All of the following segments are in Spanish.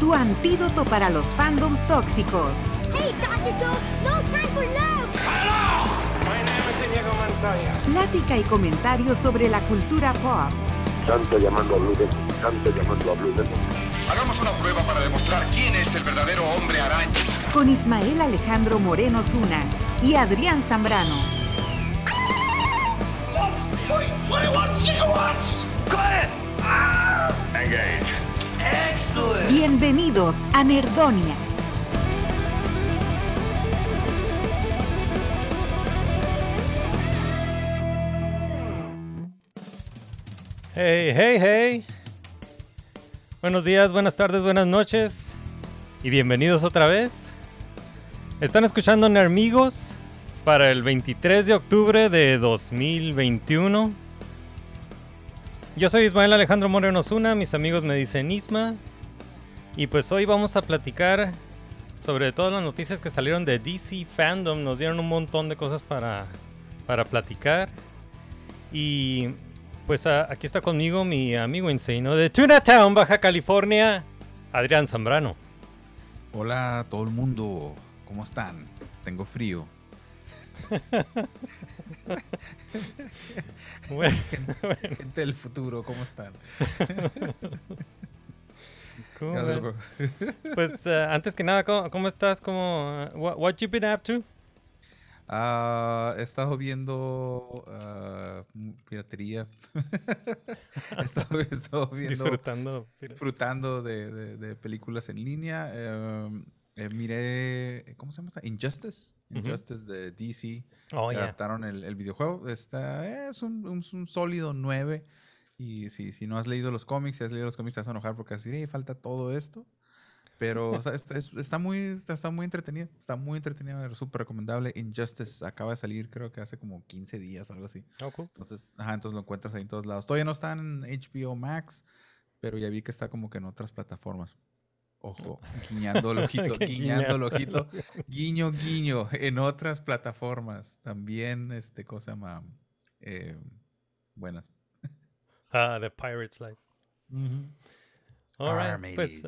Tu antídoto para los fandoms tóxicos. Hey, Dr. Joe, no time for love! Plática y comentarios sobre la cultura pop. Santo llamando a Blue Demon, Santo llamando a Blue Demon. Hagamos una prueba para demostrar quién es el verdadero hombre araña. Con Ismael Alejandro Moreno Zuna y Adrián Zambrano. Bienvenidos a Nerdonia. Hey, hey, hey. Buenos días, buenas tardes, buenas noches. Y bienvenidos otra vez. Están escuchando Nermigos para el 23 de octubre de 2021. Yo soy Ismael Alejandro Moreno Zuna, mis amigos me dicen Isma. Y pues hoy vamos a platicar sobre todas las noticias que salieron de DC Fandom. Nos dieron un montón de cosas para, para platicar. Y pues aquí está conmigo mi amigo Insano de Tuna Town, Baja California, Adrián Zambrano. Hola a todo el mundo, ¿cómo están? Tengo frío. Bueno, Gente del futuro, ¿cómo están? ¿cómo pues eh, antes que nada, ¿cómo, cómo estás? ¿Cómo, uh, what, what you been up to? Ah, he estado viendo m- piratería. he, estado, he estado viendo, Disfrutando. disfrutando de, de- de películas en línea. Eh, eh, miré, ¿cómo se llama esta? Injustice. Injustice de DC. Oh, que yeah. adaptaron el, el videojuego. Está, es, un, un- un sólido 9. Y si, si no has leído los cómics, si has leído los cómics, te vas a enojar porque así "Eh, falta todo esto. Pero o sea, está, es- está muy, está, está muy entretenido. Está muy entretenido, es súper recomendable. Injustice acaba de salir, creo que hace como 15 días, algo así. Oh, cool. Entonces, ajá, entonces lo encuentras ahí en todos lados. Todavía no está en HBO Max, pero ya vi que está como que en otras plataformas. Ojo, guiñando el ojito, guiñando el ojito. Guiño, guiño, en otras plataformas. También, este, cosa llama? Eh, buenas. Ah, The Pirate's Life. All right, pues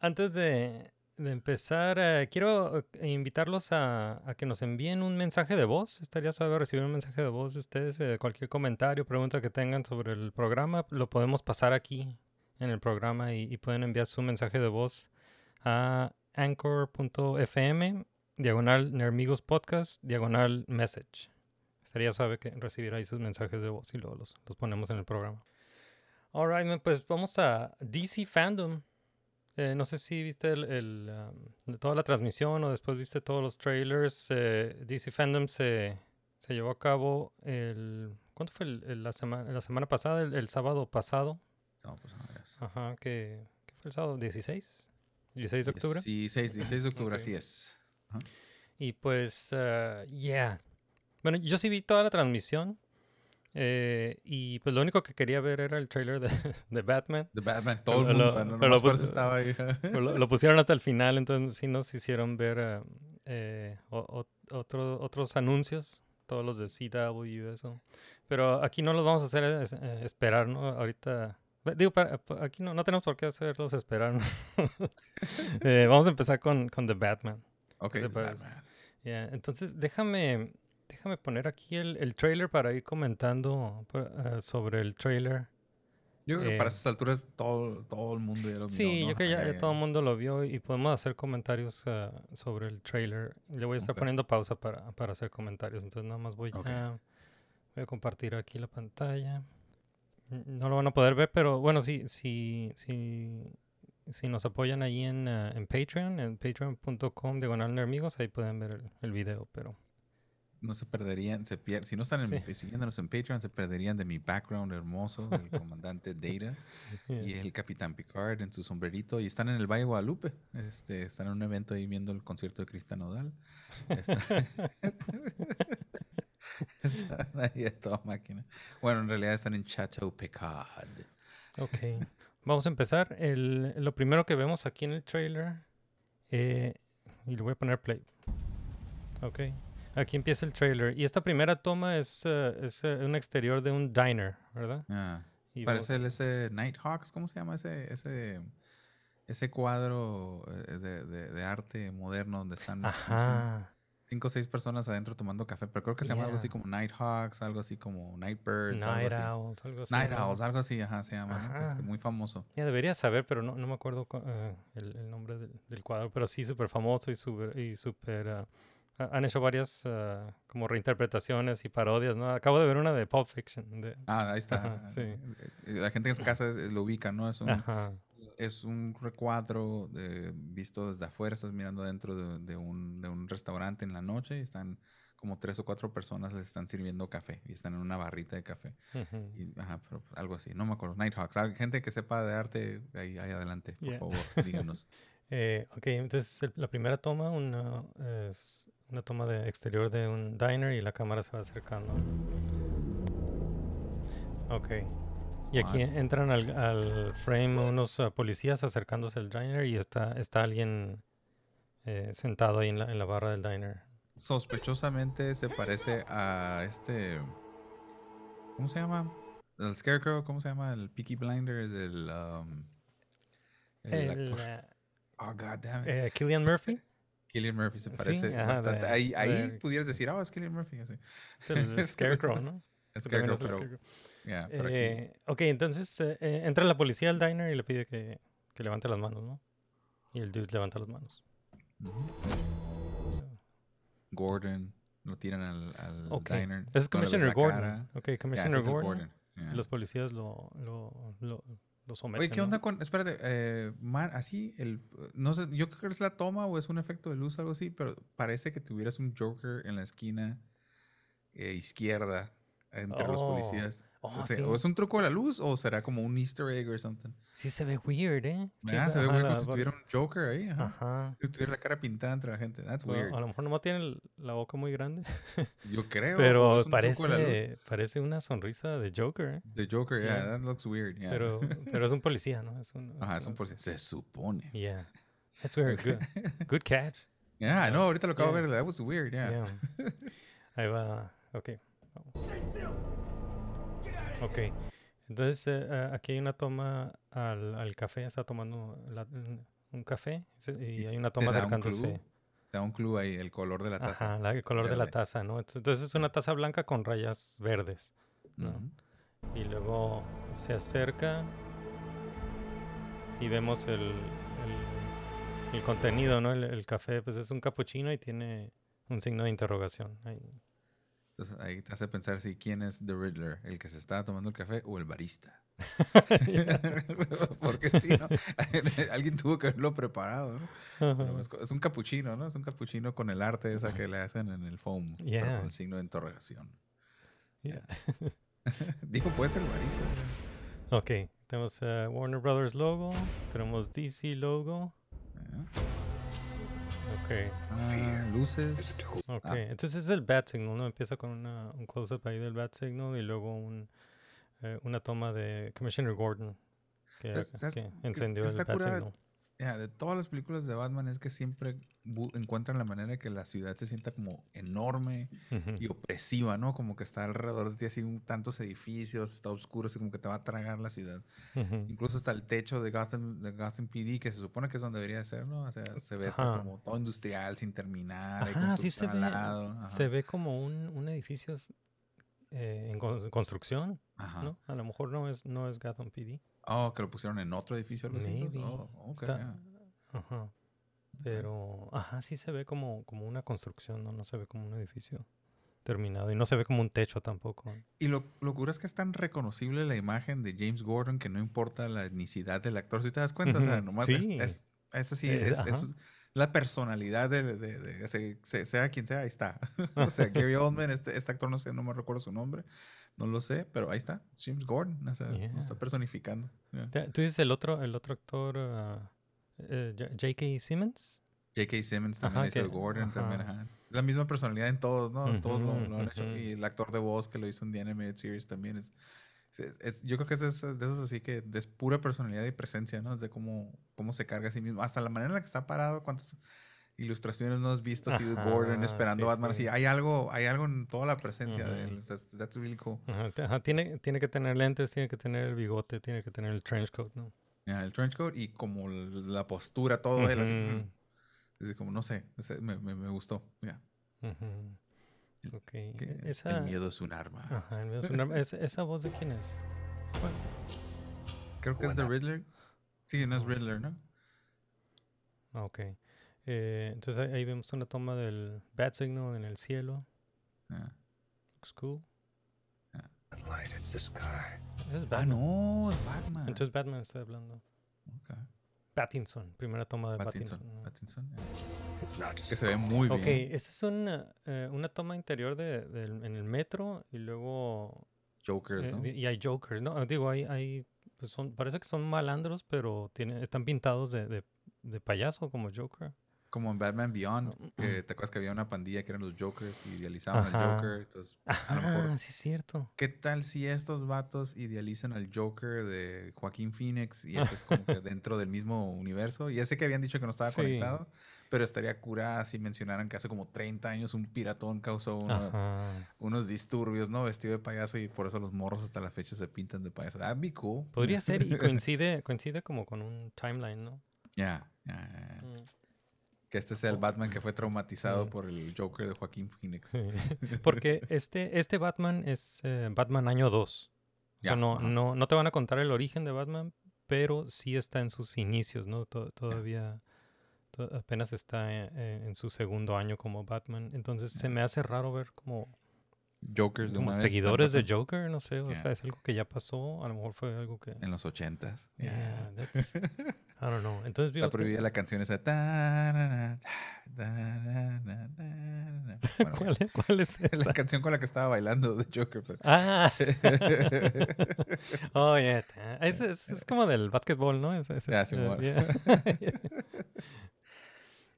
antes de, de empezar, eh, quiero eh, invitarlos a, a que nos envíen un mensaje de voz. Estaría suave recibir un mensaje de voz de ustedes. eh, cualquier comentario, pregunta que tengan sobre el programa, lo podemos pasar aquí en el programa y, y pueden enviar su mensaje de voz a anchor.fm, diagonal Nermigos Podcast, diagonal message. Estaría suave que recibir ahí sus mensajes de voz y luego los, los ponemos en el programa. Alright, pues vamos a DC Fandom. Eh, no sé si viste el, el, um, toda la transmisión o después viste todos los trailers. eh, DC Fandom se, se llevó a cabo el... ¿Cuánto fue el- la, semana, la semana pasada? El, sábado pasado. Ajá, que, ¿qué fue el sábado? ¿16? ¿16 de octubre? Sí, 6, 16 de octubre, Ok. así es. Y pues, uh, yeah. Bueno, yo sí vi toda la transmisión. eh, y pues lo único que quería ver era el trailer de, de Batman. The Batman, todo el mundo. lo- lo pus- estaba ahí. Lo, lo pusieron hasta el final, entonces sí nos hicieron ver eh, eh, o- o- otro- otros anuncios, todos los de CW y eso. Pero aquí no los vamos a hacer es- eh, esperar, ¿no? Ahorita, digo, para- aquí no, no tenemos por qué hacerlos esperar. Eh, vamos a empezar con, con The Batman. ok, The? Batman. Ya, Entonces, déjame, déjame poner aquí el, el trailer para ir comentando eh, sobre el trailer. Yo creo que para Eh, estas alturas todo, todo el mundo ya lo Sí, ¿no? yo creo que ya, ya todo el mundo lo vio y podemos hacer comentarios sobre el trailer. Le voy a estar poniendo pausa para, para hacer comentarios, entonces nada más voy a, voy a compartir aquí la pantalla. No lo van a poder ver, pero bueno, sí, sí, sí, si nos apoyan ahí en, eh, en Patreon, en patreon.com diagonal nermigos, ahí pueden ver el, el video, pero no se perderían, se pier- si no están en- Sí. siguiéndonos en Patreon, se perderían de mi background hermoso del comandante Data y el capitán Picard en su sombrerito y están en el Valle de Guadalupe. Este, están en un evento ahí viendo el concierto de Cristian Nodal. Ahí a toda máquina. Bueno, en realidad están en Chateau Picard. Ok. Vamos a empezar. El, lo primero que vemos aquí en el trailer. eh, y le voy a poner play. Ok. Aquí empieza el trailer. Y esta primera toma es, eh, es eh, un exterior de un diner, ¿verdad? Ah, Y parece el, ese Nighthawks, ¿cómo se llama ese ese ese cuadro eh, de, de- de arte moderno donde están Ajá. Cinco o seis personas adentro tomando café? Pero creo que se llama algo así Yeah. como Nighthawks, algo así como Nightbirds, algo Night así. Owls, algo así. Night ajá. Owls, algo así, ajá, se llama, ¿no? Que es Ajá. muy famoso. Ya debería saber, pero no, no me acuerdo cu- eh, el, el nombre del, del cuadro. Pero sí, súper famoso y súper... Y súper, ah, ha- han hecho varias ah, como reinterpretaciones y parodias, ¿no? Acabo de ver una de Pulp Fiction. De, Ah, ahí está. Ajá, sí. Eh, La gente en casa es- lo ubica, ¿no? Es un, Ajá. Es un recuadro de- visto desde afuera, estás mirando dentro de, de un, de un restaurante en la noche y están como tres o cuatro personas les están sirviendo café y están en una barrita de café. Y, ajá, pero algo así, no me acuerdo. Nighthawks, gente que sepa de arte, ahí, ahí adelante, por Yeah. favor, díganos. Eh, ok, entonces el- la primera toma una, es una toma de exterior de un diner y la cámara se va acercando. Ok. Y aquí entran al, al frame unos ah, policías acercándose al diner y está, está alguien eh, sentado ahí en la, en la barra del diner. Sospechosamente se parece a este. ¿Cómo se llama? El Scarecrow, ¿cómo se llama? El Peaky Blinders, el. um, el El, actor- ah, Oh, God damn it. eh, Killian Murphy Killian Murphy se sí, parece ajá, bastante. de- ahí ahí de- pudieras decir, oh, es Killian Murphy. Así. es el Scarecrow, ¿no? Scarecrow, pero. Scarecrow. Yeah, Eh, ok, entonces eh, eh, entra la policía al diner y le pide que, que levante las manos, ¿no? Y el dude levanta las manos. Gordon lo tiran al, al Ok. diner. Es Commissioner Gordon. cara. Ok, Yeah, Commissioner es el Gordon. yeah. Los policías lo, lo, lo, lo someten. Oye, ¿qué ¿no? onda con.? Espérate, eh, man, así, el. No sé, yo creo que es la toma o es un efecto de luz o algo así, pero parece que tuvieras un Joker en la esquina eh, izquierda entre los Oh, policías. Oh, o, sea, sí. ¿o es un truco de la luz o será como un Easter egg o something? Sí se ve weird, ¿eh? Sí, Ah, se ve ajá, la- como si tuviera un Joker ahí. Ajá. Ajá. Si tuviera la cara pintada entre la gente. That's Bueno, weird. a lo mejor nomás tiene la boca muy grande, Yo creo. pero es un truco de la luz. parece, parece una sonrisa de Joker, ¿eh? The Joker, yeah, Yeah. that looks weird. Yeah. Pero, pero es un policía, ¿no? Es un, Ajá, es un policía. Se supone. Yeah. That's very good. Good catch. Yeah, no, ahorita lo acabo de ver. That was weird, yeah. Yeah. Ahí va. Ok. Ok. Entonces, eh, eh, aquí hay una toma al, al café. Está tomando la- un- un café y hay una toma un acercándose. Te da un clue ahí, el color de la taza. Ajá, la- el color de la taza, ¿no? Ent- Entonces es una taza blanca con rayas verdes. ¿no? Y luego se acerca y vemos el, el, el contenido, ¿no? El, el café, pues es un capuchino y tiene un signo de interrogación. ahí. Entonces ahí te hace pensar si quién es The Riddler, el que se estaba tomando el café o el barista. Porque si no, alguien tuvo que haberlo preparado, ¿no? Es, un capuchino, ¿no? Es un capuchino con el arte esa que le hacen en el foam, pero Yeah. con el signo de interrogación. Yeah. Dijo, puede ser el barista. Ok, tenemos Warner Brothers logo, tenemos DC logo. Ok, Ah, luces. ok. Ah. Entonces es el bat signal, ¿no? Empieza con una, un close-up ahí del bat signal y luego un, eh, una toma de Commissioner Gordon que, ¿Sabes- sabes que encendió el bat curada? signal. De todas las películas de Batman es que siempre encuentran la manera de que la ciudad se sienta como enorme y opresiva, ¿no? Como que está alrededor de ti así un, tantos edificios, está oscuro, así como que te va a tragar la ciudad. Incluso hasta el techo de Gotham, de Gotham PD, que se supone que es donde debería ser, ¿no? O sea, se ve hasta como todo industrial, sin terminar, Ajá, sí se ve, se ve como un, un edificio eh, en con- construcción, ajá. ¿no? A lo mejor no es, no es Gotham PD. Oh, que lo pusieron en otro edificio. algo así. Oh, ok, Está- ya. Ajá. Pero, ajá, sí se ve como, como una construcción, ¿no? No se ve como un edificio terminado. Y no se ve como un techo tampoco. Y lo, lo cura es que es tan reconocible la imagen de James Gordon que no importa la etnicidad del actor, si te das cuenta, o sea, nomás es, sí. es, es así, Eh, es, es la personalidad de, de- de- se- se- sea quien sea, ahí está. o sea, Gary Oldman, este, este actor, no sé, no me recuerdo su nombre, no lo sé, pero ahí está, James Gordon, o sea, Yeah. está personificando. yeah. Tú dices el otro, el otro actor, ah, eh, J- J.K. Simmons. J.K. Simmons también Ajá, hizo que- Gordon, también, ajá. La misma personalidad en todos, ¿no? Todos lo, han hecho. Y el actor de voz que lo hizo en The Animated Series también es... es- es- yo creo que es de esos, de esos así que es pura personalidad y presencia, ¿no? Es de cómo, cómo se carga a sí mismo. Hasta la manera en la que está parado, cuántas ilustraciones no has visto así de Gordon esperando sí, Batman. sí. Así, hay algo, hay algo en toda la presencia de él. That's, that's really cool. Ajá, tiene, tiene que tener lentes, tiene que tener el bigote, tiene que tener el trench coat, ¿no? Ya, el trench coat y como la postura, todo él así. Así como, no sé, me, me, me gustó. ya. Ujú. Ok. Que e- El Esa, miedo es un arma. Ajá, el miedo es un arma. ¿Esa- ¿Esa voz de quién es? Creo que es The Riddler. Sí, no es. Riddler, ¿no? Ok. Eh, entonces ahí, ahí vemos una toma del Bat Signal en el cielo. Ah. Looks cool. Light, it's the sky. Ese es Ah, Batman. no, es Batman. Entonces Batman está hablando. Ok. Pattinson, primera toma de Pattinson. Pattinson. ¿no? Pattinson, just Que se ve muy Ok, bien. esa es una, eh, una toma interior de, del- en el metro y luego... Jokers, eh, ¿no? y hay Jokers, ¿no? Ah, Digo, hay... hay pues son, parece que son malandros, pero tienen, están pintados de, de, de payaso como Joker. Como en Batman Beyond, que te acuerdas que había una pandilla que eran los Jokers y idealizaban al Ajá. Joker. Entonces, a lo mejor, sí es cierto. ¿qué tal si estos vatos idealizan al Joker de Joaquín Phoenix y este es como que dentro del mismo universo? Y ese que habían dicho que no estaba Sí. conectado, pero estaría cura si mencionaran que hace como 30 años un piratón causó unos, Ajá. unos disturbios, ¿no? Vestido de payaso y por eso los morros hasta la fecha se pintan de payaso. That'd be cool. Podría ser y coincide, coincide como con un timeline, ¿no? Ya, ya, ya, ya. Mm. Que este sea el Batman que fue traumatizado por el Joker de Joaquín Phoenix. Porque este, este Batman es eh, Batman año 2. O sea, no, no, no te van a contar el origen de Batman, pero sí está en sus inicios, ¿no? To- todavía to- apenas está eh, eh, en su segundo año como Batman. Entonces se me hace raro ver como, Jokers de como seguidores de Joker, no sé, o sea, es algo que ya pasó, a lo mejor fue algo que... En los ochentas. Yeah, that's- I don't know. Entonces Está prohibida la canción esa. Bueno, ¿Cuál, es- cuál es es esa? la canción con la que estaba bailando de Joker. pero- Ah, oh, yeah. Es, es, es como del básquetbol, ¿no? Es- es- eh, Simón. yeah.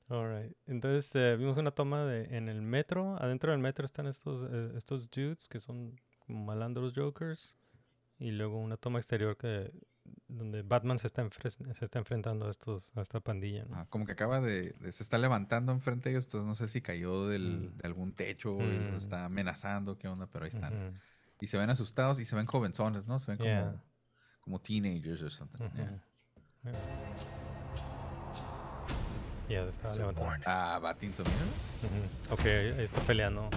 All right. Entonces eh, vimos una toma de en el metro. Adentro del metro están estos, eh, estos dudes que son malandros jokers. Y luego una toma exterior que donde Batman se está, se está enfrentando a, estos, a esta pandilla, ¿no? Ah, como que acaba de, de- Se está levantando enfrente de ellos. Entonces no sé si cayó del, Mm. de algún techo y Mm. los está amenazando. ¿Qué onda? Pero ahí están. Y se ven asustados y se ven jovenzones, ¿no? Se ven como, Yeah. como teenagers o something. ujú. yeah. Yeah. Ya se estaba levantando. Ah, Batinson, mira. Ujú. Ok, ahí ahí está peleando.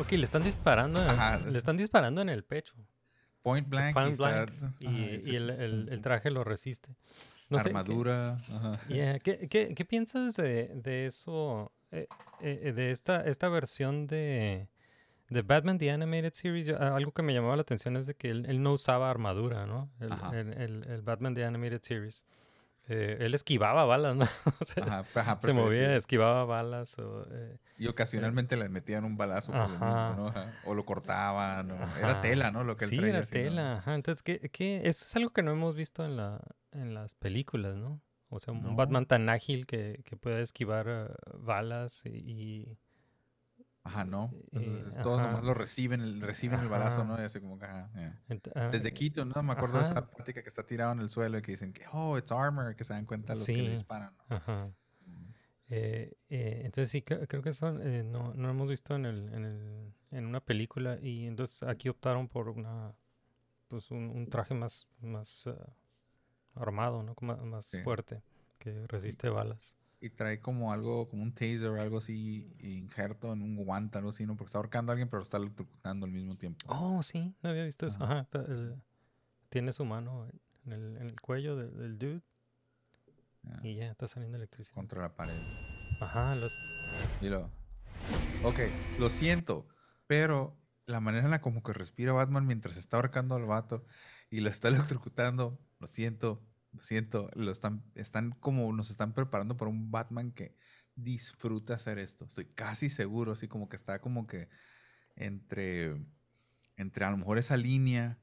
Ok, le están disparando. en- Ajá. Le están disparando en el pecho. Point blank. Point y, y, ajá, y sí, el, el- el traje lo resiste. No sé, ¿qué- armadura. ajá. yeah, ¿qué, qué, qué piensas de, de eso? eh, eh, de esta, esta versión de, de Batman The Animated Series. Yo- algo que me llamaba la atención es de que él, él no usaba armadura, ¿no? El, el- Batman The Animated Series. Eh, él esquivaba balas, ¿no? O sea, Ajá, se movía, esquivaba balas. O, Y ocasionalmente le metían un balazo por lo mismo. ¿no? Ajá. O lo cortaban. o- Era Ajá. tela, ¿no? Lo que él sí, traía. era así, ¿no? tela. Ajá. Entonces, ¿qué, qué? eso es algo que no hemos visto en, la, en las películas, ¿no? O sea, un No. Batman tan ágil que, que pueda esquivar eh, balas y, Ajá, no. Entonces, todos ajá. nomás lo reciben, el, reciben el balazo. ¿no? Y así como que, ajá, yeah. ent- ah, Desde Quito, ¿no? Me acuerdo de esa plática que está tirado en el suelo y que dicen que, oh, it's armor, que se dan cuenta los que le Sí. disparan. ¿no? Ajá. Eh, eh, entonces sí, cre- creo que son, eh, no, no hemos visto en, el, en, el, en una película y entonces aquí optaron por una, pues un, un traje más, más eh, armado, ¿no? Como Más Sí. fuerte, que resiste balas. Y trae como algo, como un taser o algo así injerto en un guante, algo así, ¿no? Porque está ahorcando a alguien, pero está electrocutando al mismo tiempo. Oh, sí, no había visto eso. Ajá. Ajá, ta- el- tiene su mano en el, en el cuello del, del dude ya, y ya está saliendo electricidad. Contra la pared. Ajá, los... Y lo. Ok, lo siento, pero la manera en la como que respira Batman mientras está ahorcando al vato y lo está electrocutando, lo siento, siento, lo están, están como nos están preparando para un Batman que disfruta hacer esto. Estoy casi seguro, así como que está como que entre, entre a lo mejor esa línea,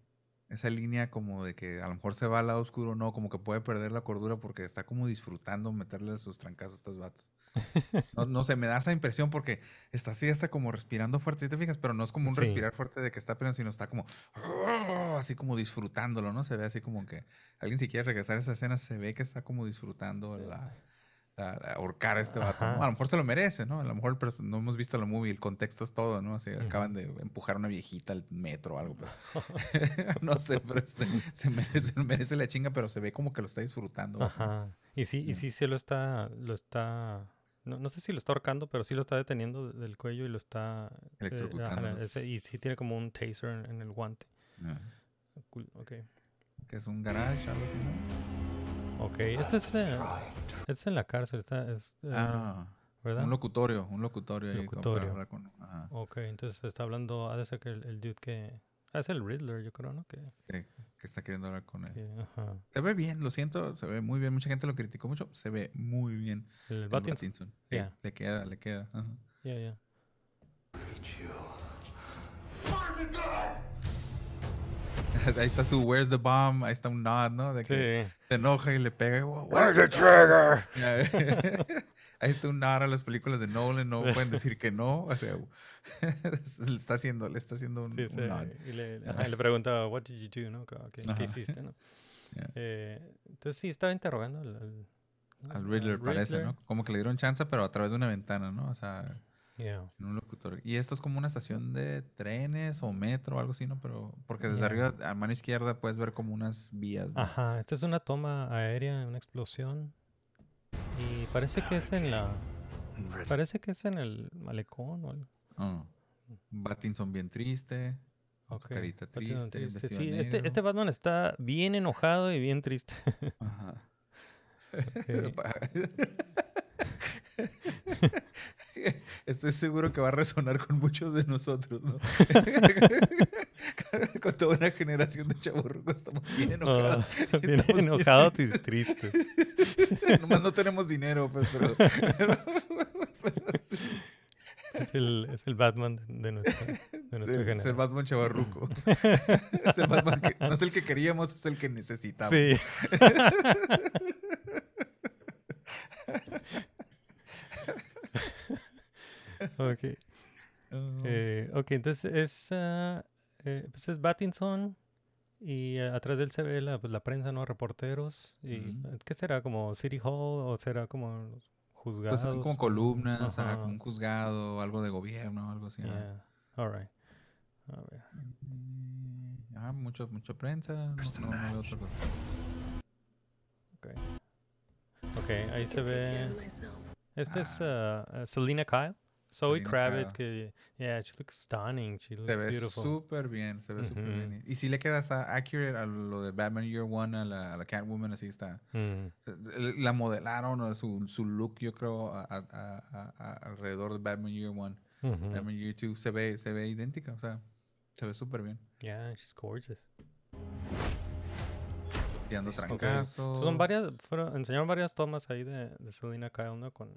esa línea como de que a lo mejor se va al lado oscuro, no, como que puede perder la cordura porque está como disfrutando meterle sus trancazos a estos vatos. No, no sé, me da esa impresión porque está así, está como respirando fuerte, si te fijas, pero no es como un Sí. respirar fuerte de que está peleando, sino está como así como disfrutándolo, ¿no? Se ve así como que alguien si quiere regresar a esa escena, se ve que está como disfrutando la- la ahorcar a este vato. A lo mejor se lo merece, ¿no? A lo mejor pero no hemos visto la movie, el contexto es todo, ¿no? Así acaban de empujar a una viejita al metro o algo. pero- no sé, pero este, se, merece, merece la chinga, pero se ve como que lo está disfrutando. Ajá. Y sí, y sí se lo está, lo está, no, no sé si lo está ahorcando, pero sí lo está deteniendo de- del cuello y lo está... eh, ajá, Electrocutándolos. ese- y sí tiene como un taser en, en el guante. Cool, Ok. Que es un garage, algo así, ¿no? Ok, este es, eh, es en la cárcel, está, es, eh, Ah, ¿verdad? un locutorio, un locutorio. ahí Locutorio. hablar con- ajá, Ok, entonces está hablando, ha de ser que el, el dude que... Ah, es el Riddler, yo creo, ¿no? Que, que, que está queriendo hablar con él. que, ajá. Se ve bien, lo siento, se ve muy bien. Mucha gente lo criticó mucho. Se ve muy bien. El el. Pattinson. Sí, Yeah. Le queda, le queda. ajá. Ya, ya. Ahí está su Where's the Bomb. Ahí está un nod, ¿no? De que Sí. se enoja y le pega. Where's the trigger? Ahí está un nod a las películas de Nolan. No pueden decir que no. O sea, le está haciendo, le está haciendo un, Sí, un sí, nod. Y le, y le pregunta, what did you do, ¿no? ¿Qué, qué- hiciste, no? Yeah. Eh, entonces sí, estaba interrogando al, al. Al Riddler parece, Riddler. ¿no? Como que le dieron chance, pero a través de una ventana, ¿no? O sea, Yeah. en un locutor. Y esto es como una estación de trenes o metro o algo así, ¿no? Pero porque desde arriba, a mano izquierda, puedes ver como unas vías. ¿no? Ajá, esta es una toma aérea, una explosión. Y parece que es en la... Parece que es en el malecón o algo. Ah. Pattinson bien triste. carita triste, Sí, este, este. Batman está bien enojado y bien triste. Ajá. Estoy seguro que va a resonar con muchos de nosotros, ¿no? con toda una generación de chaburrucos estamos bien enojados. Ah, bien Estamos bien enojados y tristes. Nomás no tenemos dinero, pues, pero... pero sí. Es el, es el Batman de, nuestra, de nuestra Es el. Batman chavarruco. es el Batman que no es el que queríamos, es el que necesitamos. Sí. Ok. Ah, Eh, ok, entonces es, ah, eh, pues es Battinson y atrás de él se ve la, pues, la prensa, ¿no? Reporteros. Y, eh, ¿Qué será? ¿Como City Hall o será como pues juzgados? son como columnas, Ajá. como un juzgado, algo de gobierno, algo así. Yeah. All right. A ver. Mm, Ajá, mucho, mucho prensa. No, no, veo otra cosa. Ok, ahí se ve. Este es ah, ah, Selena Kyle. Zoe Kravitz, que, yeah, she looks stunning. She looks Se ve beautiful. súper bien, se ve súper Ujú. bien. Y sí le queda hasta accurate a lo de Batman Year One, a la, a la Catwoman, así está. Mm, La modelaron, su, su look, yo creo, a- a- alrededor de Batman Year One. Batman Year Two se ve, se ve idéntica, o sea, se ve súper bien. Yeah, she's gorgeous. Ok. trancazos. Son varias, fueron, enseñaron varias tomas ahí de, de Selena Kyle, ¿no? Con,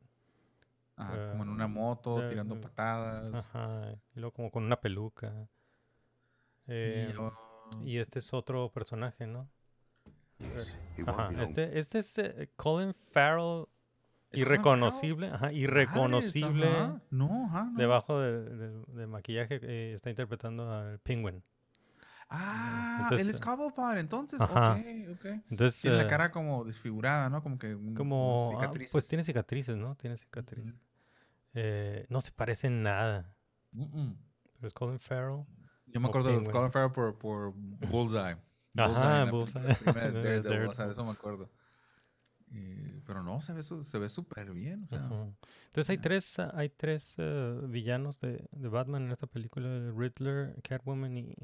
Ajá, como en una eh, moto, de- tirando de- patadas. ajá, y luego como con una peluca. Eh, Y y este es otro personaje, ¿no? Ajá, long. este, este es eh, Colin Farrell, ¿Es Colin irreconocible, ajá, Madres, irreconocible. ajá. No, ajá. no. Debajo de, de- de maquillaje eh, está interpretando al Penguin. Ah, Entonces, él es eh, Cobblepot, entonces. ajá. Ok, ok. Entonces, Tiene la eh, cara como desfigurada, ¿no? Como que. un- como, ah, pues cicatrices. tiene cicatrices, ¿no? Tiene cicatrices. Eh, no se parece en nada, pero es Colin Farrell. Yo me acuerdo de. Colin Farrell por, por Bullseye. Ajá, Bullseye. primera de De Daredevil, o sea, Daredevil. de eso me acuerdo. Pero no, se ve se ve súper bien. O sea. Entonces hay ya. tres, hay tres eh, villanos de, de Batman en esta película, el Riddler, Catwoman y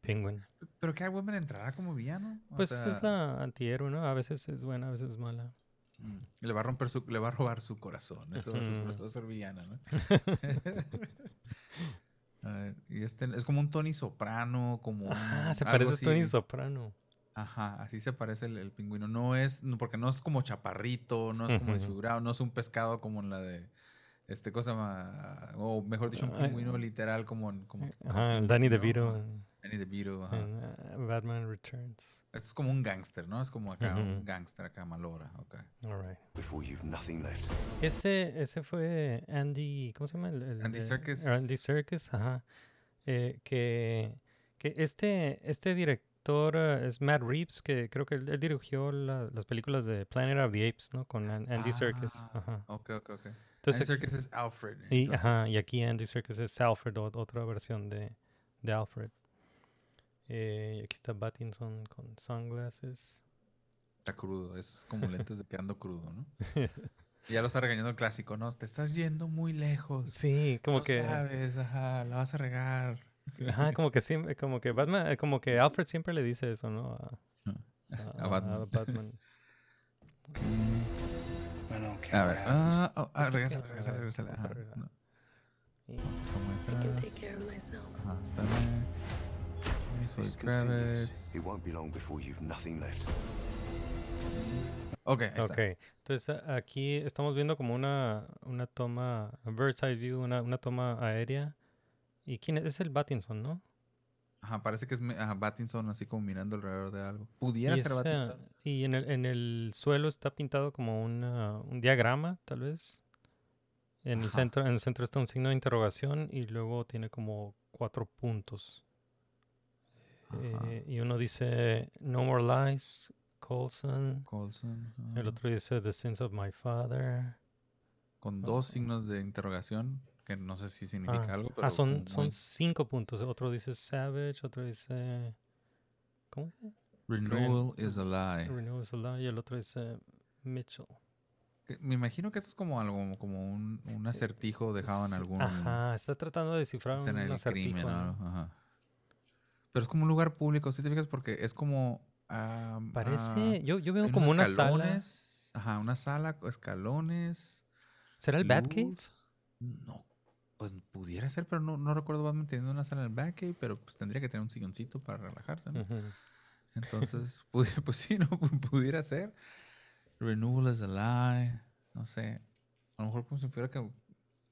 Penguin. Pero Catwoman entrará como villano. O Pues sea, es la antihéroe, ¿no? A veces es buena, a veces es mala. mm, Le va a romper su, le va a robar su corazón. Eso va a ser, por Ujú. eso va a ser villana, ¿no? A ver, y este es como un Tony Soprano, como Ah, se parece a Tony. Soprano. Ajá, así se parece el, el pingüino. No es, no- porque no es como chaparrito, no es como desfigurado, no es un pescado como en la de, este cosa, ma- o mejor dicho, un Ah, pingüino literal como. Como, Ajá, el Danny ¿no? DeVito Danny DeVito, ajá. en, uh, Batman Returns. Esto es como un gángster, ¿no? Es como acá un gángster acá malora, ok. All right. Before you've nothing less. Ese, ese fue Andy, ¿cómo se llama? El, el Andy de- Serkis. Andy Serkis, ajá. Eh, que, que este, este director eh, es Matt Reeves, que creo que él, él dirigió la- las películas de Planet of the Apes, ¿no? Con An- Andy Serkis. Ah, Ajá. Ok, ok, ok. Entonces, Andy Serkis es Alfred. y, entonces. ajá, y aquí Andy Serkis es Alfred, o- otra versión de, de Alfred. Eh, y aquí está Battinson con sunglasses. Está crudo, es como lentes de quedando crudo, ¿no? Y ya lo está regañando el clásico, ¿no? Te estás yendo muy lejos. Sí, como no que... sabes, ajá, la vas a regar. Ajá, como que siempre, como que Batman, eh, como que Alfred siempre le dice eso, ¿no? A, A Batman. Batman. A ver, ah, oh, ah, regresa, regresa, regresa. Ajá, no, vamos a como atrás. espérame. Soy This continues. Travis. It won't be long before you've nothing less. Ok, ahí está. Ok, entonces a- aquí estamos viendo como una, una toma, a bird's eye view, una, una toma aérea. ¿Y quién es? Es el Battinson, ¿no? Ajá, parece que es ajá, Battinson así como mirando alrededor de algo. Pudiera y ser esa- Battinson. y en el, en el suelo está pintado como una- un diagrama, tal vez. En el, centro, en el centro está un signo de interrogación y luego tiene como cuatro puntos. Eh, y uno dice No More Lies, Colson. El otro dice The Sins of My Father. Con dos Ah. signos de interrogación, que no sé si significa Ah, algo, ah, pero son, como son muy- cinco puntos. Otro dice Savage, otro dice. ¿Cómo se llama? Renewal is a lie. Renewal is a Lie, y el otro dice Mitchell. Que Me imagino que esto es como algo como- un, un acertijo dejado en Sí, algún Ajá, está tratando de descifrar un del acertijo. crimen, ¿no? ¿no? Ajá. Pero es como un lugar público, si te fijas, porque es como ah, Parece. ah, yo, yo veo como una sala. Ajá, una sala, escalones. ¿Será el Batcave? No, pues pudiera ser, pero no, no recuerdo Batman teniendo una sala en el Batcave, pero pues tendría que tener un silloncito para relajarse, ¿no? Entonces, pudi- pues sí, ¿no? Pu- Pudiera ser. Renewal is a lie. No sé. A lo mejor como si fuera que,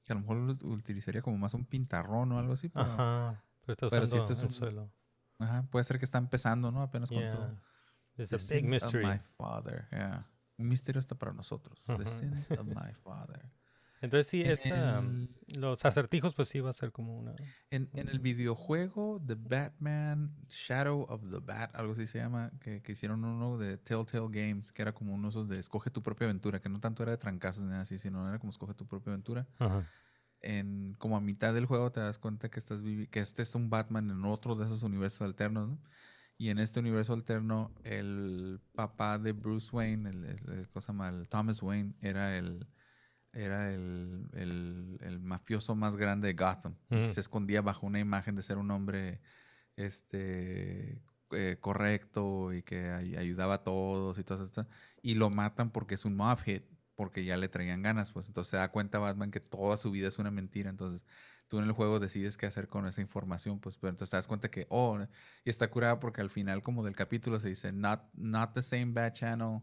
que a lo mejor lo utilizaría como más un pintarrón o algo así. Pero, Ajá. Pero está pero usando si este es el un- suelo. ajá, puede ser que está empezando, ¿no? Apenas con todo. Yeah. It's The a big sins of mystery. my father. Yeah. Un misterio hasta para nosotros. The Ajá. sins of my father. Entonces sí, En esa, el- los acertijos pues sí va a ser como una... En, en el videojuego The Batman Shadow of the Bat, algo así se llama, que, que hicieron uno de Telltale Games, que era como uno de esos de escoge tu propia aventura, que no tanto era de trancazos ni nada así, sino era como escoge tu propia aventura. Ajá. En, como a mitad del juego te das cuenta que, estás vivi- que este es un Batman en otro de esos universos alternos, ¿no? Y en este universo alterno, el papá de Bruce Wayne, el, el- el cosa mal, Thomas Wayne, era el era el, el- el mafioso más grande de Gotham. que Ujú. Se escondía bajo una imagen de ser un hombre este eh, correcto y que ay- ayudaba a todos y todo eso. Y lo matan porque es un mob hit, porque ya le traían ganas, pues. Entonces se da cuenta Batman que toda su vida es una mentira. Entonces tú en el juego decides qué hacer con esa información, pues. Pero entonces te das cuenta que, oh, y está curada porque al final como del capítulo se dice, not, not the same bad channel,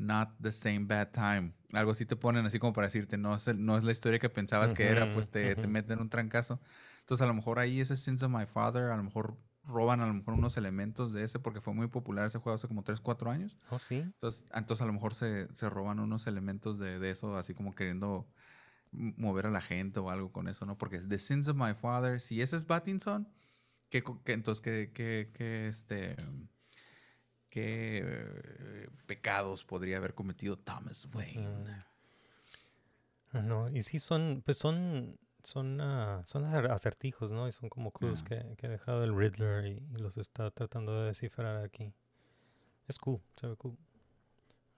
not the same bad time. Algo así te ponen así como para decirte, no es, el- no es la historia que pensabas que era, pues te, te ujú. meten un trancazo. Entonces a lo mejor ahí ese Sins of My Father, a lo mejor roban a lo mejor unos elementos de ese porque fue muy popular ese juego hace como 3, 4 años. Oh, sí. Entonces, entonces a lo mejor se, se roban unos elementos de, de eso, así como queriendo mover a la gente o algo con eso, ¿no? Porque es The Sins of My Father, si ese es Battinson, que, entonces que, que, que este qué eh, pecados podría haber cometido Thomas Wayne. No, y sí son, pues son, son, ah, son acer- acertijos, ¿no? Y son como clues que, que ha dejado el Riddler y, y los está tratando de descifrar aquí. Es cool, se ve cool.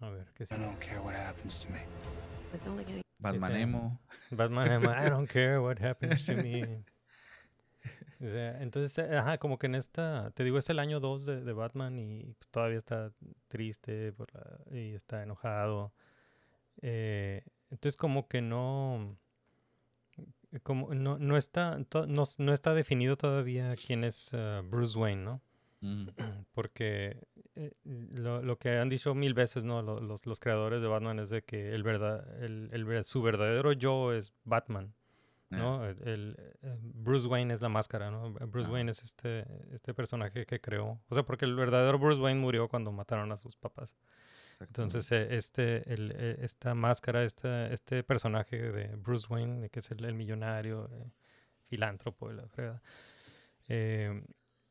A ver, ¿qué I sigue? don't care what happens to me. Gonna Batman Emo. Batman, am I don't care what happens to me. Entonces, eh, ajá, como que en esta, te digo, es el año 2 de, de Batman y pues, todavía está triste por la- y está enojado. Eh, entonces, como que no, como no, no está, to- no, no está definido todavía quién es ah, Bruce Wayne, ¿no? Mm. Porque eh, lo, lo que han dicho mil veces, ¿no? Lo- Los, los creadores de Batman es de que el verdad, el, el su verdadero yo es Batman, ¿no? El, el, eh, Bruce Wayne es la máscara, ¿no? Bruce. Wayne es este, este personaje que creó. O sea, porque el verdadero Bruce Wayne murió cuando mataron a sus papás. Entonces, eh, este, el, eh, esta máscara, este, este personaje de Bruce Wayne, que es el, el millonario, eh, filántropo y la fregada, eh,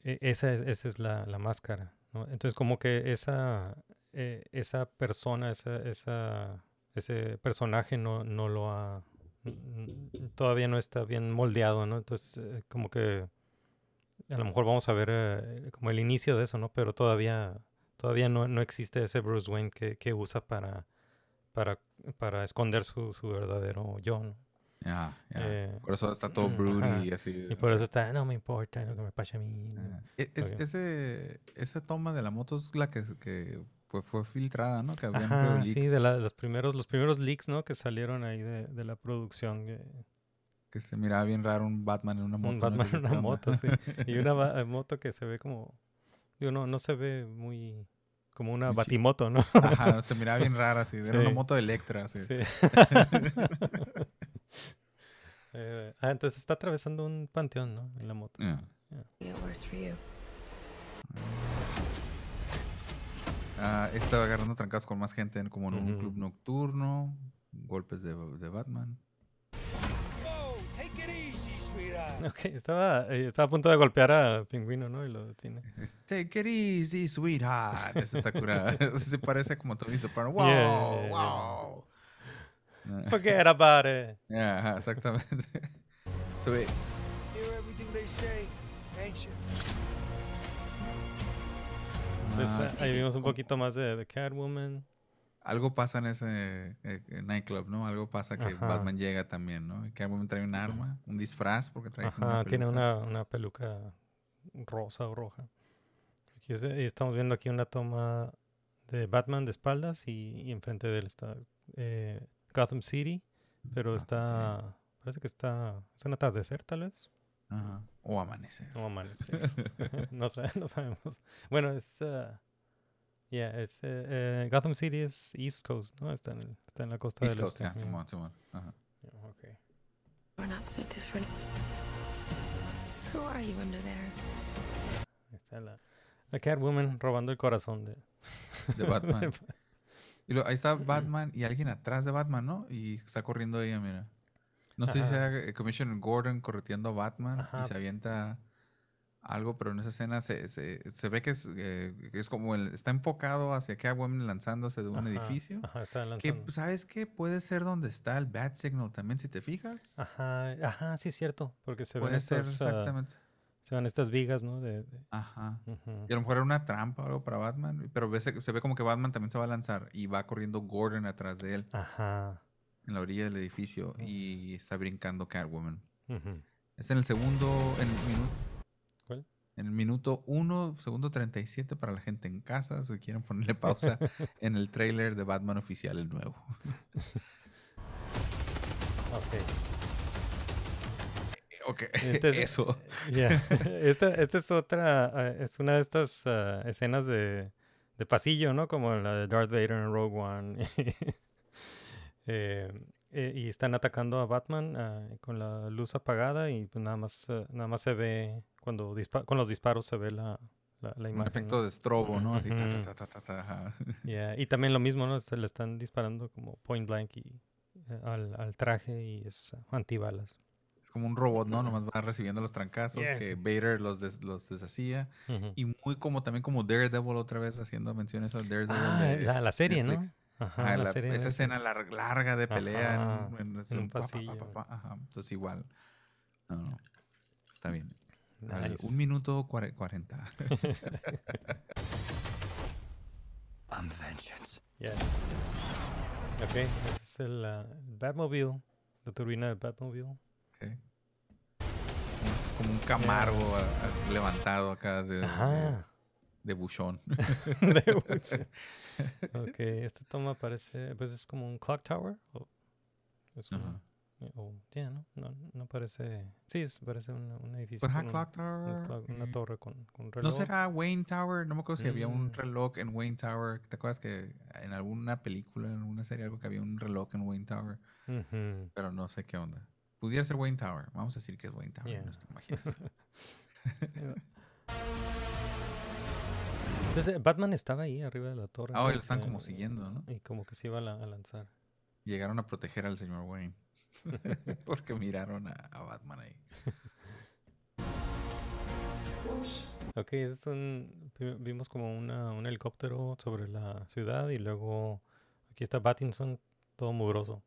e- esa es, esa es la, la máscara, ¿no? Entonces, como que esa, eh, esa persona, esa, esa, ese personaje no, no lo ha... Todavía no está bien moldeado, ¿no? Entonces, eh, como que a lo mejor vamos a ver eh, como el inicio de eso, ¿no? Pero todavía, todavía no, no existe ese Bruce Wayne que, que usa para, para, para esconder su, su verdadero yo, ¿no? Eh, Por eso está todo ajá. broody y así. Y por eso está, no me importa lo que me pase a mí. ¿no?". Ajá. E- es- Ok. ese, esa toma de la moto es la que, que fue, fue filtrada, ¿no? Que Ajá, sí, de la- los primeros, los primeros leaks, ¿no? Que salieron ahí de, de la producción. que- que se miraba bien raro un Batman en una moto. un. Batman en una moto, sí. Y una eh, moto que se ve como, digo, no, no se ve muy, como una Muy batimoto, ¿no? Ajá, se miraba bien rara, así. Era una Sí. moto de Electra, así. Sí. Eh, ah, entonces está atravesando un panteón, ¿no? En la moto. Ya. Get Ah, estaba agarrando trancas con más gente en- como en un club nocturno. Golpes de, de Batman. Ok, estaba, eh, estaba a punto de golpear a Pingüino, ¿no? Y lo detiene. Take it easy, sweetheart. Esa está curada. se parece como Tony Soprano. Wow, Yeah, wow. Forget about it. yeah, exactamente. So, eh, Pues, ah, ah, ahí vimos un poquito más de, de Catwoman. Algo pasa en ese eh, nightclub, ¿no? Algo pasa que Ajá. Batman llega también, ¿no? Y Catwoman trae un arma, un disfraz, porque trae Ajá, tiene peluca. una, una peluca rosa o roja. Aquí es- y estamos viendo aquí una toma de Batman de espaldas y, y enfrente de él está eh, Gotham City, pero Gotham está, parece que está, es un atardecer tal vez, Ajá. O amanecer. o amanecer, no, no sabemos. Bueno, es, uh, yeah, es, eh, eh, Gotham City es East Coast, ¿no? Está en, el- está en la costa East del Coast, este. ya, yeah. Simón, Simón. Ajá. Yeah, okay. We're not so different. Who are you under there? Ahí está la, la Catwoman robando el corazón de, De Batman. Y luego ahí está Batman y alguien atrás de Batman, ¿no? Y está corriendo ella, mira. No sé si sea eh, Commissioner Gordon correteando a Batman Ajá. y se avienta algo, pero en esa escena se, se, se ve que es, eh, que es como el, está enfocado hacia Catwoman lanzándose de un Ajá, edificio. Ajá, está Que, lanzando. ¿sabes qué? Puede ser donde está el Bat Signal también, si te fijas. Ajá, ajá, sí es cierto, porque se ven Puede ser estas, ah, exactamente. se ven estas vigas, ¿no? De, de- Ajá. Y a lo mejor era una trampa o algo para Batman, pero ve- se, se ve como que Batman también se va a lanzar y va corriendo Gordon atrás de él Ajá. En la orilla del edificio y está brincando Catwoman. ujú. Es en el segundo, en el minuto. ¿Cuál? En el minuto 1, segundo 37 para la gente en casa, si quieren ponerle pausa en el trailer de Batman oficial, el nuevo. Ok. Ok, Entonces, eso. Ya. Esta, esta es otra, ah, es una de estas ah, escenas de, de pasillo, ¿no? Como la de Darth Vader en Rogue One. Eh, eh, y están atacando a Batman ah, con la luz apagada y pues nada más, ah, nada más se ve, cuando con los disparos se ve la, la, la Un imagen. efecto ¿no? de estrobo, ¿no? Así, ta, ta, ta. Ya, Y también lo mismo, ¿no? Se le están disparando como point blank y, eh, al, al traje y es antibalas. Es como un robot, ¿no? Nomás va recibiendo los trancazos Yes. que Vader los, des- los deshacía. Ujú. Y muy como también como Daredevil otra vez haciendo menciones al Daredevil Ah, de la, la serie, Netflix. ¿no? Ajá, Ajá, la la- serie de esa escena Netflix. lar- larga de pelea en Ajá, un, en este, en un pa, pa, pa, pasillo. pa, pa, ajá. Entonces igual. No, no. Está bien. Un minuto cuare- cuarenta. Ya. Ok, ese es el ah, Batmobile, la turbina del Batmobile. Como un camaro a- a- levantado acá de, de, Ajá. De buchón. de mucho. Ok, esta toma parece, pues es como un clock tower. o es un- Ajá. Eh, O, ¿no? ¿no? No parece... Sí, es, parece un, un edificio con Clock un Tower. clock- una torre con, con reloj. ¿No será Wayne Tower? No me acuerdo si había un Mm. reloj en Wayne Tower. ¿Te acuerdas que en alguna película, en alguna serie, algo que había un reloj en Wayne Tower? Pero no sé qué onda. Pudiera ser Wayne Tower. Vamos a decir que es Wayne Tower. Yeah. nuestra imaginación. Entonces, Batman estaba ahí arriba de la torre. Ah, ¿no? lo están Eh, como siguiendo, ¿no? Y como que se iba a, la- a lanzar. Llegaron a proteger al señor Wayne. Porque miraron a, a Batman ahí. Ok, es un, vi- vimos como una, un helicóptero sobre la ciudad y luego aquí está Battinson todo mugroso.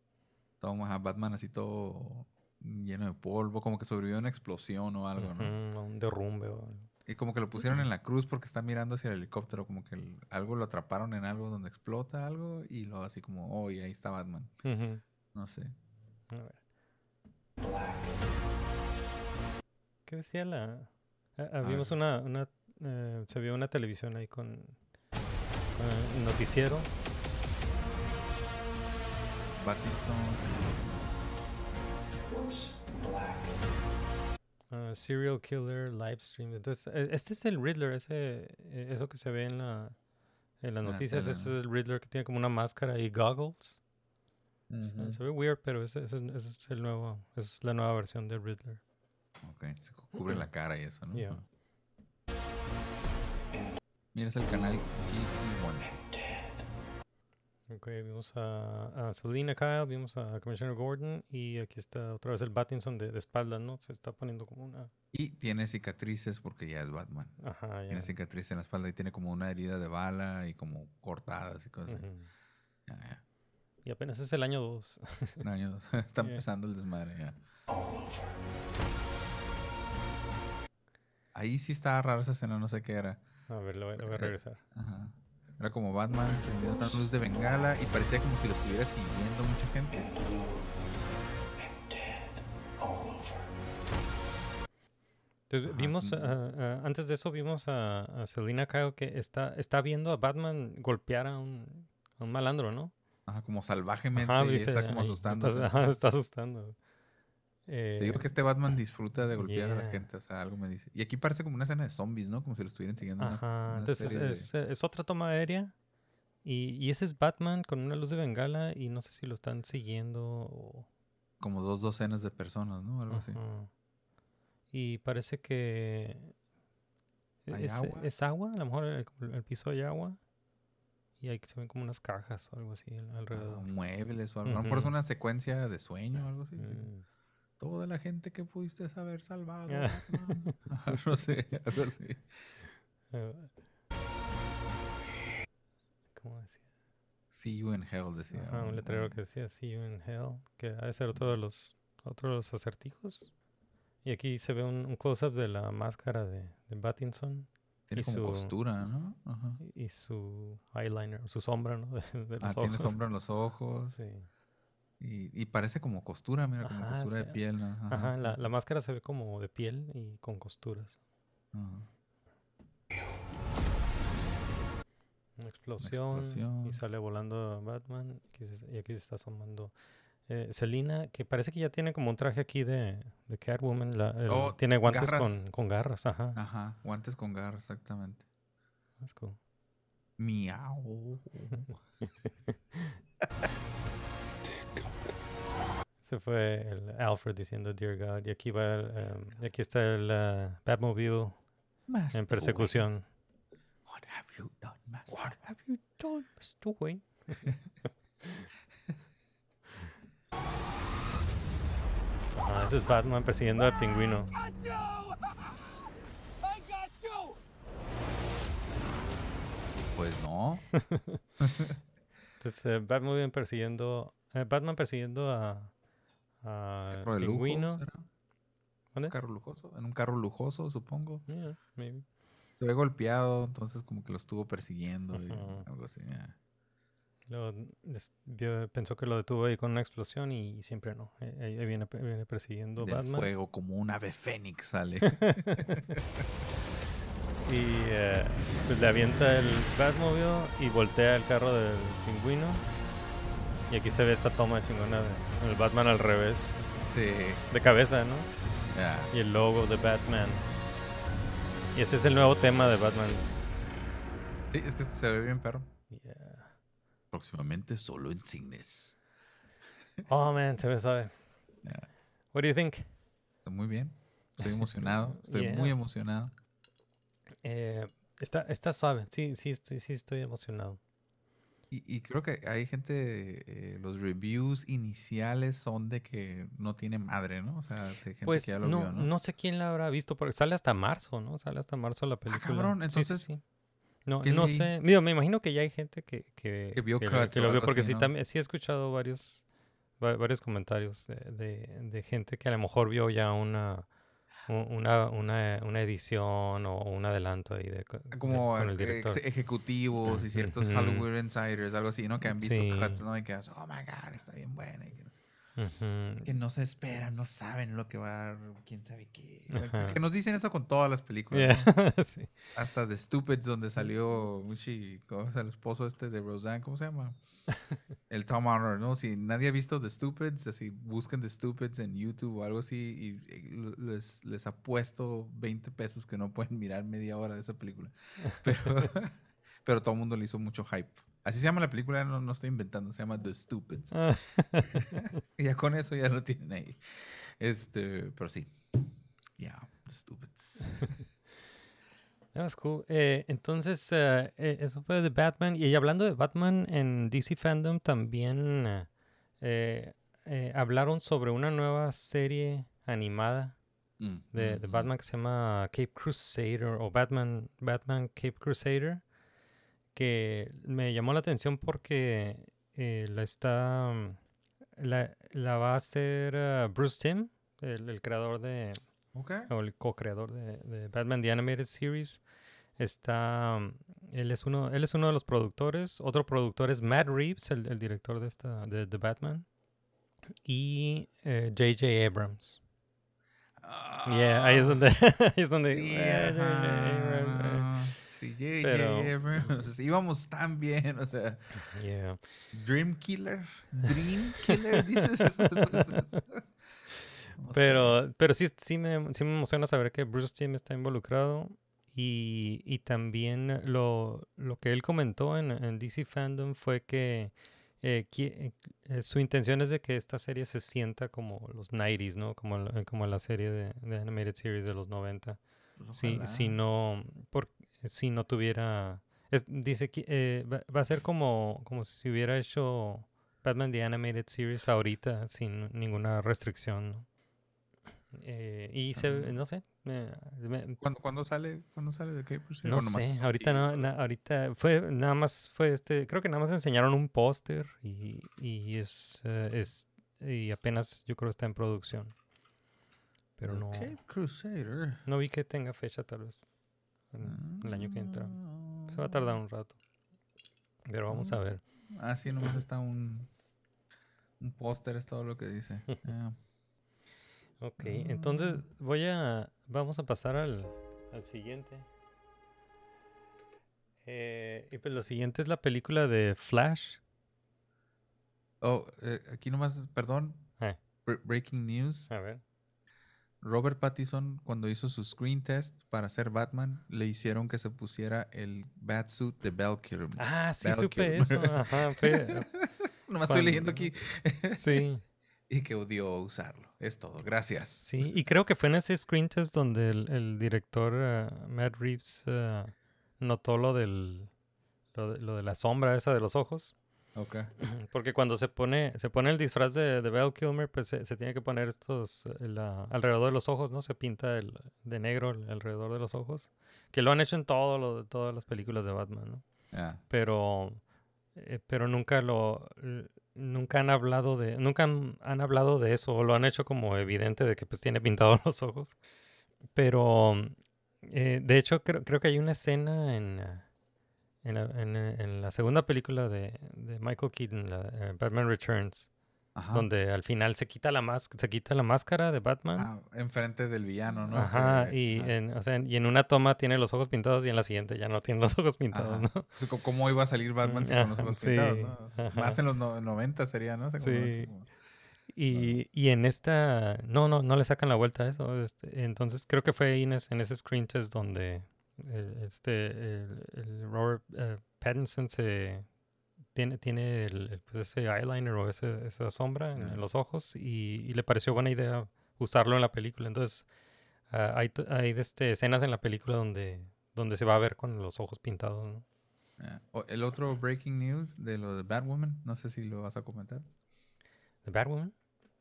Todo a Batman así todo lleno de polvo, como que sobrevivió a una explosión o algo, ¿no? Un derrumbe. o- Y como que lo pusieron en la cruz porque está mirando hacia el helicóptero, como que el- algo lo atraparon en algo donde explota algo y luego así como, oh, y ahí está Batman. No sé. A ver. ¿Qué decía la...? ah, vimos una... una eh, se vio una televisión ahí con, con el noticiero. Battinson. Serial Killer Live Stream. Entonces, eh, este es el Riddler, ese, eh, eso que se ve en la... En las noticias, ese es el Riddler que tiene como una máscara y goggles. Se- ve weird, pero ese, ese- ese es el nuevo, es la nueva versión de Riddler. Ok, se cu- cubre la cara y eso, ¿no? Yeah. Mira, es el canal GC1. Ok, vimos a, a Selena Kyle, vimos a Commissioner Gordon y aquí está otra vez el Battinson de, de espalda, ¿no? Se está poniendo como una... Y tiene cicatrices porque ya es Batman. Ajá, ya. Tiene cicatrices en la espalda y tiene como una herida de bala y como cortadas y cosas. Ujú. Ya, ya. Y apenas es el año 2. Un año, dos. Está Yeah. empezando el desmadre ya. Ahí sí estaba rara esa escena, no sé qué era. a ver, lo, voy- lo voy a Eh, regresar. Ajá. Era como Batman prendiendo una luz de bengala y parecía como si lo estuviera siguiendo mucha gente. Entonces, vimos, ah, ah, antes de eso vimos a, a Selena Kyle que está, está viendo a Batman golpear a un, a un malandro, ¿no? Ajá, como salvajemente Ajá, y dice, está como "Ay, asustándose. estás- ajá, está asustando. Te digo Eh, que este Batman disfruta de golpear a la gente, o sea, algo me dice. Y aquí parece como una escena de zombies, ¿no? Como si lo estuvieran siguiendo. Ajá, una entonces serie es, eh, es otra toma aérea y, y ese es Batman con una luz de bengala y no sé si lo están siguiendo o... Como dos docenas de personas, ¿no? Algo así. Y parece que ¿Hay es, agua? es agua, a lo mejor el, el piso hay agua y ahí se ven como unas cajas o algo así Ah, alrededor. muebles o algo. A lo mejor es Ujú. una secuencia de sueño o algo así. sí. Toda la gente que pudiste haber salvado. Ah. No sé, algo así. Eh, ¿Cómo decía? See you in hell, decía. Ajá, un letrero que decía See you in hell, que ha de ser otro de los, otro de los acertijos. Y aquí se ve un, un close-up de la máscara de, de Battinson Tiene y como su- costura, ¿no? Ajá. y, y su eyeliner, su sombra, ¿no? De, de los Ah, ojos. tiene sombra en los ojos. Sí. Y, y parece como costura, mira, como Ajá, costura sí. de piel, ¿no? Ajá, la, la máscara se ve como de piel y con costuras. Ajá. Una explosión, explosión. y sale volando Batman aquí se- y aquí se está asomando eh, Selina, que parece que ya tiene como un traje aquí de, de Catwoman. la- el- Oh, tiene guantes garras. con, con garras, ajá. Ajá, guantes con garra, exactamente. That's cool. Miau. Ese fue el Alfred diciendo Dear God. Y aquí va el, y aquí está el uh, Batmobile Master en persecución. Wayne, What have you done, Master? What have you done, Mr. Wayne? Ajá, ese es Batman persiguiendo al pingüino. Pues no. Entonces, eh, Batman persiguiendo, eh, Batman persiguiendo a, Carro de lujo, pingüino. ¿será? ¿Mande? ¿Un carro lujoso? En un carro lujoso, supongo. Yeah, maybe. Se ve golpeado, entonces como que lo estuvo persiguiendo y Ujú. algo así. Luego des- vio- pensó que lo detuvo ahí con una explosión y siempre no. Eh, Ahí ahí viene, viene persiguiendo Del Batman. fuego como un ave fénix sale. Y eh, pues le avienta el Batmobile y voltea el carro del pingüino. Y aquí se ve esta toma chingona de el Batman al revés. Este. de cabeza, ¿no? ya. Y el logo de Batman. Y ese es el nuevo tema de Batman. Sí, es que se ve bien, perro. Yeah. Próximamente solo en cines. Oh, man, se ve suave. Yeah. What do you think? Está muy bien. Estoy emocionado. Estoy Yeah. muy emocionado. Eh, está, está suave. Sí, sí, estoy, sí, estoy emocionado. Y, y creo que hay gente, eh, los reviews iniciales son de que no tiene madre, ¿no? O sea, de gente Pues que ya lo no, vio, ¿no? no sé quién la habrá visto, porque sale hasta marzo, ¿no? Sale hasta marzo la película. cabrón, Sí, sí, entonces, sí. No, ¿qué no sé. Digo, me imagino que ya hay gente que, que, Que vio que lo vio, porque así, sí, ¿no? también, sí he escuchado varios, va- varios comentarios de, de, de gente que a lo mejor vio ya una, una, una, una edición o un adelanto ahí de, de- Como con el director. ejecutivos y ciertos Ujú. Hollywood insiders, algo así, ¿no? Que han visto Sí. cuts, ¿no? Y que, oh my god, está bien buena. Y que, no sé- Ujú. que no se esperan, no saben lo que va a quién sabe qué. Ajá. Que nos dicen eso con todas las películas. Yeah, ¿no? sí. Hasta The Stupids, donde salió Mushi, ¿cómo es el esposo este de Roseanne? ¿Cómo se llama? El Tom Honor, ¿no? Si nadie ha visto The Stupids, así busquen The Stupids en YouTube o algo así y, y l- les, les apuesto 20 pesos que no pueden mirar media hora de esa película. Pero, pero todo el mundo le hizo mucho hype. Así se llama la película, no, no estoy inventando, se llama The Stupids. Ah, ya con eso ya lo tienen ahí. Este, pero sí. Yeah, The Stupids. That was cool. Eh, entonces, eh, eh, eso fue de Batman. Y hablando de Batman, en DC Fandom también eh, hablaron sobre una nueva serie animada Mm, de, de mm, Batman que se llama Cape Crusader o Batman, Batman Cape Crusader, que me llamó la atención porque la está mm, la, la va a hacer Bruce Timm, el, el creador de Ok. o el co-creador de, de Batman The Animated Series. Está, mm, él es uno, él es uno de los productores. Otro productor es Matt Reeves, el, el director de esta, de, de Batman. Y J.J. Abrams. Yeah, ahí es donde, ahí es donde Ah, Sí, eh, J.J. Abrams, eh. ajá. Sí, J.J. Pero- Abrams. Íbamos tan bien, o sea, Yeah. Dream Killer, Dream Killer, dices. Pero, pero sí, sí, me, sí me emociona saber que Bruce Timm está involucrado. Y, y también lo, lo que él comentó en, en DC Fandom fue que eh, eh, su intención es de que esta serie se sienta como los 90s, ¿no? Como, la- como la serie de, de Animated Series de los 90. Pues Si, si no, por, si no tuviera... es- dice que eh, va, va a ser como, como si hubiera hecho Batman The Animated Series ahorita sin ninguna restricción. ¿no? Eh, y se, Ah. no sé, me- me- ¿Cuándo, cuándo sale, ¿Cuándo sale de Cape Crusader? no ¿O nomás sé, es ahorita aquí? no, na- ahorita fue, nada más fue este, creo que nada más enseñaron un póster y, y es, eh, es, y apenas yo creo está en producción. Pero no, Cape Crusader. no vi que tenga fecha tal vez en el año que entra. Se va a tardar un rato. Pero vamos a ver. Ah, sí, nomás está un, un póster, es todo lo que dice. Ah. Ok, entonces voy a. Vamos a pasar al, al siguiente. Eh, y pues lo siguiente es la película de Flash. Oh, eh, aquí nomás, perdón. Bre- Breaking news. A ver. Robert Pattinson, cuando hizo su screen test para ser Batman, le hicieron que se pusiera el Batsuit de Kilmer. Ah, sí supe Kilmer. eso. Ajá, Nomás estoy leyendo aquí. sí, y que odió usarlo. Es todo. Gracias. sí. Y creo que fue en ese screen test donde el, el director eh, Matt Reeves eh, notó lo del. Lo de, lo de la sombra esa de los ojos. Ok. Porque cuando se pone, se pone el disfraz de, de Val Kilmer, pues se, se tiene que poner estos eh, la- alrededor de los ojos, ¿no? Se pinta el, de negro el- alrededor de los ojos. Que lo han hecho en todo lo, todas las películas de Batman, ¿no? Ah, Pero, eh, pero nunca lo, nunca han hablado de, nunca han, hablado de eso, o lo han hecho como evidente de que pues tiene pintado los ojos. Pero, eh, de hecho, creo, creo que hay una escena en, ah, en, la, en, eh, en la segunda película de, de Michael Keaton, eh, Batman Returns, Ajá. donde al final se quita la más, se quita la máscara de Batman. Ah, enfrente del villano, ¿no? Ajá, Que- y. En, o sea, y en una toma tiene los ojos pintados y en la siguiente ya no tiene los ojos pintados, Ajá. ¿no? ¿Cómo iba a salir Batman si con los ojos sí, pintados, no? Más en los no- 90 sería, ¿no? O sea, Sí. Y, y en esta, no, no, no le sacan la vuelta a eso. este, entonces creo que fue ahí en, es- en ese screen test donde el- este, el, el Robert eh, Pattinson se tiene, tiene el, pues, ese eyeliner o ese- esa sombra en, los ojos y, y le pareció buena idea usarlo en la película. Entonces ah, hay, hay de este, escenas en la película donde, donde se va a ver con los ojos pintados. O- el otro breaking news de lo de Batwoman, no sé si lo vas a comentar. ¿The Batwoman?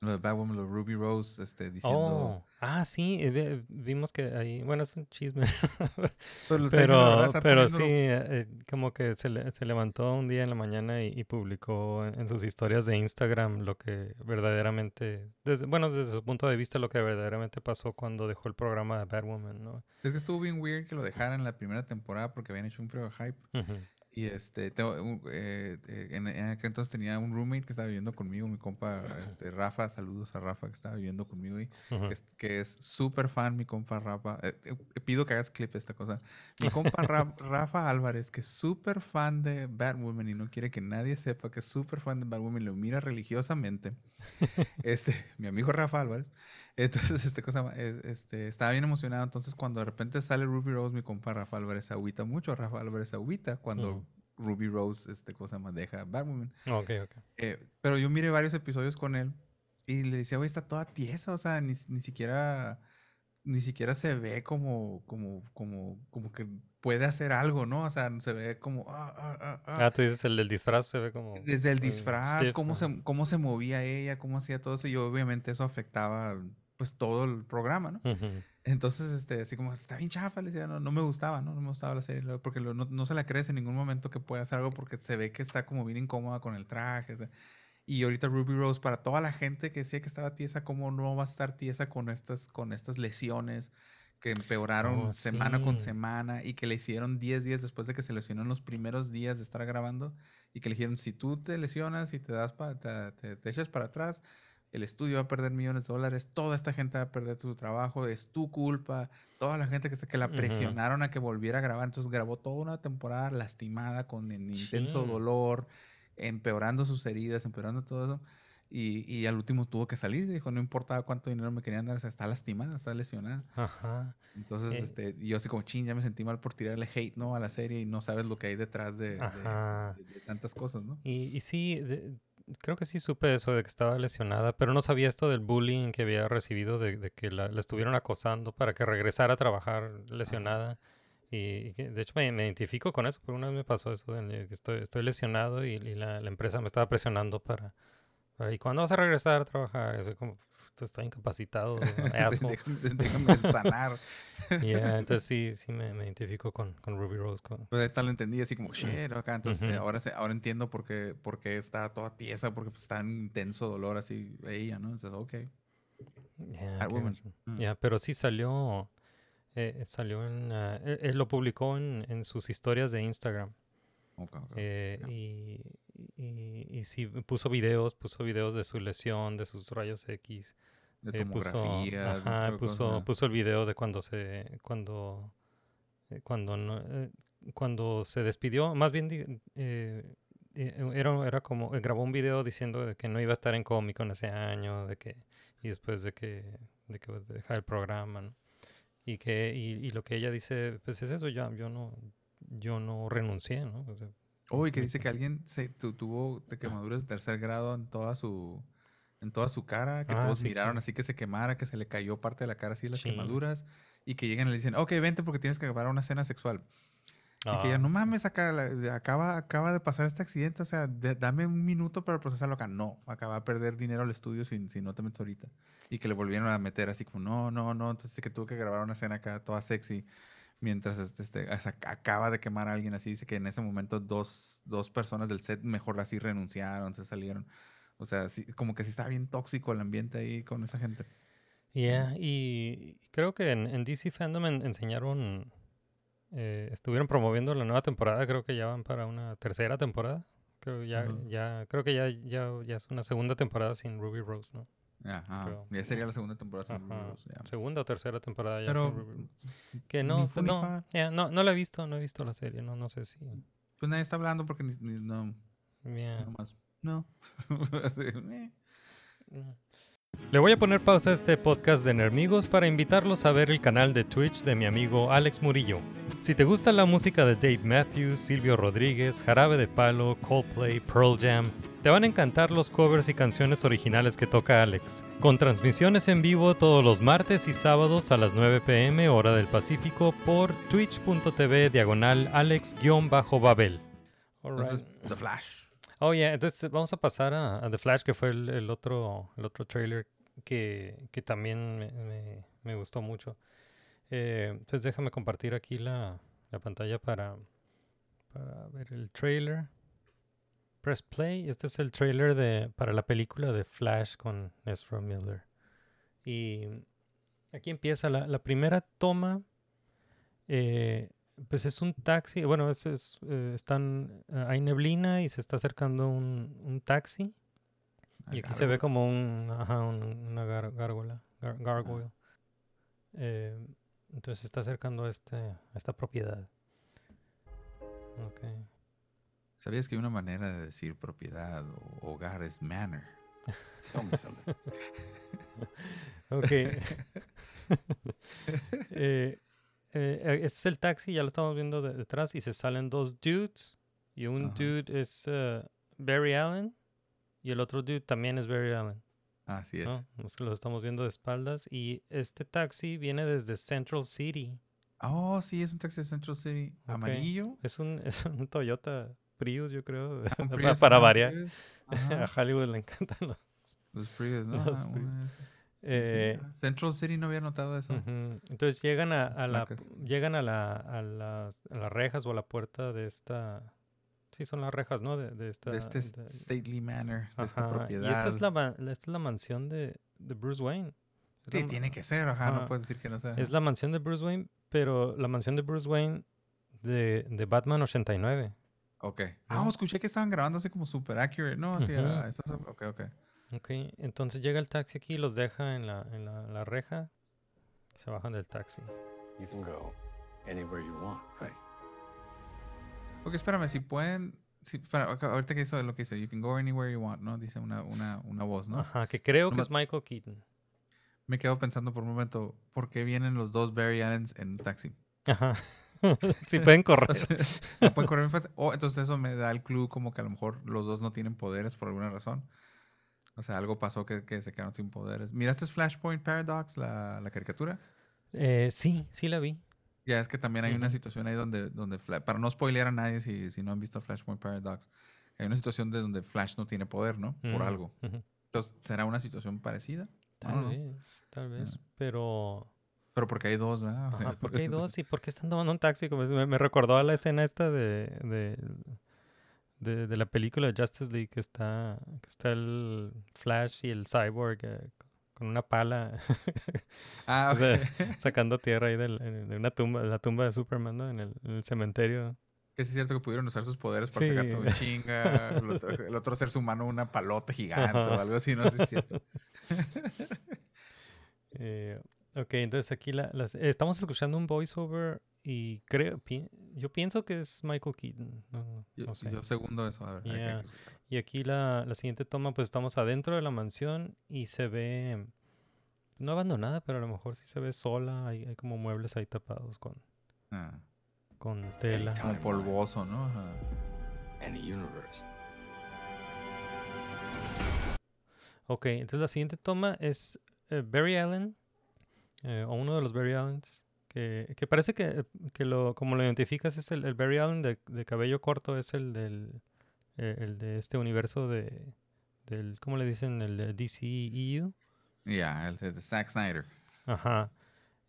Lo de Batwoman, lo de Ruby Rose este, diciendo... Oh, ah, sí, vimos que ahí, bueno, es un chisme, Pero, pero, pero sí, eh, como que se, le- se levantó un día en la mañana y, y publicó en, en sus historias de Instagram lo que verdaderamente, desde, bueno, desde su punto de vista, lo que verdaderamente pasó cuando dejó el programa de Batwoman, ¿no? Es que estuvo bien weird que lo dejaran en la primera temporada porque habían hecho un frío hype. Ujú, Y este, tengo eh, eh, en, en aquel entonces tenía un roommate que estaba viviendo conmigo, mi compa este, Rafa, saludos a Rafa que estaba viviendo conmigo y que es- que es súper fan, mi compa Rafa. eh, eh, pido que hagas clip de esta cosa. Mi compa Ra- Rafa Álvarez, que es súper fan de Batwoman y no quiere que nadie sepa que es súper fan de Batwoman lo mira religiosamente. Este, mi amigo Rafa Álvarez. Entonces, este cosa, este, estaba bien emocionado. Entonces, cuando de repente sale Ruby Rose, mi compa Rafa Álvarez agüita mucho. Rafa Álvarez agüita cuando. Ruby Rose, este cosa más, deja Batwoman. Ok, ok. Eh, pero yo miré varios episodios con él y le decía, güey, está toda tiesa, o sea, ni, ni siquiera, ni siquiera se ve como, como, como, como que puede hacer algo, ¿no? O sea, se ve como, ah, ah, ah, ah. Ah, tú dices el del disfraz se ve como... Desde el disfraz, stiff, cómo se, cómo se movía ella, cómo hacía todo eso, y obviamente eso afectaba, pues, todo el programa, ¿no? Ujú, Entonces, este, así como, está bien chafa, le decía, no, no me gustaba, ¿no? No me gustaba la serie, porque lo- no, no se la crees en ningún momento que pueda hacer algo porque se ve que está como bien incómoda con el traje. o sea, Y ahorita Ruby Rose, para toda la gente que decía que estaba tiesa, ¿cómo no va a estar tiesa con estas, con estas lesiones que empeoraron Oh, semana con sí. semana y que le hicieron 10 días después de que se lesionó en los primeros días de estar grabando y que le dijeron, si tú te lesionas y te das pa- te, te- te echas para atrás, el estudio va a perder millones de dólares, toda esta gente va a perder su trabajo, es tu culpa, toda la gente que, se- que la presionaron a que volviera a grabar, entonces grabó toda una temporada lastimada con el intenso Sí. dolor, empeorando sus heridas, empeorando todo eso. Y, y al último tuvo que salir, dijo, no importaba cuánto dinero me querían dar, o sea, está lastimada, está lesionada. Ajá. Entonces, Eh. este, yo así como, ching, ya me sentí mal por tirarle hate, ¿no? A la serie y no sabes lo que hay detrás de, de- de- de tantas cosas, ¿no? Y, y sí, de- creo que sí supe eso de que estaba lesionada, pero no sabía esto del bullying que había recibido, de, de que la, la estuvieron acosando para que regresara a trabajar lesionada. Y, y de hecho me, me identifico con eso, porque una vez me pasó eso, de que estoy, estoy lesionado y, y la, la empresa me estaba presionando para, para, ¿y cuándo vas a regresar a trabajar? Y soy como, "Tú estás incapacitado, asshole". Déjame, déjame sanar. Yeah, entonces sí, sí me, me identifico con, con Ruby Rose. con- Pues esta lo entendí así como, shit, acá. Entonces, eh, Ujú. ahora, se- ahora entiendo por qué, por qué está toda tiesa, porque pues, está en intenso dolor así ella, ¿no? Entonces, ok. Yeah, gacho. Mm. Pero sí salió, eh, salió en, ah, él, él lo publicó en, en sus historias de Instagram. ok, ok. eh, ya. y, y, y sí, puso videos, puso videos de su lesión, de sus rayos X. de eh, puso, ajá, puso, puso el video de cuando se, cuando, eh, cuando, no- eh, cuando se despidió, más bien eh, era, era como, grabó un video diciendo de que no iba a estar en Comic Con ese año, de que, y después de que, de que dejar el programa, ¿no? Y que, y, y lo que ella dice, pues es eso, ya, yo no, yo no renuncié, ¿no? O sea, Y es que dice que alguien se tu- tuvo de quemaduras de tercer grado en toda su en toda su cara, que Ah, todos sí, miraron que- así que se quemara, que se le cayó parte de la cara así las Sí. quemaduras y que llegan y le dicen, ok, vente porque tienes que grabar una escena sexual. Y que ya Ah, no sí. mames, acá, acaba, acaba de pasar este accidente, o sea, de- dame un minuto para procesarlo acá. No, acaba de perder dinero al estudio si, si no te metes ahorita. Y que le volvieron a meter así como, no, no, no. Entonces que tuvo que grabar una escena acá toda sexy mientras este, este, acaba de quemar a alguien así. Dice que en ese momento dos, dos personas del set mejor así renunciaron, se salieron. O sea, sí, como que sí estaba bien tóxico el ambiente ahí con esa gente. Yeah, y creo que en, en DC Fandom en- enseñaron, eh, estuvieron promoviendo la nueva temporada, creo que ya van para una tercera temporada. Creo ya, ya, creo que ya, ya, ya es una segunda temporada sin Ruby Rose, ¿no? Ajá. Ya sería la segunda temporada. Ajá. Segunda o tercera temporada ya Pero. Que no, ni no, yeah, no, no la he visto, no he visto la serie, no, no sé si. Pues nadie está hablando porque ni, ni- no, yeah. nomás, no. Eh. Le voy a poner pausa a este podcast de Enemigos para invitarlos a ver el canal de Twitch de mi amigo Alex Murillo. Si te gusta la música de Dave Matthews, Silvio Rodríguez, Jarabe de Palo, Coldplay, Pearl Jam, te van a encantar los covers y canciones originales que toca Alex, con transmisiones en vivo todos los martes y sábados a las 9 pm hora del Pacífico por twitch.tv diagonal alex-babel. The Flash. Oh, yeah. Entonces vamos a pasar a, a The Flash, que fue el, el otro, el otro trailer que, que también me, me- me gustó mucho. Eh, entonces déjame compartir aquí la, la pantalla para, para ver el trailer. Press play. Este es el trailer de, para la película de Flash con Ezra Miller. Y aquí empieza la, la primera toma. eh, pues es un taxi. Bueno, es, es, eh, están, eh, hay neblina y se está acercando un, un taxi. Y aquí se ve como un, ajá, un- una gar- gárgola, gar- gargoyle. Eh, entonces se está acercando a, este, a esta propiedad. Ok. ¿Sabías que hay una manera de decir propiedad o hogar es manor? Ok. Eh, eh, este es el taxi, ya lo estamos viendo de- detrás y se salen dos dudes. Y un Ajá. dude es eh, Barry Allen y el otro dude también es Barry Allen. Así es. ¿no? Es que lo estamos viendo de espaldas. Y este taxi viene desde Central City. Oh, sí, es un taxi de Central City amarillo. Es un, es un Toyota Prius, yo creo. Prius, para ajá, variar. A Ajá, Hollywood le encantan los. Los Prius, ¿no? Los Ah, Prius. Sí, Eh, ah, Central City no había notado eso. ujú. Entonces llegan a, a la llegan a la a las, a las rejas o a la puerta de esta sí son las rejas no de, de esta De este de- stately manor, de esta ajá, propiedad. y esta es la esta es la mansión de, de Bruce Wayne Es la Sí, ma- tiene que ser, ajá, no ajá. puedes decir que no sea. es la mansión de Bruce Wayne pero la mansión de Bruce Wayne de, de Batman 89 Ok. Ah, ¿no? escuché que estaban grabando así como super accurate, ¿no? Así, Ujú. ah, estás- ok, ok. Ok, entonces llega el taxi aquí, los deja en la, en la, la reja, se bajan del taxi. You can go anywhere you want, right? Ok, espérame, si pueden... Si, para, ahorita que hizo lo que dice, you can go anywhere you want, ¿no? Dice una, una, una voz, ¿no? Ajá, que creo que Nomás- es Michael Keaton. Me quedo pensando por un momento, ¿por qué vienen los dos Barry Allens en un taxi? Ajá. sí pueden correr. No pueden correr muy fácil. O entonces eso me da el clue como que a lo mejor los dos no tienen poderes por alguna razón. O sea, algo pasó que, que se quedaron sin poderes. ¿Miraste Flashpoint Paradox, la, la caricatura? Eh, sí, sí la vi. Ya es que también hay una Ujú. situación ahí donde, donde para no spoilear a nadie si, si no han visto Flashpoint Paradox, hay una situación de donde Flash no tiene poder, ¿no? Por Mm, algo. ujú. Entonces, ¿será una situación parecida? Tal vez, tal vez. Ah. Pero, Pero porque hay dos, ¿verdad? O sea, ajá, ¿por qué hay dos? ¿Y por qué están tomando un taxi? Como me, me recordó a la escena esta de, de, de, de la película de Justice League que está, que está el Flash y el Cyborg eh, con una pala Ah, o sea, ok. sacando tierra ahí del- de una tumba, de la tumba de Superman, ¿no? En el, en el cementerio. Es cierto que pudieron usar sus poderes para sacar todo en chinga. El otro, el otro hacer su mano una palota gigante o algo así, no sé si es cierto. Eh, ok, entonces aquí la, las- estamos escuchando un voiceover y creo, pi- yo pienso que es Michael Keaton. No, Yo, no sé. yo segundo eso, a ver. hay que. Y aquí la, la siguiente toma, pues estamos adentro de la mansión y se ve, no abandonada, pero a lo mejor sí se ve sola. Hay, hay como muebles ahí tapados con, Ah, con tela. como polvoso, ¿no? Ajá. Any universe. Ok, entonces la siguiente toma es eh, Barry Allen, eh, o uno de los Barry Allens, que, que parece que, que lo, como lo identificas es el, el Barry Allen de, de cabello corto, es el del eh, el de este universo de del, ¿cómo le dicen? El DCEU. Ya, el de Zack Snyder. Ajá.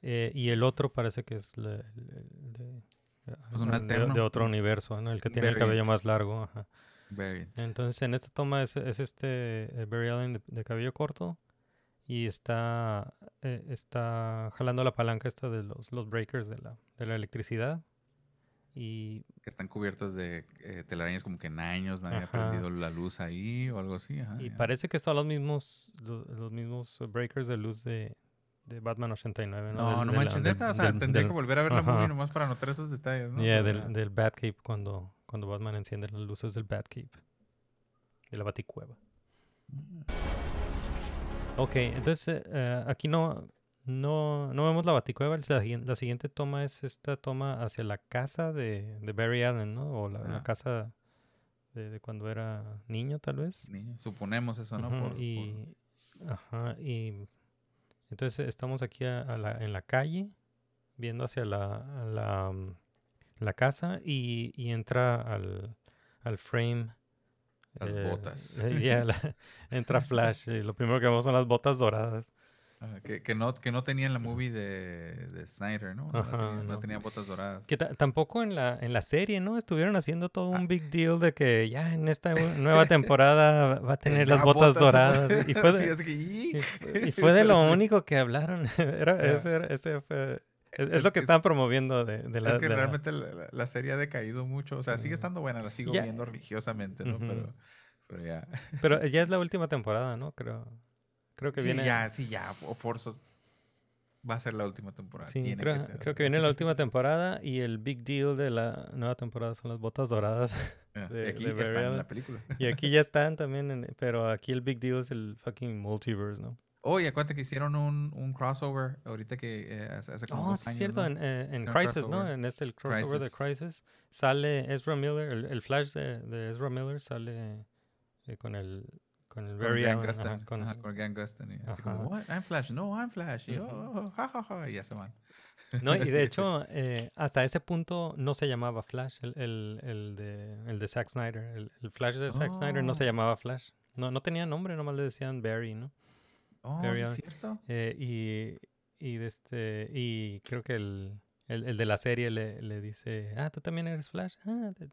Eh, y el otro parece que es el, el de, Pues un de- de otro universo, ¿no? El que tiene el cabello más largo. Ajá. Entonces en esta toma es, es este eh, Barry Allen de, de cabello corto y está, eh, está jalando la palanca esta de los, los breakers de la, de la electricidad. Y Que están cubiertos de eh, telarañas como que en años nadie Ajá. ha prendido la luz ahí o algo así. Ajá, Y ya. parece que son los mismos, lo- los, mismos breakers de luz de, de Batman 89, ¿no? No, Del- no de la- manches, del- neta. O sea, del- tendría que volver a ver la movie nomás para notar esos detalles, ¿no? yeah, del, del Batcave cuando, cuando Batman enciende las luces del Batcave. De la Baticueva. Ok, entonces eh, aquí no, no, no vemos la baticueva. La, siguiente- la siguiente toma es esta toma hacia la casa de, de Barry Allen, ¿no? O la, la casa de, de cuando era niño, tal vez. Niño, Suponemos eso, ¿no? Por- y, ajá, y entonces estamos aquí a- a la- en la calle, viendo hacia la, a la, la casa y, y entra al, al frame. Las eh, botas. eh, ya, la- entra Flash y lo primero que vemos son las botas doradas. Ah, que, que no, que no tenía en la movie de, de Snyder, ¿no? No, Ajá, tenía, no no. tenía botas doradas. Que tampoco en la, en la serie, ¿no? Estuvieron haciendo todo un big deal de que ya en esta nue- nueva temporada va a tener las botas botas, doradas. Y fue Sí, de, así que, y fue- y fue de lo único que hablaron. Era, Ya. ese, era- ese fue- es, lo que estaban promoviendo de, de la... es que de realmente la, la- la serie ha decaído mucho. O sea, sigue Sí. estando buena, la sigo Ya- viendo religiosamente, ¿no? Pero, pero ya. Pero ya es la última temporada, ¿no? Creo, creo que sí, viene... ya, sí, ya. o Forzo va a ser la última temporada. Sí, tiene creo, que ser. creo que viene la última temporada y el big deal de la nueva temporada son las botas doradas. Ya, de- y aquí de están Barry en Allen. la película. Y aquí ya están también, en- pero aquí el big deal es el fucking multiverse, ¿no? Oh, y acuérdate que hicieron un, un crossover ahorita que eh, hace, hace como Oh, dos sí, es años, cierto, ¿no? en, eh, en Crisis, ¿no? En este, el crossover de Crisis, sale Ezra Miller, el, el flash de, de Ezra Miller sale eh, con el con el Barry Allen, con- Ajá, con Grant Gustin, así Ajá. como, "What? I'm Flash. No, I'm Flash. Y, Ujú. "Oh, oh, ja, ja, ja", y ya se van. No, y de hecho, eh, hasta ese punto no se llamaba Flash, el, el, el de, el de Zack Snyder. El, el Flash de Zack Snyder no se Oh. llamaba Flash. No, no tenía nombre, nomás le decían Barry, ¿no? Oh, ¿sí es cierto? Eh, y, y, de este, y creo que el, el, el de la serie le, le dice, ah, tú también eres Flash. Ah, de-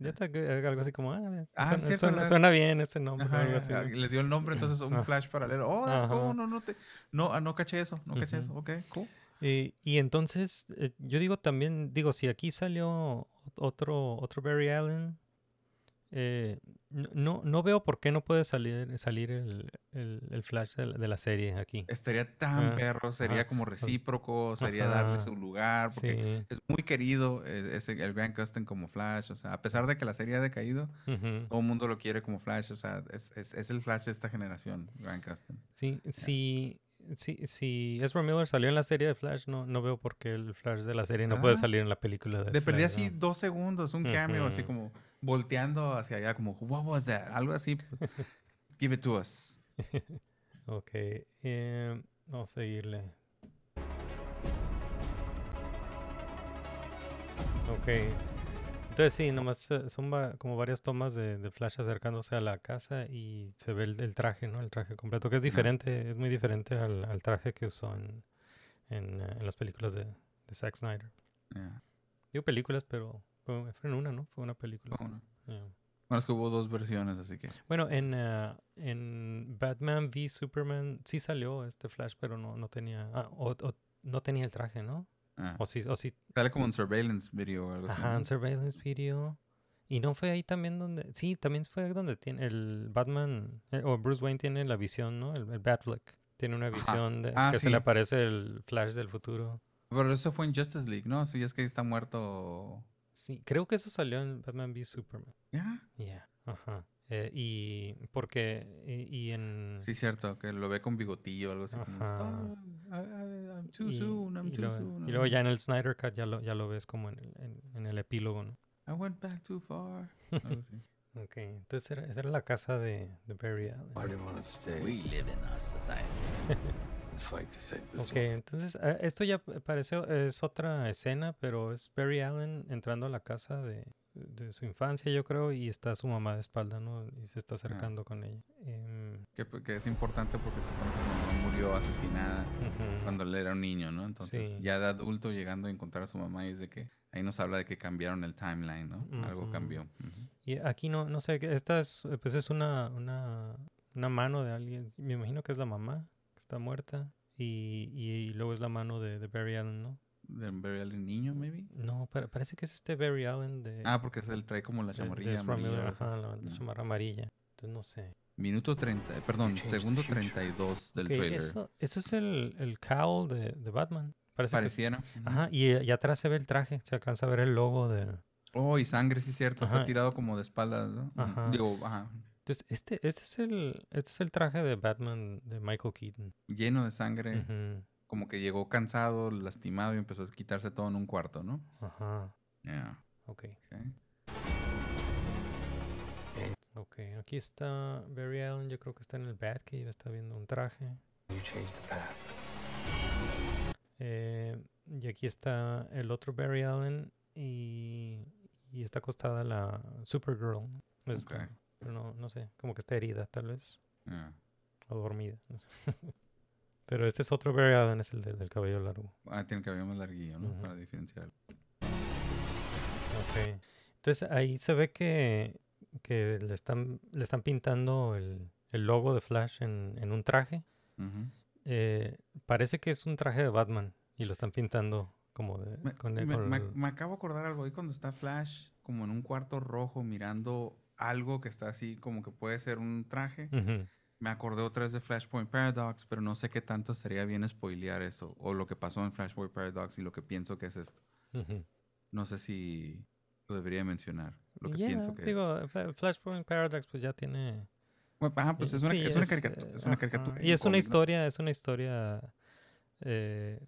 that's a good-" algo así como, ah, Ah, suena, cierto, suena, suena bien ese nombre. Ajá, algo así, ah, le dio el nombre, entonces un Ah. flash paralelo. Oh, that's cool. No, no, te, no, ah, no caché eso. No caché Ujú. eso. Ok, cool. Y, y entonces, eh, yo digo también, digo, si aquí salió otro, otro Barry Allen, eh, no, no, veo por qué no puede salir, salir el, el, el Flash de la, de la serie aquí. Estaría tan Ah, perro, sería como recíproco, sería darle su lugar, porque Sí. es muy querido eh, ese, el Grant Gustin como Flash. O sea, a pesar de que la serie ha decaído, ujú. todo el mundo lo quiere como Flash. O sea, es, es, es el Flash de esta generación, Grant Gustin. Sí, si, si, si Ezra Miller salió en la serie de Flash, no, no veo por qué el Flash de la serie no puede Ah. salir en la película de Le perdí así dos segundos, un cameo, así como volteando hacia allá, como, what was that? Algo así. pues, Give it to us. Ok, eh, vamos a seguirle. Ok, entonces sí, nomás son como varias tomas de, de Flash acercándose a la casa y se ve el, el traje, ¿no? El traje completo, que es diferente, es muy diferente al, al traje que usó en, en, eh, en las películas de, de Zack Snyder. Yeah, Digo películas, pero fue, fue en una, ¿no? Fue una película. fue. Yeah. Bueno, es que hubo dos versiones, así que. Bueno, en, ah, en Batman v Superman sí salió este Flash, pero no, no tenía. ah, o, o no tenía el traje, ¿no? ah, O sí, o sí. Sale como un surveillance video o algo así. Ajá, ¿no? en Surveillance Video. Y no fue ahí también donde. Sí, también fue donde tiene el Batman. eh, o Bruce Wayne tiene la visión, ¿no? El, el Batfleck. Tiene una visión de Ah, que se le aparece el Flash del futuro. Pero eso fue en Justice League, ¿no? Sí, es que está muerto. Sí, creo que eso salió en Batman v Superman. ¿Ya? Yeah, ajá. Eh, y porque. Y, y en. Sí, cierto, que lo ve con bigotillo o algo así. como, Ajá. "Ah, I- I- I'm too y, soon, I'm y too luego, soon. y luego ya en el Snyder Cut ya lo, ya lo ves como en el, en, en el epílogo, ¿no? I went back too far. Algo así. Ok, entonces era, esa era la casa de, de Barry Allen. Why do you want to stay? We live in a society. Ok, entonces eh, esto ya parece, es otra escena, pero es Barry Allen entrando a la casa de, de su infancia, yo creo, y está su mamá de espalda, ¿no? Y se está acercando con ella. Em, que, que es importante porque supone que su mamá murió asesinada ujú. cuando él era un niño, ¿no? Entonces, Sí. ya de adulto llegando a encontrar a su mamá y es de que ahí nos habla de que cambiaron el timeline, ¿no? Algo Ujú. cambió. Ujú. Y aquí no, no sé, esta es, eh, pues es una, una, una mano de alguien, me imagino que es la mamá, está muerta, y, y, luego es la mano de, de Barry Allen, ¿no? ¿De Barry Allen niño, maybe? No, pa- parece que es este Barry Allen de... Ah, porque es él trae como la Ezra amarilla. Ajá, la, Mm. chamarra amarilla. Entonces no sé. Minuto 30, eh, perdón, segundo future. 32 del Ok, trailer. eso, eso es el, el cowl de, de Batman. Parece Pareciera. Ajá, y, y atrás se ve el traje, se alcanza a ver el logo de... Oh, y sangre, sí, cierto. Está Ajá. tirado como de espaldas, ¿no? Ajá. Digo, ajá. Entonces, este, este es el, este es el traje de Batman de Michael Keaton. Lleno de sangre, como que llegó cansado, lastimado y empezó a quitarse todo en un cuarto, ¿no? Ajá, Yeah. ok. ok. Ok, aquí está Barry Allen, yo creo que está en el Batcave, está viendo un traje. You changed the past. Eh, y aquí está el otro Barry Allen y, y está acostada la Supergirl. Es Ok. como- pero no, no sé, como que está herida tal vez, Yeah. o dormida. no sé. pero este es otro Barry Allen, es el de- del cabello largo. Ah, tiene que haber más larguillo, ¿no? Para diferenciar. Ok. Entonces ahí se ve que, que le, están, le están pintando el, el logo de Flash en, en un traje. Eh, parece que es un traje de Batman y lo están pintando como de, Me, con el- me- el- me acabo de acordar algo ahí cuando está Flash como en un cuarto rojo mirando algo que está así como que puede ser un traje. Me acordé otra vez de Flashpoint Paradox, pero no sé qué tanto estaría bien spoilear eso o lo que pasó en Flashpoint Paradox y lo que pienso que es esto. No sé si lo debería mencionar, lo que Yeah, pienso que es. digo, Fla- Flashpoint Paradox pues ya tiene... Bueno, ajá, pues es una, sí, es una es, caricatura. eh, Es una caricatura. Y es una historia, es una historia... eh,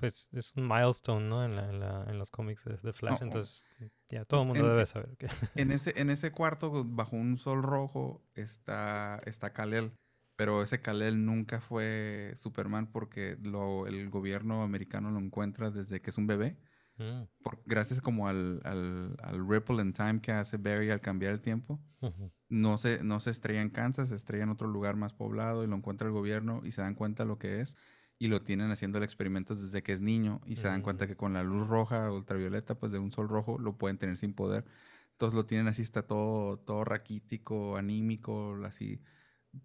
pues es un milestone, ¿no? En, la, en, la- en los cómics de, de Flash, oh. entonces ya todo el mundo En- debe saber que... En ese, en ese cuarto, bajo un sol rojo, está, está Kal-El. Pero ese Kal-El nunca fue Superman porque lo, el gobierno americano lo encuentra desde que es un bebé. Mm, Por, gracias como al, al, al ripple in time que hace Barry al cambiar el tiempo. ujú. No se, no se estrella en Kansas, se estrella en otro lugar más poblado y lo encuentra el gobierno y se dan cuenta lo que es. Y lo tienen haciendo el experimento desde que es niño y se dan cuenta que con la luz roja, ultravioleta, pues de un sol rojo, lo pueden tener sin poder. Entonces lo tienen así, está todo, todo raquítico, anímico, así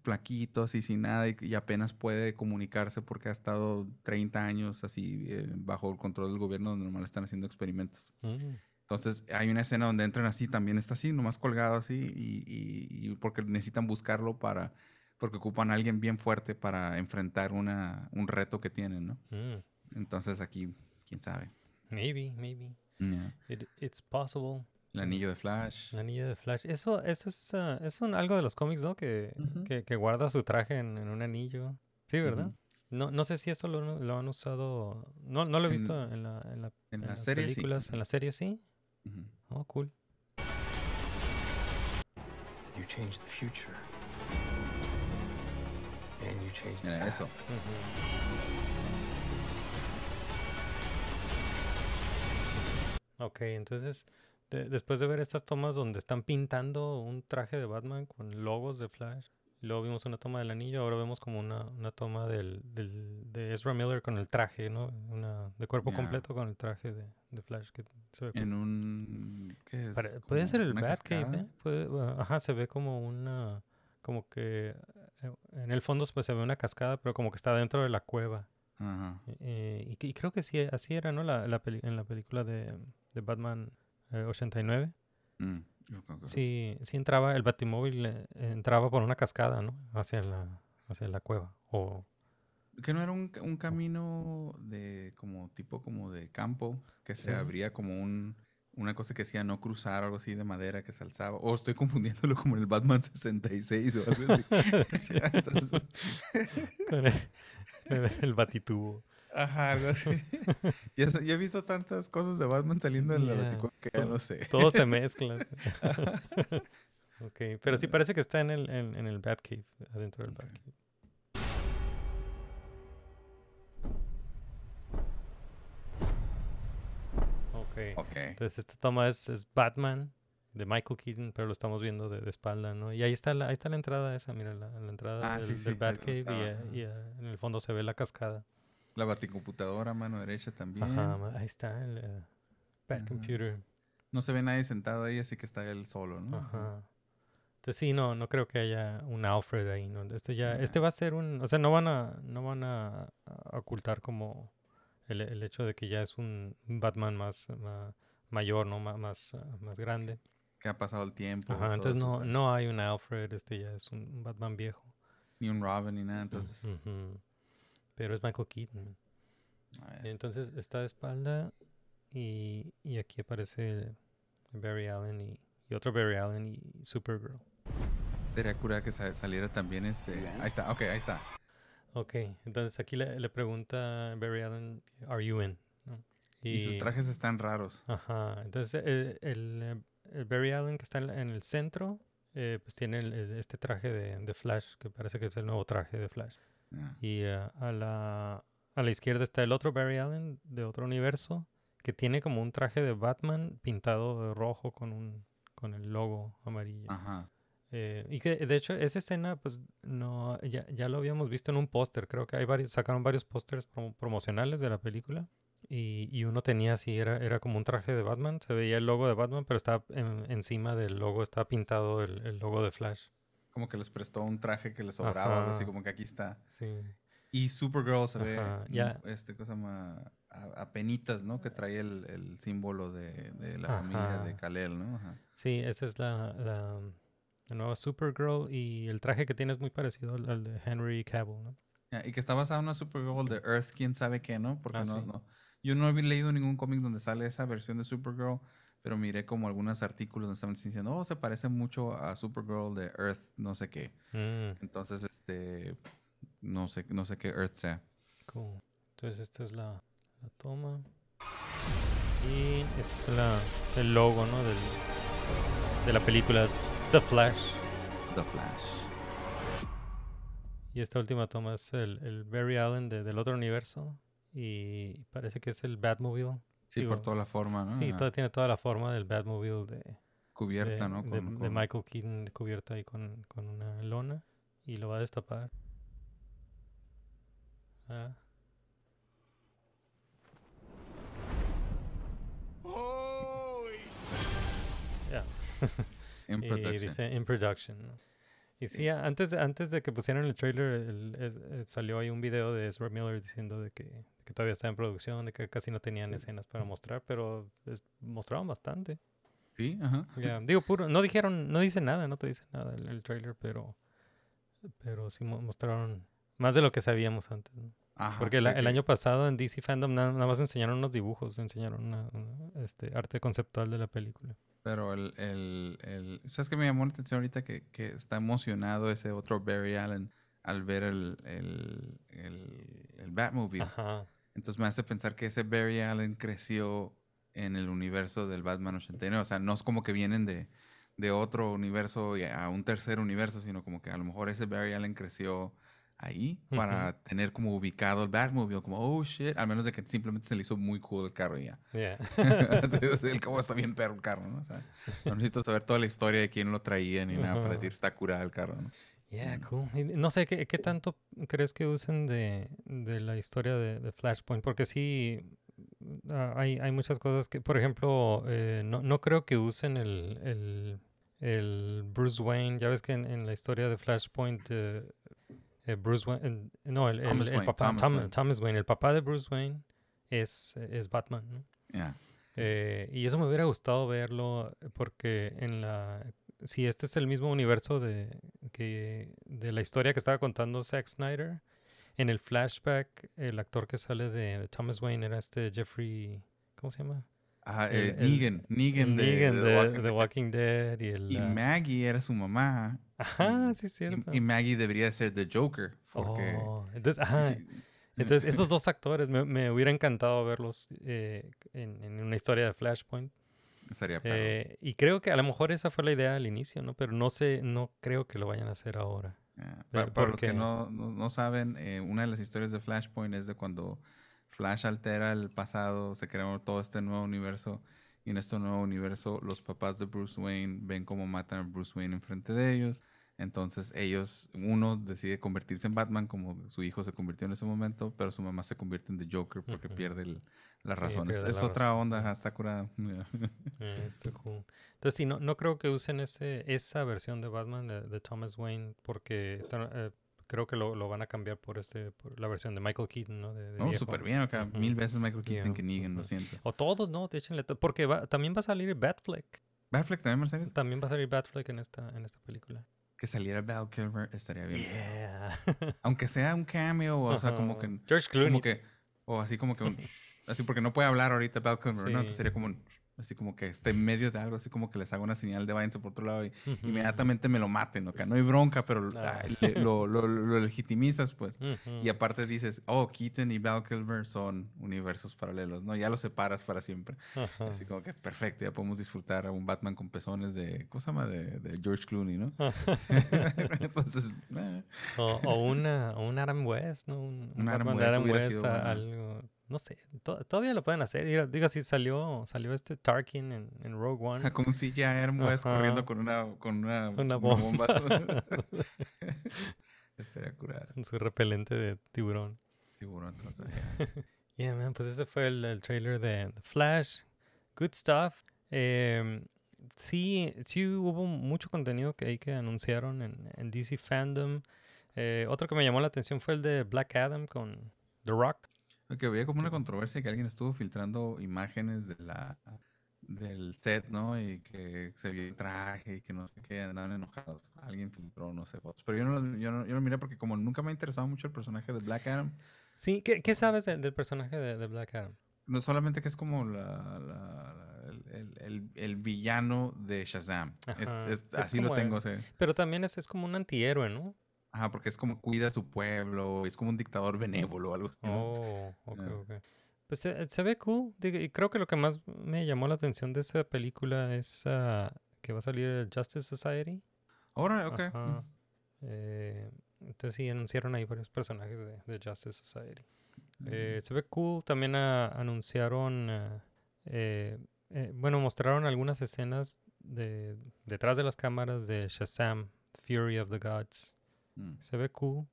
flaquito, así sin nada y, y apenas puede comunicarse porque ha estado 30 años así eh, bajo el control del gobierno donde le están haciendo experimentos. Mm, Entonces hay una escena donde entran así, también está así, nomás colgado así, y, y- y porque necesitan buscarlo para, porque ocupan a alguien bien fuerte para enfrentar una, un reto que tienen, ¿no? mm. Entonces aquí, quién sabe. Maybe, maybe. Yeah. It- it's possible. El anillo de Flash. La anillo de Flash. Eso, eso es, ah, es un- algo de los cómics, ¿no? Que, Ujú. que, que guarda su traje en, en un anillo. Sí, ¿verdad? Ujú. No, no sé si eso lo, lo han usado. No, no lo he En- visto en, la, en, la, en la las serie sí. películas. En la serie sí. Ujú. Oh, cool. You changed the future. Mira, eso. Ok, entonces, de- después de ver estas tomas donde están pintando un traje de Batman con logos de Flash, y luego vimos una toma del anillo, ahora vemos como una, una toma del, del- de Ezra Miller con el traje, ¿no? Una, de cuerpo completo con el traje de, de Flash. Que se ve En un... ¿Qué es? Puede ser el Batcave. ¿eh? Puede- bueno, ajá, se ve como una, como que en el fondo pues se ve una cascada, pero como que está dentro de la cueva. Ajá. Eh, y, creo que sí, así era, ¿no? La, la peli- en la película de, de Batman eh, 89. Mm, Sí, sí entraba, el Batimóvil eh, entraba por una cascada, ¿no? Hacia la, hacia la cueva. O, Que no era un, un camino de como tipo como de campo que se Sí. abría como un una cosa que decía no cruzar algo así de madera que se alzaba. O estoy confundiéndolo como en el Batman 66 o algo así. Entonces, con el, batitubo. ajá, algo así. ya he visto tantas cosas de Batman saliendo en la Ya, Baticueva que ya no sé. Todo se mezcla. ok, pero sí parece que está en el, en, en el Batcave, adentro del. Batcave. Ok. Ok. Entonces esta toma es, es Batman de Michael Keaton, pero lo estamos viendo de, de espalda, ¿no? Y ahí está la, ahí está la entrada esa, mira, la, la entrada Ah, del, sí, del sí, donde Batcave y, eh, y, eh, en el fondo se ve la cascada. La baticomputadora mano derecha también. Ajá, ahí está el eh, Bat Ajá. Computer. No se ve nadie sentado ahí, así que está él solo, ¿no? Ajá. Entonces sí, no, no creo que haya un Alfred ahí, ¿no? Este ya, este va a ser un, o sea, no van a, no van a ocultar como el, el hecho de que ya es un Batman más, ma- mayor, ¿no? Ma- Más, más grande. Que ha pasado el tiempo. Ajá, entonces eso, no, o sea, no hay un Alfred, este ya es un Batman viejo. Ni un Robin ni nada, entonces. Pero es Michael Keaton. Entonces está de espalda y, y aquí aparece Barry Allen y, y otro Barry Allen y Supergirl. Sería cura que sa- saliera también este. Ahí está, ok, ahí está. Ok, entonces aquí le, le pregunta Barry Allen, ¿Are you in? ¿no? Y, sus trajes están raros. Ajá, entonces eh, el, eh, el Barry Allen que está en, el centro, eh, pues tiene el- este traje de, de Flash, que parece que es el nuevo traje de Flash. Ah, Y eh, a, la, a la izquierda está el otro Barry Allen de otro universo, que tiene como un traje de Batman pintado de rojo con, un, con el logo amarillo. Ajá. Eh, y que de hecho esa escena pues no ya, ya lo habíamos visto en un póster creo que hay varios sacaron varios pósters promo- promocionales de la película y, y uno tenía así era era como un traje de Batman se veía el logo de Batman pero estaba en- encima del logo estaba pintado el, el logo de Flash Como que les prestó un traje que les sobraba, así como que aquí está. sí Y Supergirl se ve, Ajá, mm, ya. este cosa más a, a penitas, ¿no? Que trae el, el símbolo de, de la familia de. Kal-El, ¿no? Sí esa es la, la, la nueva Supergirl y el traje que tiene es muy parecido al, al de Henry Cavill ¿no? Y que está basada en una Supergirl de Earth, quién sabe qué, ¿no? Porque Ah, no, sí. no. Yo no he leído ningún cómic donde sale esa versión de Supergirl, pero miré como algunos artículos donde estaban diciendo, oh, se parece mucho a Supergirl de Earth, no sé qué. Mm, Entonces, este, no sé, no sé qué Earth sea. Cool. Entonces esta es la, la toma. Y ese es la, el logo, ¿no? Del, de la película The Flash. The Flash. Y esta última toma es el, el Barry Allen de- del otro universo. Y parece que es el Batmobile. Sí, por toda la forma, ¿no? Sí, todo- tiene toda la forma del Batmobile de, Cubierta, de, ¿no? de- Con- de Michael Keaton cubierta ahí con, con una lona. Y lo va a destapar. Ah. Ya. in Y production. dice in production. Y sí, a- antes, antes de que pusieran el trailer, el- el- el- salió ahí un video de Ezra Miller diciendo de que, que todavía está en producción, de que casi no tenían escenas para mostrar, pero es- mostraron bastante. Sí, ajá. Digo, puro, no dijeron, no dice nada, no te dice nada el, el trailer, pero, pero sí mo- mostraron más de lo que sabíamos antes. ¿no? Ajá, Porque el que- año pasado en DC Fandom na- nada, más enseñaron unos dibujos, enseñaron una, una, este, arte conceptual de la película. Pero el, el, el- ¿Sabes qué me llamó la atención ahorita? Que, que está emocionado ese otro Barry Allen al ver el, el, el, el Batmobile. Ajá. Entonces me hace pensar que ese Barry Allen creció en el universo del Batman 89. O sea, no es como que vienen de, de otro universo a un tercer universo, sino como que a lo mejor ese Barry Allen creció ahí para tener como ubicado el Batmobile, como, oh shit, al menos de que simplemente se le hizo muy cool el carro y ya. Yeah. El cómo está bien perro el carro, ¿no? O sea, no necesito saber toda la historia de quién lo traía ni nada para decir está curada el carro, ¿no? Yeah, cool. Y No sé, ¿qué, qué tanto crees que usen de, de la historia de, de Flashpoint? Porque sí, ah, hay, hay muchas cosas que, por ejemplo, eh, no, no creo que usen el, el, el Bruce Wayne. Ya ves que en, en la historia de Flashpoint, eh, eh, Bruce Wayne, no, el, el- papá, Thomas Tom- Wayne. Thomas Wayne, el papá de Bruce Wayne es, es Batman, ¿no? Eh, y eso me hubiera gustado verlo porque en la si este es el mismo universo de que de la historia que estaba contando Zack Snyder en el flashback el actor que sale de, de Thomas Wayne era este Jeffrey ¿cómo se llama? Ajá, El- eh, Negan, Negan, de, de de, The Walking Dead. Y el Y ah, Maggie era su mamá. Ajá sí es cierto Y, Maggie debería ser The Joker. Porque Oh, entonces ajá sí, entonces esos dos actores me, me hubiera encantado verlos eh, en, en una historia de Flashpoint estaría. Eh, y creo que a lo mejor esa fue la idea al inicio, ¿no? Pero no sé, no creo que lo vayan a hacer ahora. Pa- Para, los que no, no, no saben, eh, una de las historias de Flashpoint es de cuando Flash altera el pasado, se crea todo este nuevo universo. Y en este nuevo universo, los papás de Bruce Wayne ven cómo matan a Bruce Wayne enfrente de ellos. Entonces, ellos, uno decide convertirse en Batman, como su hijo se convirtió en ese momento, pero su mamá se convierte en The Joker porque Ujú. pierde el- la Sí, razón. Es, pierde es la otra razón. onda, está curada. Eh, está cool. Entonces sí, no, no creo que usen ese, esa versión de Batman de, de Thomas Wayne porque están, eh, creo que lo, lo van a cambiar por este, por la versión de Michael Keaton, ¿no? De, viejo. súper bien, acá. Ujú. Mil veces Michael Keaton que Viejo, Negan, lo siento. O todos, ¿no? Échenle porque va- también va a salir Batfleck. Batfleck también, Mercedes. También va a salir Batfleck en esta, en esta película. Que saliera Val Kilmer estaría bien. Yeah. Aunque sea un cameo, o sea, como que. George Clooney. Como que o así como que un. Así porque no puede hablar ahorita Val Kilmer, ¿no? Entonces sería como un. Así como que esté en medio de algo, así como que les hago una señal de váyanse por otro lado y inmediatamente me lo maten, ¿no? No hay bronca, pero Ah. le- lo, lo- lo legitimizas, pues. Y aparte dices, oh, Keaton y Val Kilmer son universos paralelos, ¿no? Ya los separas para siempre. Así como que perfecto, ya podemos disfrutar a un Batman con pezones de, ¿cómo se llama? De, de George Clooney, ¿no? Entonces, eh, O, o una, un Adam West, ¿no? Un, Un Adam Batman West Adam a- algo. No sé, to- todavía lo pueden hacer. Digo, si salió, salió este Tarkin en, en Rogue One. ajá, como Adam West Ajá. corriendo con una, con una, Una una bomba. Estaría curado. con su repelente de tiburón. Tiburón, entonces, ya. Yeah, man, pues ese fue el, el trailer de The Flash. Good stuff. Em, sí, sí hubo mucho contenido que ahí que anunciaron en, en DC Fandom. Eh, otro que me llamó la atención fue el de Black Adam con The Rock. Que había como una controversia que alguien estuvo filtrando imágenes de la del set, ¿no? Y que se vio el traje y que no sé qué, andaban enojados. Alguien filtró, no sé, fotos. Pero yo no, yo no, yo no miré porque como nunca me ha interesado mucho el personaje de Black Adam, Sí, ¿qué, qué sabes de- del personaje de, de Black Adam? no solamente que es como la, la- la- el, el- el- el villano de Shazam. Es- Es así lo el- tengo, sea, Pero también es, es como un antihéroe, ¿no? Ajá, porque es como cuida a su pueblo, es como un dictador benévolo o algo así. ¿no? Oh, ok, ok. Pues se, se ve cool. Y creo que lo que más me llamó la atención de esa película es ah, que va a salir el Justice Society. Ahora, ok. Ajá. Eh, entonces sí, anunciaron ahí varios personajes de, de Justice Society. Eh, se ve cool. También ah, anunciaron, ah, eh, bueno, mostraron algunas escenas de detrás de las cámaras de Shazam, Fury of the Gods. Mm. Se ve cool.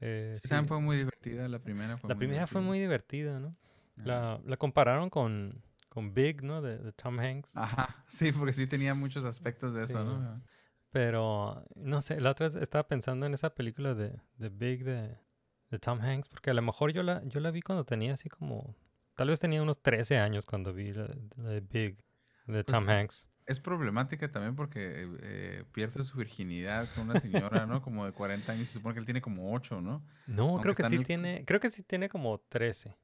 Eh, sí, fue muy divertida, la primera fue la muy primera fue divertida. muy divertida, ¿no? La, la compararon con, con Big, ¿no? De, de Tom Hanks. Ajá, sí, porque sí tenía muchos aspectos de eso. ¿no? Pero, no sé, la otra vez estaba pensando en esa película de, de Big de, de Tom Hanks, porque a lo mejor yo la, yo la vi cuando tenía así como, tal vez tenía unos 13 años cuando vi la, la de Big de Tom es- Hanks. Es problemática también porque eh, eh, pierde su virginidad con una señora, ¿no? Como de 40 años, se supone que él tiene como 8, ¿no? No, aunque creo que sí el- tiene, creo que sí tiene como 13.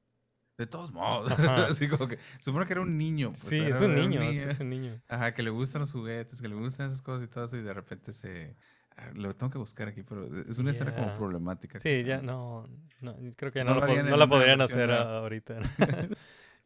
De todos modos, así como que, se supone que era un niño. pues, sí, era- es un niño, es un niño. Ajá, que le gustan los juguetes, que le gustan esas cosas y todo eso, y de repente se... ah, Lo tengo que buscar aquí, pero es una escena como Yeah. problemática. Sí, ya no, no, creo que ya No no, la, no la podrían hacer ahorita.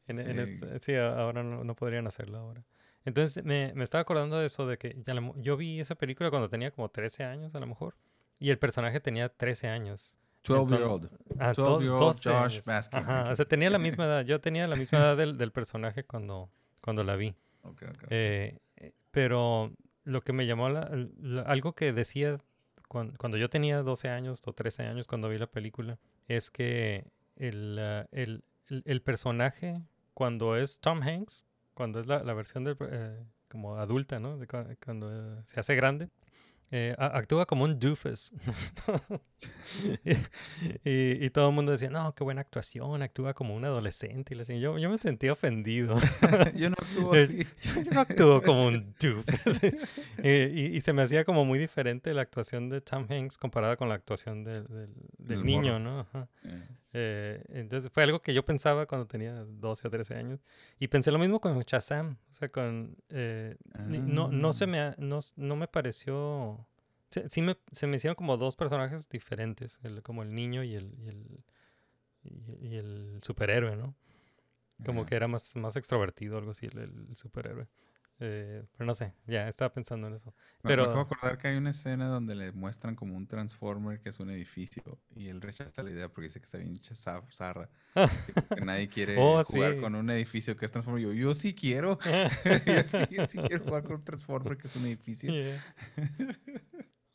en, en Eh, este- sí, ahora no, no podrían hacerlo ahora. Entonces me, me estaba acordando de eso, de que ya la mo- yo vi esa película cuando tenía como 13 años a lo mejor, y el personaje tenía 13 años. 12 year Enton- old. Ah, 12 to- year old 12 Josh. Baskin. Ajá, o sea, tenía la misma edad. Yo tenía la misma edad del, del personaje cuando, cuando la vi. Ok, ok. Eh, eh, pero lo que me llamó la- la- algo que decía cuan- cuando, yo tenía 12 años o 13 años cuando vi la película es que el, ah, el, el- el personaje cuando es Tom Hanks, cuando es la, la versión del, eh, como adulta, ¿no? De cua- cuando eh, se hace grande, eh, actúa como un doofus. y, y- y todo el mundo decía, no, qué buena actuación, actúa como un adolescente. Y yo, yo me sentí ofendido. Yo no actúo así. yo no actúo como un doofus. Y, y se me hacía como muy diferente la actuación de Tom Hanks comparada con la actuación del, del- del niño, morro. ¿no? Ajá. Eh, Eh, entonces fue algo que yo pensaba cuando tenía 12 o 13 años. Y pensé lo mismo con Shazam. O sea, con... eh, no, no se Ah. me... ha- No, no me pareció... Sí me, se me hicieron como dos personajes diferentes. el- como el niño y el... Y el, y- y el superhéroe, ¿no? Como Ajá. que era más, más extrovertido, algo así, el, el superhéroe. Eh, pero no sé, ya estaba pensando en eso. Me- Pero- Me acabo de acordar que hay una escena donde le muestran como un transformer que es un edificio y él rechaza la idea porque dice que está bien zarra. que que nadie quiere Oh, jugar sí. con un edificio que es transformer. Yo, yo sí quiero. yo, sí, quiero jugar con un transformer que es un edificio. Yeah.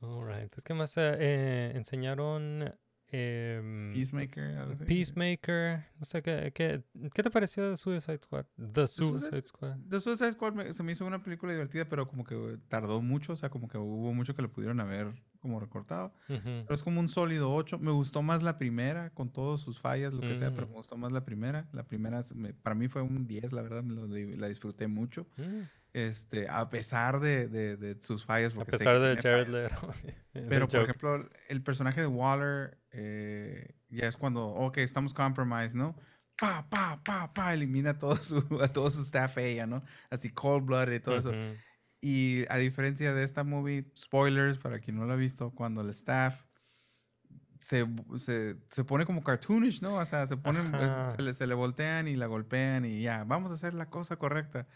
All right. Pues, ¿qué más eh, eh, enseñaron? Em, Peacemaker, algo así. Peacemaker. No sé, ¿qué, qué, qué te pareció de Suicide Squad? The Suicide- Suicide Squad. The Suicide Squad me- se me hizo una película divertida, pero como que tardó mucho, o sea, como que hubo mucho que le pudieron haber como recortado. Ujú. Pero es como un sólido 8. Me gustó más la primera, con todas sus fallas, lo que sea, pero Mm. me gustó más la primera. La primera, para mí fue un 10, la verdad, me lo la disfruté mucho. Mm. Este, a pesar de, de- de sus fallas. A porque pesar de Jared. Leto. Pero, por ejemplo, el personaje de Waller, eh, ya es cuando, ok, estamos compromised, ¿no? pa, pa, pa, pa, elimina a todo su, a todo su staff ella, ¿no? Así cold blooded y todo eso. Y a diferencia de esta movie, spoilers para quien no lo ha visto, cuando el staff se, se, se pone como cartoonish, ¿no? O sea, se ponen, se le, se le voltean y la golpean y ya, vamos a hacer la cosa correcta.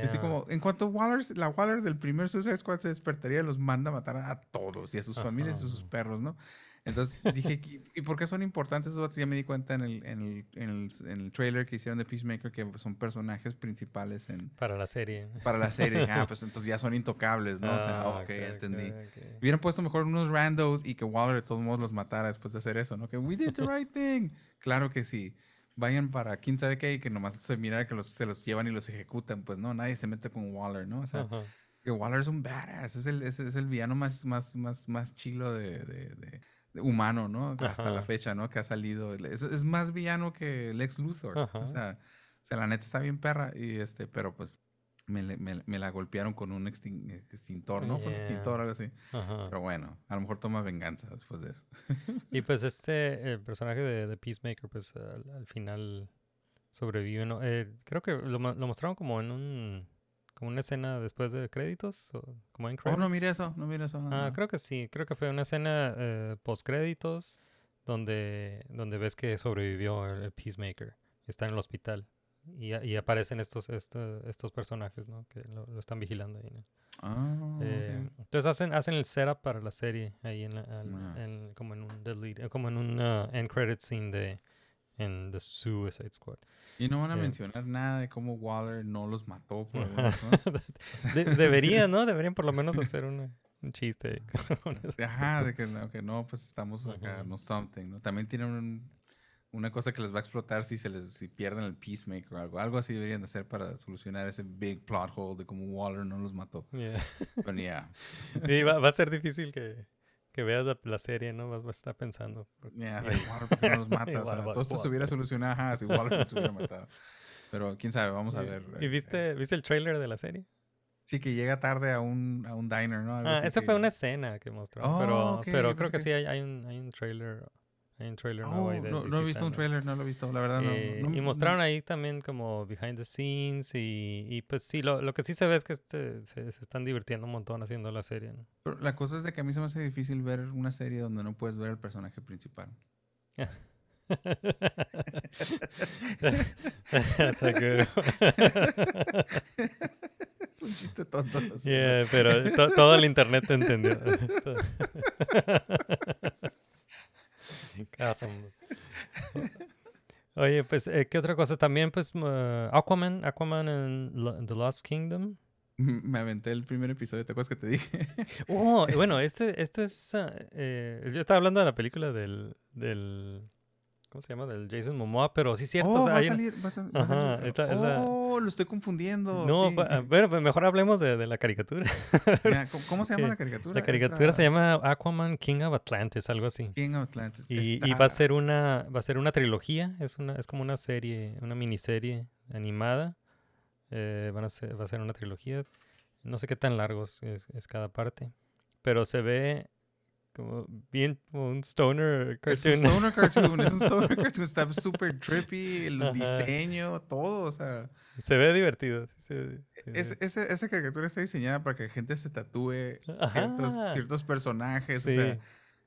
Y Así Yeah. como, en cuanto Waller, la Waller del primer Suicide Squad se despertaría, los manda a matar a todos y a sus familias y a sus perros, ¿no? Entonces dije, ¿y- ¿y por qué son importantes esos vatos? Ya me di cuenta en el, en, el, en, el, en el trailer que hicieron de Peacemaker que son personajes principales en, Para la serie. para la serie. Ah, pues entonces ya son intocables, ¿no? O sea, Ah, ok, ya entendí. ok, ok. Hubieran puesto mejor unos randos y que Waller de todos modos los matara después de hacer eso, ¿no? Que we did the right thing. Claro que sí. Vayan para quién sabe qué y que nomás se mira que los, se los llevan y los ejecutan. Pues no, nadie se mete con Waller, ¿no? O sea, que Waller es un badass. Es el, es, es el villano más, más, más, más chilo de- de- de humano, ¿no? Hasta la fecha, ¿no? Que ha salido. Es, es más villano que Lex Luthor. Ajá. O sea, o sea, la neta está bien perra. Y este, pero pues me, me- me la golpearon con un extin- extintor, ¿no? Fue un Yeah. extintor o algo así. Ajá. Pero bueno, a lo mejor toma venganza después de eso. Y pues este, el personaje de, de Peacemaker, pues al, al final sobrevive, ¿no? Eh, creo que lo, lo mostraron como en un, como una escena después de créditos, o como en Oh, credits. no mire eso, no mire eso. Ah, creo que sí, creo que fue una escena eh, post créditos donde, donde ves que sobrevivió el, el Peacemaker, está en el hospital. Y, aparecen estos, estos, estos personajes, ¿no? Que lo, lo están vigilando ahí. ¿no? Ah, Eh, entonces hacen, hacen el setup para la serie ahí en, la- al- Ah. en- como en un delete, como en un uh, end credit scene de en The Suicide Squad. Y no van a eh. mencionar nada de cómo Waller no los mató por. De- deberían, ¿no? Deberían por lo menos hacer una- un chiste. con. Ajá, de que no, no, pues estamos acá, Ujú. no something, ¿no? También tienen un- una cosa que les va a explotar si se les si pierden el Peacemaker o algo. Algo así deberían de hacer para solucionar ese big plot hole de cómo Waller no los mató. Yeah. Pero ya, Y va, va a ser difícil que, que veas la, la serie, ¿no? Vas, vas a estar pensando. porque- ¿por qué no los mata? O sea, todo esto se hubiera solucionado, ajá, si Waller no se hubiera matado. Pero quién sabe, vamos a ver. ¿Y eh, viste, viste el trailer de la serie? Sí, que llega tarde a un, a un diner, ¿no? Algo Ah, esa que- fue una escena que mostraron, Oh, pero, ok, pero creo que que- sí hay, hay un, hay un trailer, hay un trailer nuevo Oh, ahí de no, no he visto un trailer, no lo he visto, la verdad no. Eh, no- y no- mostraron ahí también como behind the scenes y, y pues sí, lo, lo que sí se ve es que este, se, se están divirtiendo un montón haciendo la serie. Pero la cosa es de que a mí se me hace difícil ver una serie donde no puedes ver al personaje principal. That's a good es un chiste tonto. Yeah, pero to- todo el internet te entendió. Awesome. Oye, pues, eh, ¿qué otra cosa? También, pues, uh, Aquaman, Aquaman en The Lost Kingdom. Me aventé el primer episodio, ¿te acuerdas que te dije? Oh, bueno, este, este es... ah, eh, yo estaba hablando de la película del, del... ¿Cómo se llama? Del Jason Momoa, pero sí es cierto. o oh, sea, va a hay salir, va a va salir- esta Oh, lo estoy confundiendo. No, sí. pa- bueno, pues mejor hablemos de, de la caricatura. Mira, ¿cómo, se llama la caricatura? La caricatura se llama Aquaman King of Atlantis, algo así. King of Atlantis. Y, va a ser una va a ser una trilogía, es una es como una serie, una miniserie animada. Eh, van a ser, va a ser una trilogía. No sé qué tan largos es, es cada parte, pero se ve como bien como un stoner Es un cartoon. stoner cartoon, es un stoner cartoon, está súper trippy, el Ajá. diseño, todo, o sea... se ve divertido. se ve- se Es- esa, esa caricatura está diseñada para que la gente se tatúe ciertos, personajes, Sí. o sea,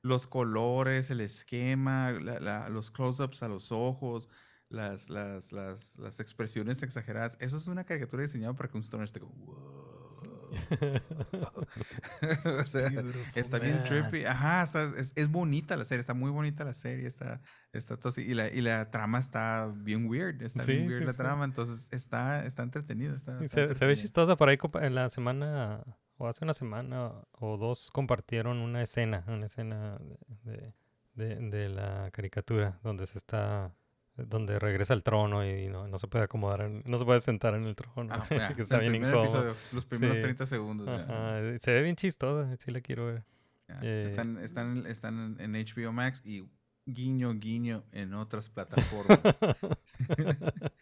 los colores, el esquema, la- la- los close-ups a los ojos, las, las, las, las expresiones exageradas. Eso es una caricatura diseñada para que un stoner esté como, "Wow". o sea, está bien man. trippy. Ajá, está- es, es bonita la serie, está muy bonita la serie, está, está y la, y la trama está bien weird, está Sí, bien weird sí, la sí. trama, entonces está, está entretenida. Está, Y está se, se ve chistosa por ahí en la semana o hace una semana o dos compartieron una escena, una escena de, de, de la caricatura donde se está donde regresa al trono y no, no se puede acomodar, en- no se puede sentar en el trono, Ah, ya, que está el bien incómodo. episodio, los primeros Sí. 30 segundos. Ajá, se ve bien chistosa, sí la quiero ver. ya. eh, Están, están, están en HBO Max y guiño, guiño en otras plataformas.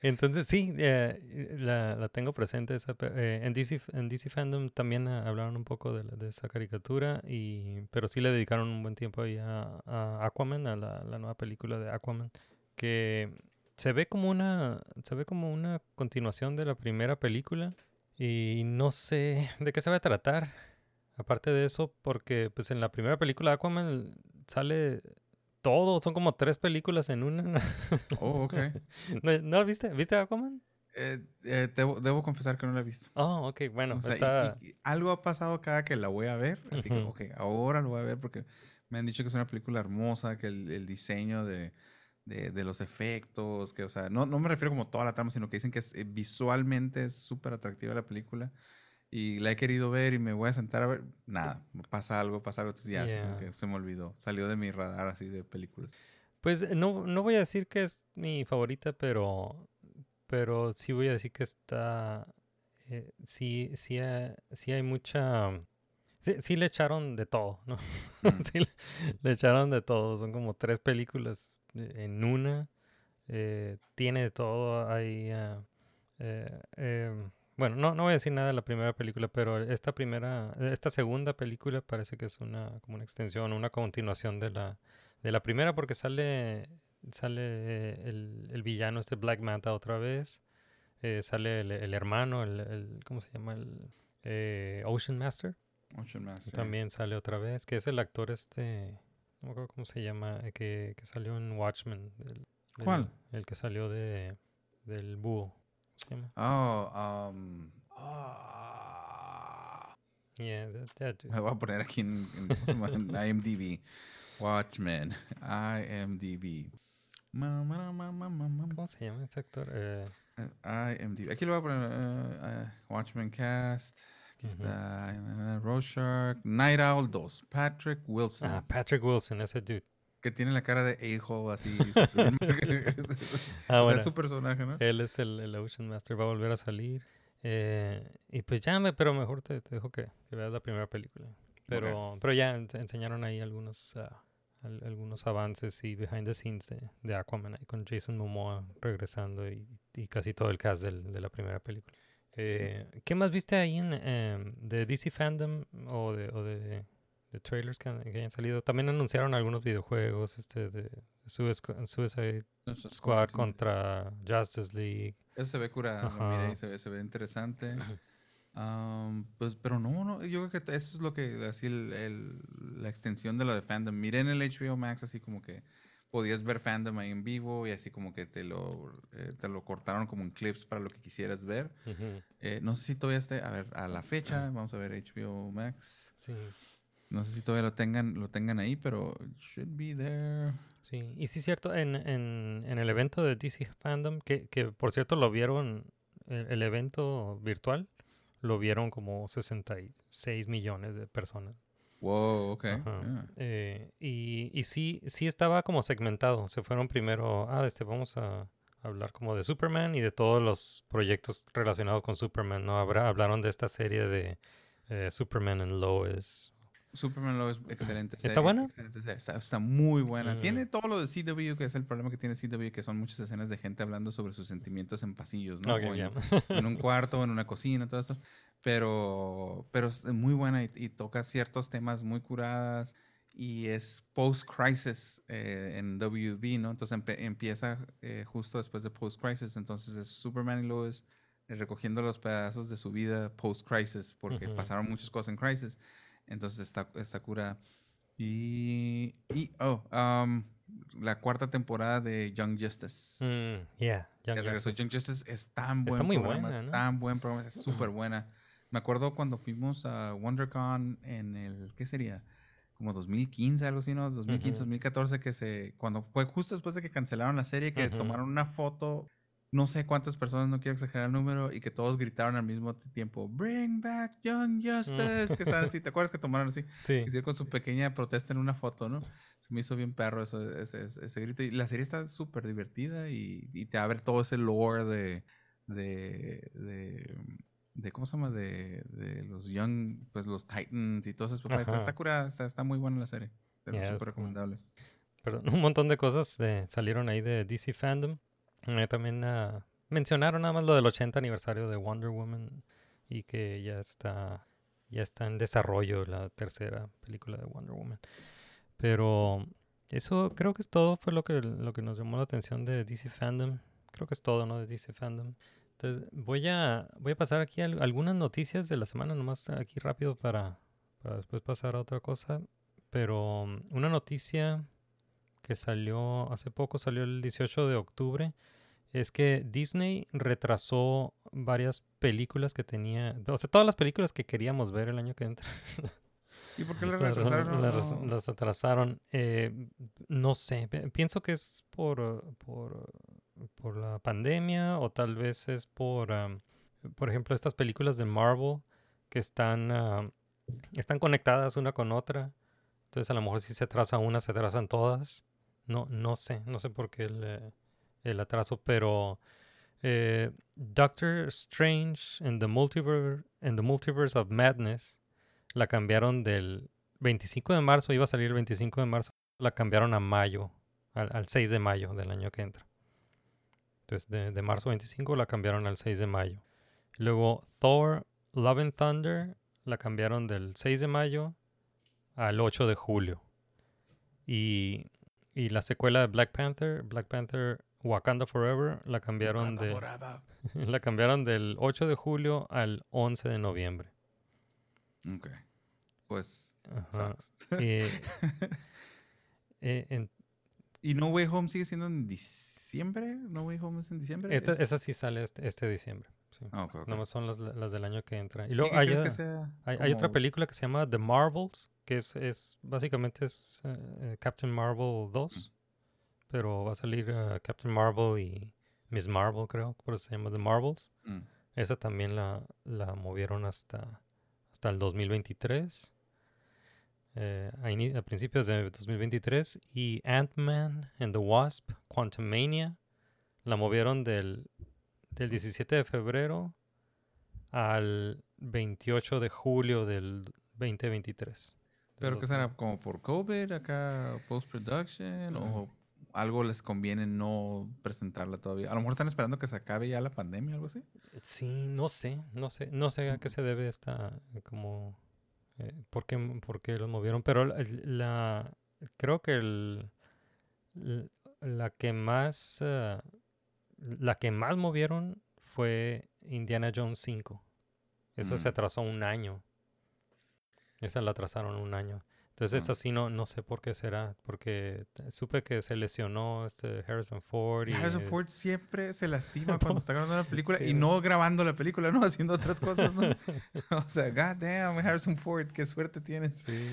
Entonces sí, eh, la, la tengo presente. Esa, eh, en, DC, en DC Fandom también ah, hablaron un poco de, de esa caricatura, y, pero sí le dedicaron un buen tiempo ahí a, a Aquaman, a la, la nueva película de Aquaman. porque se ve como una se ve como una continuación de la primera película y no sé de qué se va a tratar. Aparte de eso, porque pues en la primera película Aquaman sale todo, son como tres películas en una. Oh, ok. ¿No, ¿no la viste? ¿Viste Aquaman? Eh, eh, debo, debo confesar que no la he visto. Oh, ok, bueno, O sea, está... y- y algo ha pasado cada que la voy a ver. Así que, Ujú. ok, ahora lo voy a ver porque me han dicho que es una película hermosa, que el, el diseño de, de, de los efectos, que, o sea, no, no me refiero como toda la trama, sino que dicen que es, eh, visualmente es súper atractiva la película. Y la he querido ver y me voy a sentar a ver. Nada, pasa algo, pasa algo. Entonces ya Yeah. se me olvidó. Salió de mi radar así de películas. Pues no, no voy a decir que es mi favorita, pero, pero sí voy a decir que está, eh, sí, sí, ha- sí hay mucha, sí, sí le echaron de todo, ¿no? Mm. sí le, le echaron de todo, son como tres películas eh, en una, eh, tiene de todo, hay, eh, em, bueno, no, no voy a decir nada de la primera película, pero esta primera, esta segunda película parece que es una, como una extensión, una continuación de la, de la primera porque sale sale el, el villano este Black Manta otra vez eh, sale el, el hermano el, el- cómo se llama el eh, Ocean Master Ocean Master. también sale otra vez que es el actor este no me acuerdo cómo se llama eh, que, que salió en Watchmen del- del- ¿Cuál? el que salió de del búho ¿cómo se llama Oh, um, ah. yeah that, that voy a poner aquí en, en- ¿cómo se llama? En IMDb. Watchmen. IMDb. Cómo se llama ese actor Eh, IMDb. Aquí lo voy a poner. eh, eh, Watchmen Cast. Aquí está. eh, Rorschach. Night Owl 2. Patrick Wilson. ah, Patrick Wilson ese dude Que tiene la cara de a así. Ah, o sea, bueno. es su personaje, ¿no? Él es el, el Ocean Master, va a volver a salir. Eh, y pues ya, me, pero mejor te, te dejo que, que veas la primera película. Pero, pero ya ens- enseñaron ahí algunos, al- algunos avances y behind the scenes de, de Aquaman ahí con Jason Momoa regresando y, y casi todo el cast del- de la primera película. Eh, ¿Qué más viste ahí en, em, de DC Fandom o de, o de, de trailers que, han- que hayan salido? También anunciaron algunos videojuegos este de Suicide, Squad contra Justice League. Eso se ve cura, lo Ajá. miré y se ve, se ve interesante. Am, pues, pero no, no, yo creo que eso es lo que, así, el, el- la extensión de lo de fandom. Miré en el HBO Max así como que podías ver fandom ahí en vivo y así como que te lo, eh, te lo cortaron como en clips para lo que quisieras ver. Eh, no sé si todavía esté, a ver, a la fecha, vamos a ver HBO Max. Sí, No sé si todavía lo tengan, lo tengan ahí, pero should be there. sí. Y sí es cierto, en, en, en el evento de DC Fandom, que, que por cierto lo vieron, el, el evento virtual, lo vieron como 66 millones de personas. Wow, ok. Yeah. Eh, y, y sí, sí estaba como segmentado. Se fueron primero, ah, este, vamos a hablar como de Superman y de todos los proyectos relacionados con Superman, ¿no? Habrá, hablaron de esta serie de eh, Superman and Lois. Superman lo es excelente. ¿Está buena? excelente serie, Está, está muy buena. Mm. Tiene todo lo de CW, que es el problema que tiene CW, que son muchas escenas de gente hablando sobre sus sentimientos en pasillos, ¿no? Ok, O en, en un cuarto, en una cocina, todo eso. Pero, pero es muy buena y, y toca ciertos temas muy curadas y es post-crisis eh, en WB, ¿no? Entonces empieza eh, justo después de post-crisis. Entonces es Superman y Lois eh, recogiendo los pedazos de su vida post-crisis, porque Ujú. pasaron muchas cosas en crisis. Entonces está, está cura. Y, y oh, um, la cuarta temporada de Young Justice. Mm, yeah, Young. Justice. Young Justice es tan buen Está muy programa, buena, ¿no? tan buen programa, es súper buena. Me acuerdo cuando fuimos a WonderCon en el, ¿qué sería? Como 2015, algo así, ¿no? 2015, Ujú. 2014, que se, cuando fue justo después de que cancelaron la serie, que Ujú. tomaron una foto, no sé cuántas personas, no quiero exagerar el número, y que todos gritaron al mismo tiempo, Bring back Young Justice, que estaban así, ¿te acuerdas que tomaron así? Sí. Hicieron con su pequeña protesta en una foto, ¿no? Se me hizo bien perro eso, ese, ese- ese grito. Y la serie está súper divertida y, y te abre todo ese lore de, de, de, de ¿cómo se llama? De, de los Young, pues los Titans y todo eso. Está, Ajá. está curada, está, está muy buena la serie. Está Yeah, súper recomendable. Perdón, un montón de cosas eh, salieron ahí de DC Fandom. Eh, también ah, mencionaron nada más lo del 80 aniversario de Wonder Woman y que ya está ya está en desarrollo la tercera película de Wonder Woman. Pero Eso creo que es todo, fue lo que, lo que nos llamó la atención de DC Fandom. Creo que es todo, ¿no? De DC Fandom. Entonces, voy a, voy a pasar aquí al- algunas noticias de la semana, nomás aquí rápido para, para después pasar a otra cosa. Pero una noticia que salió hace poco, salió el 18 de octubre, es que Disney retrasó varias películas que tenía, o sea, todas las películas que queríamos ver el año que entra. ¿Y por qué Las- retrasaron? las- No. las atrasaron. Eh, no sé, pienso que es por, por, por la pandemia o tal vez es por, um, por ejemplo, estas películas de Marvel que están, ah, están conectadas una con otra. Entonces a lo mejor si se atrasa una, se atrasan todas. No, no sé, no sé por qué el, el atraso, pero eh, Doctor Strange and the Multiverse, and the Multiverse of Madness la cambiaron del 25 de marzo, iba a salir el 25 de marzo, la cambiaron a mayo, al, al 6 de mayo del año que entra. Entonces, de, de marzo 25 la cambiaron al 6 de mayo. Luego, Thor, Love and Thunder, la cambiaron del 6 de mayo al 8 de julio. Y, y la secuela de Black Panther, Black Panther Wakanda Forever, la cambiaron, Wakanda de, forever. la cambiaron del 8 de julio al 11 de noviembre. Ok. Pues. Sucks. Eh, eh, en- ¿Y No Way Home sigue siendo en diciembre? ¿No Way Home es en diciembre? esta, Es- esa sí sale este, este diciembre. sí. Ah. Nomás son las, las del año que entra. Y ¿Y luego hay, a- otra película que se llama The Marvels, que es, es básicamente es eh, Captain Marvel 2, pero va a salir eh, Captain Marvel y Miss Marvel, creo, por eso se llama The Marvels. Mm. Esa también la, la movieron hasta, hasta el 2023. eh, a, principios de 2023. Y Ant-Man and the Wasp, Quantumania, la movieron del, del 17 de febrero al 28 de julio del 2023. del ¿Pero qué 2000. será? ¿Como por COVID acá, post-production? ¿O algo les conviene no presentarla todavía? A lo mejor están esperando que se acabe ya la pandemia o algo así. Sí, no sé, no sé, no sé a qué se debe esta, eh, como, eh, por qué, m- por qué los movieron, pero la, la- creo que el, la que más, ah, la que más movieron fue Indiana Jones 5. Esa se Mm. atrasó un año. Esa la atrasaron un año. Entonces, esa sí no, no sé por qué será, porque supe que se lesionó este Harrison Ford y... Harrison Ford siempre se lastima cuando está grabando una película Sí, y ¿no? grabando la película, ¿no? Haciendo otras cosas, ¿no? o sea, god damn, Harrison Ford, qué suerte tienes. Sí.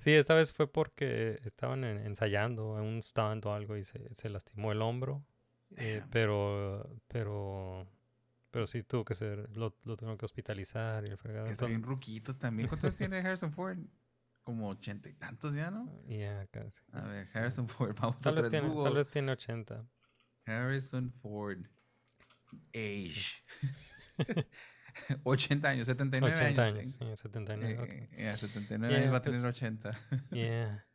Sí, esta vez fue porque estaban en- ensayando en un stand o algo y se, se lastimó el hombro. eh, pero, pero, pero sí tuvo que ser, lo, lo tuvieron que hospitalizar y el fregado. Está bien ruquito también. ¿Cuántos tiene Harrison Ford? Como ochenta y tantos ya, ¿no? ya casi. A ver, Harrison Ford, vamos Tal vez, tiene, tal vez tiene 80. Harrison Ford. Age. 80 años, 79 80 años. años, sí, 79. ok. Eh, 79 Yeah, años va a pues, tener 80. Yeah.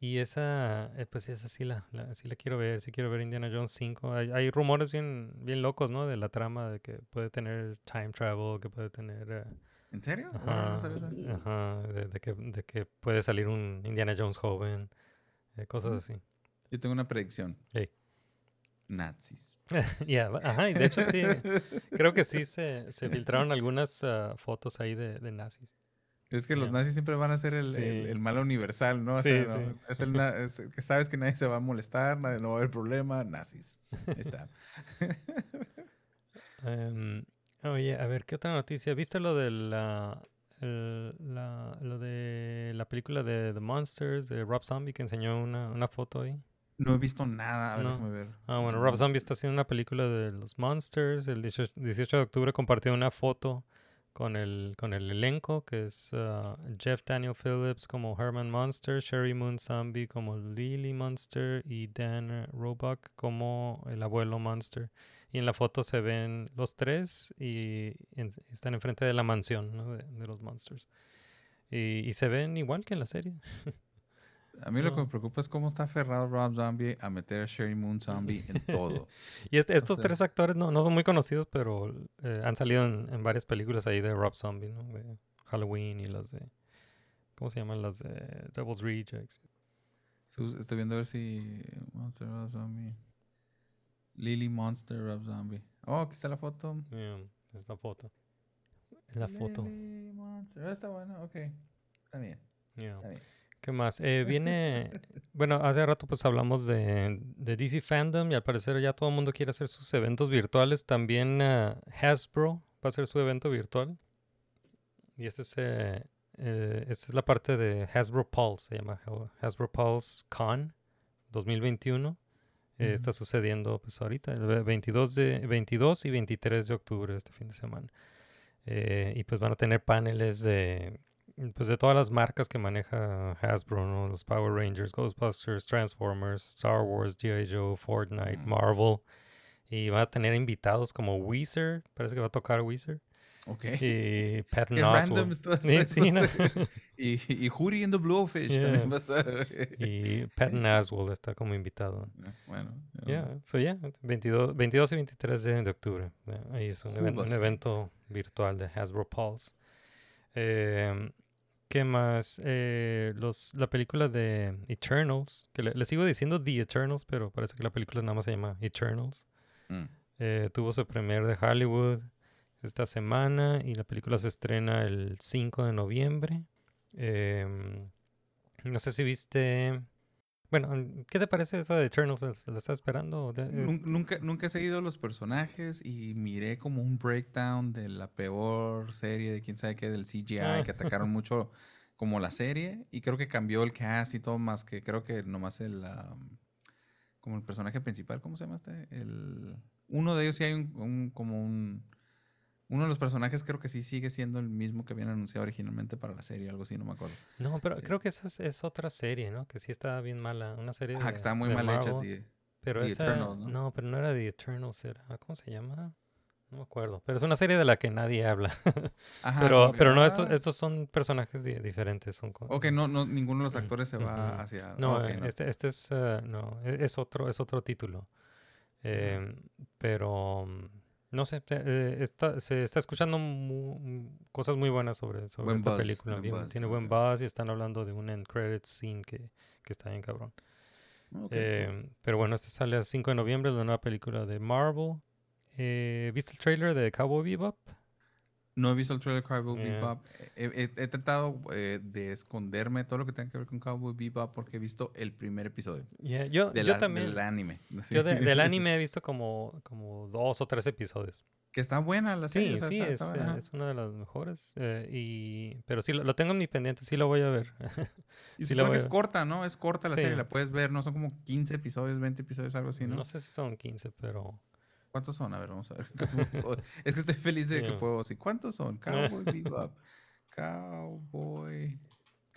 Y esa, eh, pues esa sí la, la- sí la quiero ver, sí quiero ver Indiana Jones 5. Hay, hay rumores bien, bien locos, ¿no? De la trama, de que puede tener time travel, que puede tener... eh, ¿En serio? Ajá, no de, de que, de que puede salir un Indiana Jones joven, eh, cosas así. Yo tengo una predicción. Nazis. Yeah, ajá, y de hecho sí, creo que sí se, se filtraron algunas ah, fotos ahí de, de nazis. Es que los nazis siempre van a ser el, Sí. el mal universal, ¿no? O Sí, sea, no, sí. Es el na- es el que sabes que nadie se va a molestar, nadie, no va a haber problema, nazis. Ahí está. Em, oye, a ver, ¿qué otra noticia? ¿Viste lo de la, el- la- lo de la película de The Monsters de Rob Zombie que enseñó una, una foto ahí? No he visto nada. A ver, No. déjame ver. Ah, bueno, Rob Zombie está haciendo una película de los Monsters. El 18, 18 de octubre compartió una foto con el, con el elenco, que es ah, Jeff Daniel Phillips como Herman Monster, Sherry Moon Zombie como Lily Monster y Dan Roebuck como el abuelo Monster. Y en la foto se ven los tres y en- están enfrente de la mansión ¿no? de, de los Monsters. Y, y se ven igual que en la serie. A mí lo que me preocupa es cómo está aferrado Rob Zombie a meter a Sherry Moon Zombie en todo. Y este- estos sea- tres actores no, no son muy conocidos, pero eh, han salido en, en varias películas ahí de Rob Zombie, ¿no? De Halloween y las de... ¿Cómo se llaman? Las de Devil's Rejects. Estoy viendo a ver si. Monster Rob Zombie. Lily Monster Rob Zombie. Oh, aquí está la foto. Yeah, es la foto. Es la foto. Lily Monster. Ah, Está bueno, ok. Está bien. Yeah. Está bien. ¿Qué más? Eh, viene, bueno, hace rato pues hablamos de, de DC Fandom y al parecer ya todo el mundo quiere hacer sus eventos virtuales. También ah, Hasbro va a hacer su evento virtual. Y este es, eh, eh, esta es la parte de Hasbro Pulse, se llama Ha- Hasbro Pulse Con 2021. Eh, Está sucediendo pues ahorita, el ve- 22, de, 22 y 23 de octubre, este fin de semana. Eh, y pues van a tener paneles de, pues de todas las marcas que maneja Hasbro, ¿no? Los Power Rangers, Ghostbusters, Transformers, Star Wars, G.I. Joe, Fortnite. Marvel. Y van a tener invitados como Weezer, parece que va a tocar Weezer. Ok. Y Oswalt. esto- Sí, sí, ¿no? y, y Hootie and the Blowfish Yeah. también va a estar. y Patton Oswalt está como invitado. Bueno. Ya, so ya, 22, 22 y 23 de, octubre. ahí es un, Who even- un evento virtual de Hasbro Pulse. Em, ¿Qué más? Eh, los, la película de Eternals, que le, le sigo diciendo The Eternals, pero parece que la película nada más se llama Eternals. Mm. Eh, tuvo su premier de Hollywood esta semana y la película se estrena el 5 de noviembre. Em, no sé si viste... Bueno, ¿qué te parece esa de Eternals? ¿La estás esperando? Eh, Nun- Nunca, nunca he seguido los personajes y miré como un breakdown de la peor serie de quién sabe qué del CGI Ah. que atacaron mucho como la serie y creo que cambió el cast y todo más que creo que nomás el um, como el personaje principal, ¿cómo se llama este? El uno de ellos sí hay un, un- como un uno de los personajes creo que sí sigue siendo el mismo que habían anunciado originalmente para la serie, algo así, no me acuerdo. No, pero Eh, creo que esa es, es otra serie, ¿no? Que sí está bien mala. Una serie Ajá, de, que está muy mal hecha. Marvel, tío. Pero The esa, Eternals, ¿no? ¿no? pero no era The Eternals, era... ¿Cómo se llama? No me acuerdo. Pero es una serie de la que nadie habla. Ajá, pero que, pero no, estos, ah, estos son personajes di- diferentes. Son Ok, no, no, ninguno de los actores se va hacia... No, ok, eh, este, este es, eh, no, e- es otro, es otro título. Em, pero no sé, eh, eh, está- se está escuchando mu- mm, cosas muy buenas sobre, sobre Buen esta buzz, película. buen bien- buzz, tiene buen buzz y están hablando de un end credit scene que, que está bien cabrón. Em, pero bueno, este sale el 5 de noviembre, la nueva película de Marvel. Eh, ¿Viste el trailer de Cowboy Bebop? No he visto el trailer de Cowboy Yeah. Bebop. He, he- he tratado eh, de esconderme todo lo que tenga que ver con Cowboy Bebop porque he visto el primer episodio Yeah, yo, de yo la- también. del anime. Sí. Yo de- del anime he visto como, como dos o tres episodios. que está buena la serie. Sí, sí, está- es, está buena. es una de las mejores. eh, y, pero sí, lo, lo tengo en mi pendiente, sí lo voy a ver. Y sí supongo voy a es ver. corta, ¿no? Es corta la Sí. serie, la puedes ver. No son como 15 episodios, 20 episodios, algo así, ¿no? ¿no? sé si son 15, pero... ¿Cuántos son? A ver, vamos a ver. es que estoy feliz de que Yeah. puedo decir. ¿Cuántos son? Cowboy Bebop. Cowboy.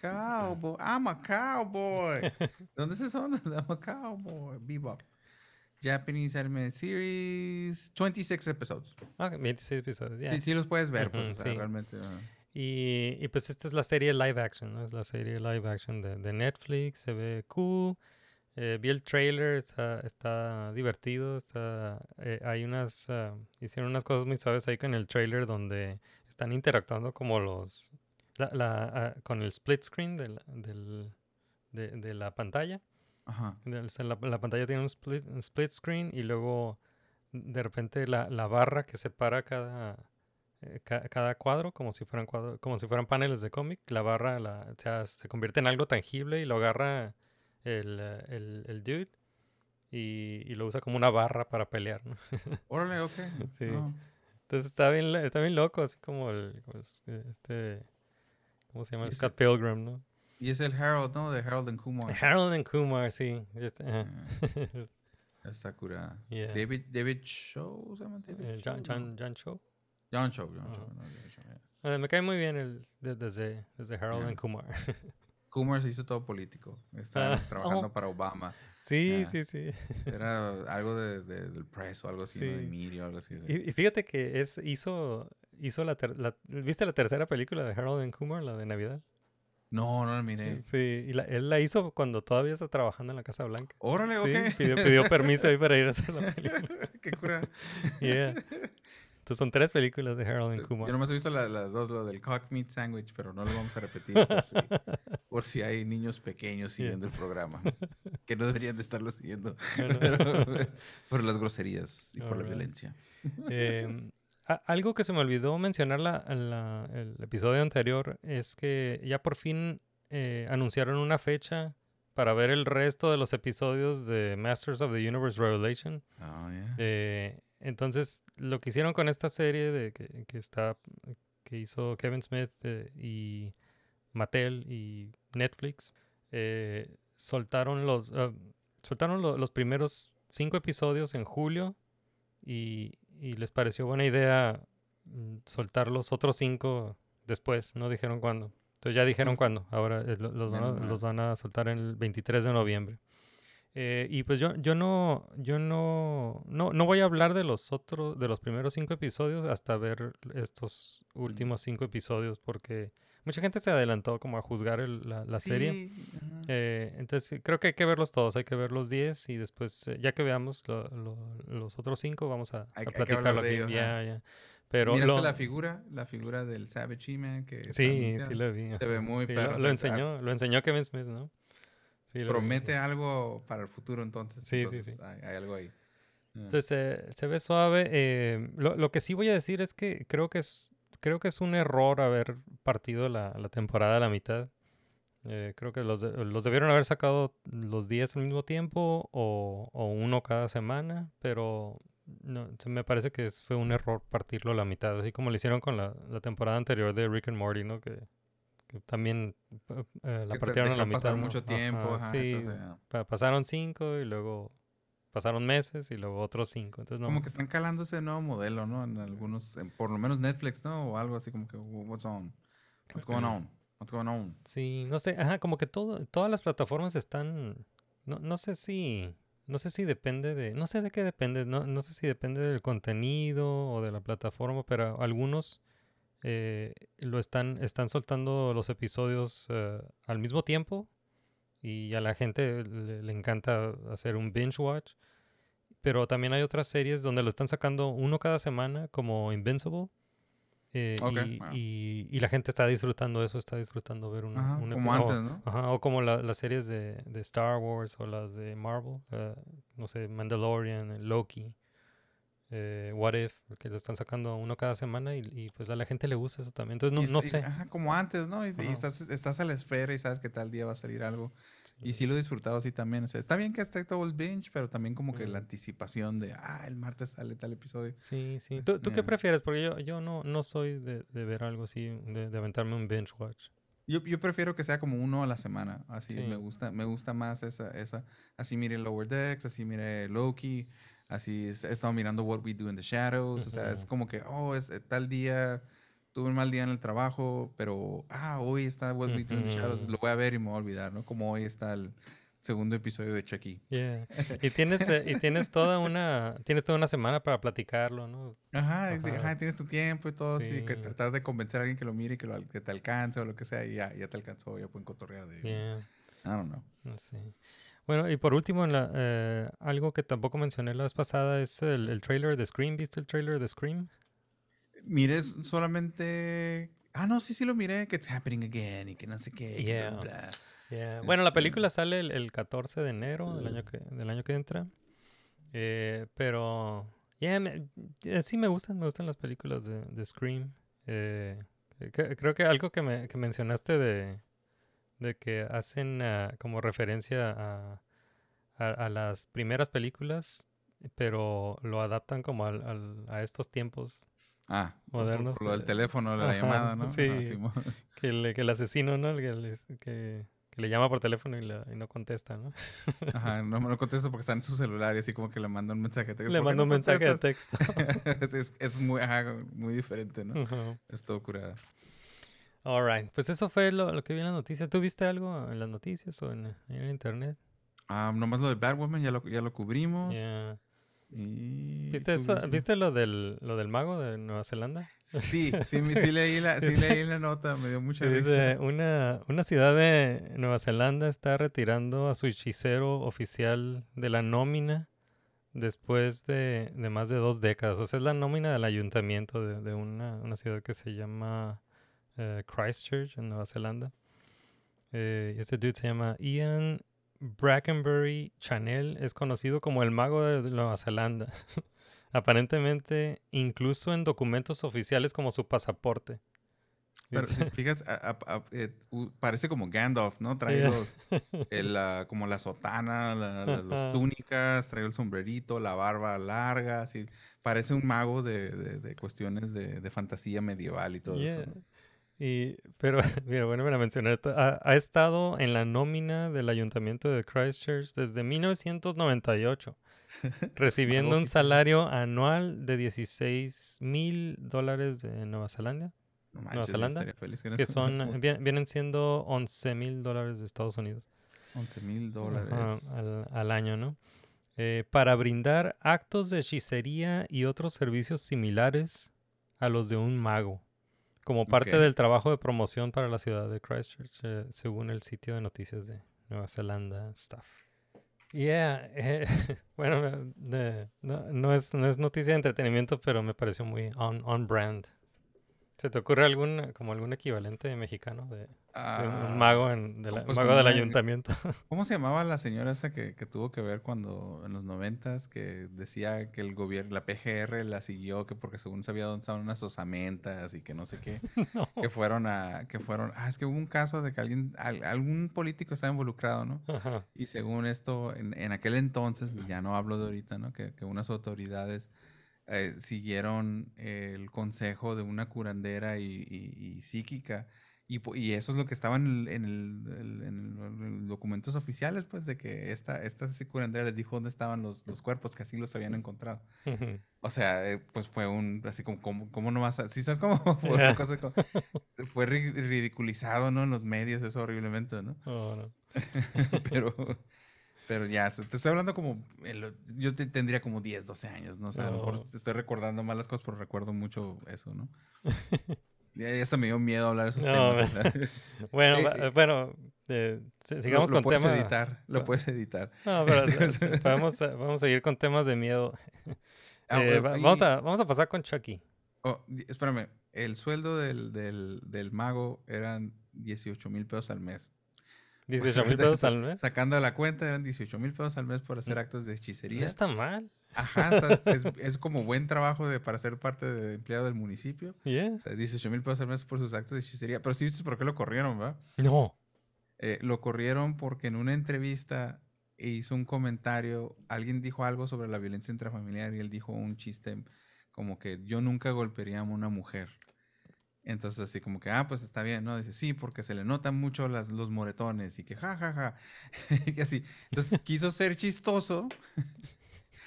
Cowboy. I'm a cowboy. ¿Dónde se son? I'm a cowboy. Bebop. Japanese Anime Series. 26 episodios. Ah, 26 episodios, ya. Sí, sí los puedes ver, pues, Ujú, o sea, sí. realmente. ah. Y, y pues esta es la serie live action, ¿no? Es la serie live action de, de Netflix, se ve cool. Eh, vi el trailer, está, está divertido, está, eh, hay unas, ah, hicieron unas cosas muy suaves ahí con el trailer donde están interactuando como los, la, la, ah, con el split screen del, del, de, de la pantalla. Ajá. De- o sea, La, la pantalla tiene un split, un split screen y luego de repente la, la barra que separa cada, eh, ca- cada cuadro, como si fueran cuadro, como si fueran paneles de cómic, la barra la, o sea, se convierte en algo tangible y lo agarra el, eh, el, el dude y, y lo usa como una barra para pelear, ¿no? Órale, ok. Sí. No. Entonces está bien, está bien loco, así como el, eh, este, ¿cómo se llama? Scott Pilgrim, ¿no? Y es el Harold, ¿no? De Harold and Kumar. Harold and Kumar, sí. este, ajá. Está curada. Yeah. David, David Show, ¿se llama David Eh, Cho? John. John, John Cho. John Show, John. Show, no, David Show, yeah. Me cae muy bien el de- desde, desde Harold and Kumar. Kumar se hizo todo político. Está Ah, trabajando oh. para Obama. sí, Yeah. sí, sí. Era algo de, de- del press o algo así, ¿no? de Sí. media o algo así. Y, y fíjate que es, hizo, hizo la, ter- la- ¿Viste la tercera película de Harold and Kumar, la de Navidad? No, no lo miré. Sí, y la- él la hizo cuando todavía está trabajando en la Casa Blanca. Órale, Sí, ok. pidió, pidió permiso ahí para ir a hacer la película. Qué cura. Yeah. Entonces son tres películas de Harold and Yo Kumar. nomás he visto las la dos, lo del cock meat sandwich, pero no lo vamos a repetir por si, por si hay niños pequeños siguiendo el programa. Que no deberían de estarlo siguiendo pero- por las groserías y por la violencia. Eh, a- algo que se me olvidó mencionar la, la- el episodio anterior es que ya por fin eh, anunciaron una fecha para ver el resto de los episodios de Masters of the Universe Revelation. Oh, yeah. Eh, entonces, lo que hicieron con esta serie de que, que está que hizo Kevin Smith eh, y Mattel y Netflix, eh, soltaron los ah, soltaron lo- los primeros cinco episodios en julio y, y les pareció buena idea mm, soltar los otros cinco después, no dijeron cuándo. Entonces ya dijeron cuándo, ahora eh, van a, los van a soltar el 23 de noviembre. Eh, y pues yo, yo no, yo no, no, no voy a hablar de los otros, de los primeros cinco episodios hasta ver estos últimos cinco episodios, porque mucha gente se adelantó como a juzgar el- la, la serie. Sí, ajá. Eh, entonces sí, creo que hay que verlos todos, hay que ver los 10 y después, eh, ya que veamos lo- lo- los otros cinco, vamos a, Hay a platicarlo aquí. ellos, Ya, ya. Pero ¿Miraste lo- la figura? La figura del Savage He-Man que Sí, sí lo vi. Se ve muy Sí, perro, Lo, o sea, enseñó, lo enseñó Kevin Smith, ¿no? Sí. Promete algo para el futuro entonces. Sí, sí, entonces sí. Hay, hay algo ahí. Ah. Entonces eh, se ve suave. eh, lo, lo que sí voy a decir es que creo que es, creo que es un error haber partido la, la temporada a la mitad. Eh, creo que los, los debieron haber sacado los 10 al mismo tiempo o, o uno cada semana, pero no, se me parece que fue un error partirlo a la mitad, así como lo hicieron con la, la temporada anterior de Rick and Morty, ¿no? Que, que también eh, eh, la Que te partieron a la mitad. pasar ¿no? mucho tiempo, ajá, sí, entonces, pa- pasaron cinco y luego pasaron meses y luego otros cinco. Entonces no, Como que están calando ese nuevo modelo, ¿no? En algunos, en por lo menos Netflix, ¿no? O algo así como que, what's on? What's going on? What's going on? Sí, no sé, ajá, como que todo, todas las plataformas están, no, no sé si, no sé si depende de, no sé de qué depende, no, no sé si depende del contenido o de la plataforma, pero algunos eh, lo están, están soltando los episodios eh, al mismo tiempo y a la gente le, le encanta hacer un binge watch, pero también hay otras series donde lo están sacando uno cada semana, como Invincible. eh, y, wow. y- y la gente está disfrutando eso, está disfrutando ver un, Ajá, un como epi- o- antes, ¿no? Ajá, o como la- las series de, de Star Wars o las de Marvel, eh, no sé, Mandalorian, Loki, eh, What If, que le están sacando uno cada semana y, y, pues a la gente le gusta eso también. Entonces no, Y y- sé. Ajá, como antes, ¿no? Y, estás, estás a la espera y sabes que tal día va a salir algo. Y Sí. lo he disfrutado así también. O sea, está bien que esté todo el binge, pero también como que la anticipación de, ah, el martes sale tal episodio. Sí, sí. ¿Tú, tú qué Ya. prefieres? Porque yo, yo no, no soy de, de ver algo así, de, de aventarme un binge watch. Yo, yo prefiero que sea como uno a la semana. Así Sí. me gusta, me gusta más esa, esa. Así mire Lower Decks, así mire Loki, así he estado mirando What We Do in the Shadows. O sea, es como que, oh, es eh, tal día, tuve un mal día en el trabajo, pero ah, hoy está What We Do in the Shadows, lo voy a ver y me voy a olvidar, ¿no? Como hoy está el segundo episodio de Chucky. Yeah. Y tienes, eh, y tienes toda una, tienes toda una semana para platicarlo, ¿no? Ajá, Ajá. ajá, tienes tu tiempo y todo, así, que Sí. tratar de convencer a alguien que lo mire y que, lo, que te alcance o lo que sea, y ya, ya te alcanzó, ya pueden cotorrear de Yeah. I don't know. No sé. Bueno, y por último, en la, eh, algo que tampoco mencioné la vez pasada es el, el trailer de Scream. ¿Viste el trailer de Scream? Mires solamente. Ah, no, sí, sí lo miré, que it's happening again y que no sé qué. y que bla, Yeah. bla, bla. Yeah. Bueno, la Este- película sale el, el 14 de enero del año que, del año que entra. Eh, pero, yeah, me- eh, sí me gustan, me gustan las películas de, de Scream. Eh, que- creo que algo que, me, que mencionaste de, de que hacen ah, como referencia a, a, a las primeras películas, pero lo adaptan como al, al- a estos tiempos. Ah, Modernos Por lo del de- teléfono, la Ajá, llamada, ¿no? sí. Simón. Que, le- que el asesino, ¿no? El que, les- que, que le llama por teléfono y, la- y no contesta, ¿no? Ajá, no me lo contesto porque está en su celular y así como que le manda un mensaje de texto. Le ¿Por qué manda no un mensaje de texto. es, es- muy, ajá, muy diferente, ¿no? Es todo curada. All right. Pues eso fue lo, lo que vi en las noticias. ¿Tú viste algo en las noticias o en, en el internet? Ah, nomás lo de Batwoman ya lo, ya lo cubrimos. Yeah. Y ¿Viste, eso, ¿Viste lo del, lo del mago de Nueva Zelanda? Sí, sí, sí leí la, sí leí la nota, me dio mucha risa. dice, una, una ciudad de Nueva Zelanda está retirando a su hechicero oficial de la nómina después de, de más de dos décadas. O sea, es la nómina del ayuntamiento de, de una, una ciudad que se llama eh, Christchurch, en Nueva Zelanda. Eh, este dude se llama Ian Brackenbury Chanel. Es conocido como el mago de Nueva Zelanda. Aparentemente, incluso en documentos oficiales como su pasaporte. Pero Dice- si te fijas, a- a- a- eh, parece como Gandalf, ¿no? Trae Yeah. los, el, como la sotana, la- la- las túnicas, trae el sombrerito, la barba larga, así. Parece un mago de, de- de cuestiones de, de fantasía medieval y todo Yeah. eso. ¿no? Y, pero, mira, bueno, a mencionar, esto, ha, ha estado en la nómina del ayuntamiento de Christchurch desde 1998, recibiendo un salario anual de 16 mil dólares de Nueva Zelanda, No Nueva manches, yo Zelanda, que son, vien- vienen siendo 11 mil dólares de Estados Unidos. 11 mil Ajá, dólares. al, al año, ¿no? Eh, para brindar actos de hechicería y otros servicios similares a los de un mago, como parte del trabajo de promoción para la ciudad de Christchurch, eh, según el sitio de noticias de Nueva Zelanda Stuff. Yeah, eh, bueno, de- no, no es, no es noticia de entretenimiento, pero me pareció muy on, on brand. ¿Se te ocurre algún, como algún equivalente mexicano de, un, mago, en, de la- pues mago del ayuntamiento? ¿Cómo se llamaba la señora esa que, que tuvo que ver cuando en los noventas que decía que el gobierno, la PGR la siguió que porque según sabía dónde estaban unas osamentas y que no sé qué, No. que fueron a, que fueron, ah, es que hubo un caso de que alguien, al- algún político estaba involucrado, ¿no? Ajá. Y según esto, en, en aquel entonces, ya no hablo de ahorita, ¿no? Que, que unas autoridades eh, siguieron el consejo de una curandera y, y- y psíquica. Y, y eso es lo que estaba en, el- en el- en los documentos oficiales, pues, de que esta, esta sí curandera les dijo dónde estaban los, los cuerpos, que así los habían encontrado. O sea, eh, pues fue un, así como, ¿cómo, cómo no vas a...? Si sabes cómo fue una cosa como- fue ri- ridiculizado, ¿no? En los medios, eso horriblemente, ¿no? Oh, no. pero, pero ya, te estoy hablando como, el- yo te- tendría como 10, 12 años, ¿no? O sea, a lo mejor No. te estoy recordando malas cosas, pero recuerdo mucho eso, ¿no? Ya, ya hasta me dio miedo hablar esos No, temas. Bueno, Eh, eh, bueno, eh, si- lo- sigamos lo, con puedes temas. editar, lo puedes editar. No, pero Este, podemos, eh, vamos a seguir con temas de miedo. Ah, Eh, eh, vamos, a, vamos a pasar con Chucky. oh, espérame, el sueldo del, del, del mago eran 18 mil pesos al mes. 18 mil pesos al mes. Sacando la cuenta, eran 18 mil pesos al mes por hacer Mm. actos de No hechicería. está mal. Ajá, o sea, es, es- es como buen trabajo de, para ser parte de empleado del municipio. Yeah. O sea, 18 mil pesos al mes por sus actos de hechicería. Pero sí viste por qué lo corrieron, ¿va? No. Eh, lo corrieron porque en una entrevista hizo un comentario, alguien dijo algo sobre la violencia intrafamiliar y él dijo un chiste como que yo nunca golpearía a una mujer. Entonces así como que, ah, pues está bien, ¿no? Dice, sí, porque se le notan mucho las, los moretones y que ja, ja, ja. y así. Entonces quiso ser chistoso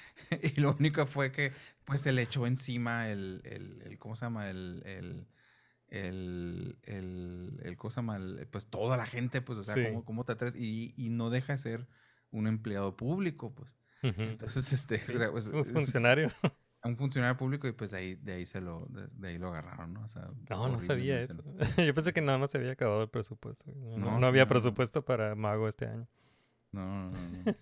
y lo único fue que pues se le echó encima el, el, el- ¿cómo se llama? El, el, el, el, el ¿cómo se llama? El- pues toda la gente, pues, o sea, Sí. ¿cómo, cómo te atreves? Y, y no deja de ser un empleado público, pues. Entonces, este, Sí, o sea, pues, es un funcionario. A un funcionario público y pues de ahí, de ahí se lo, de, de ahí lo agarraron, ¿no? O sea, No, no sabía eso. Yo pensé que nada más se había acabado el presupuesto. No, no- había presupuesto para Mago este año. No, no, no,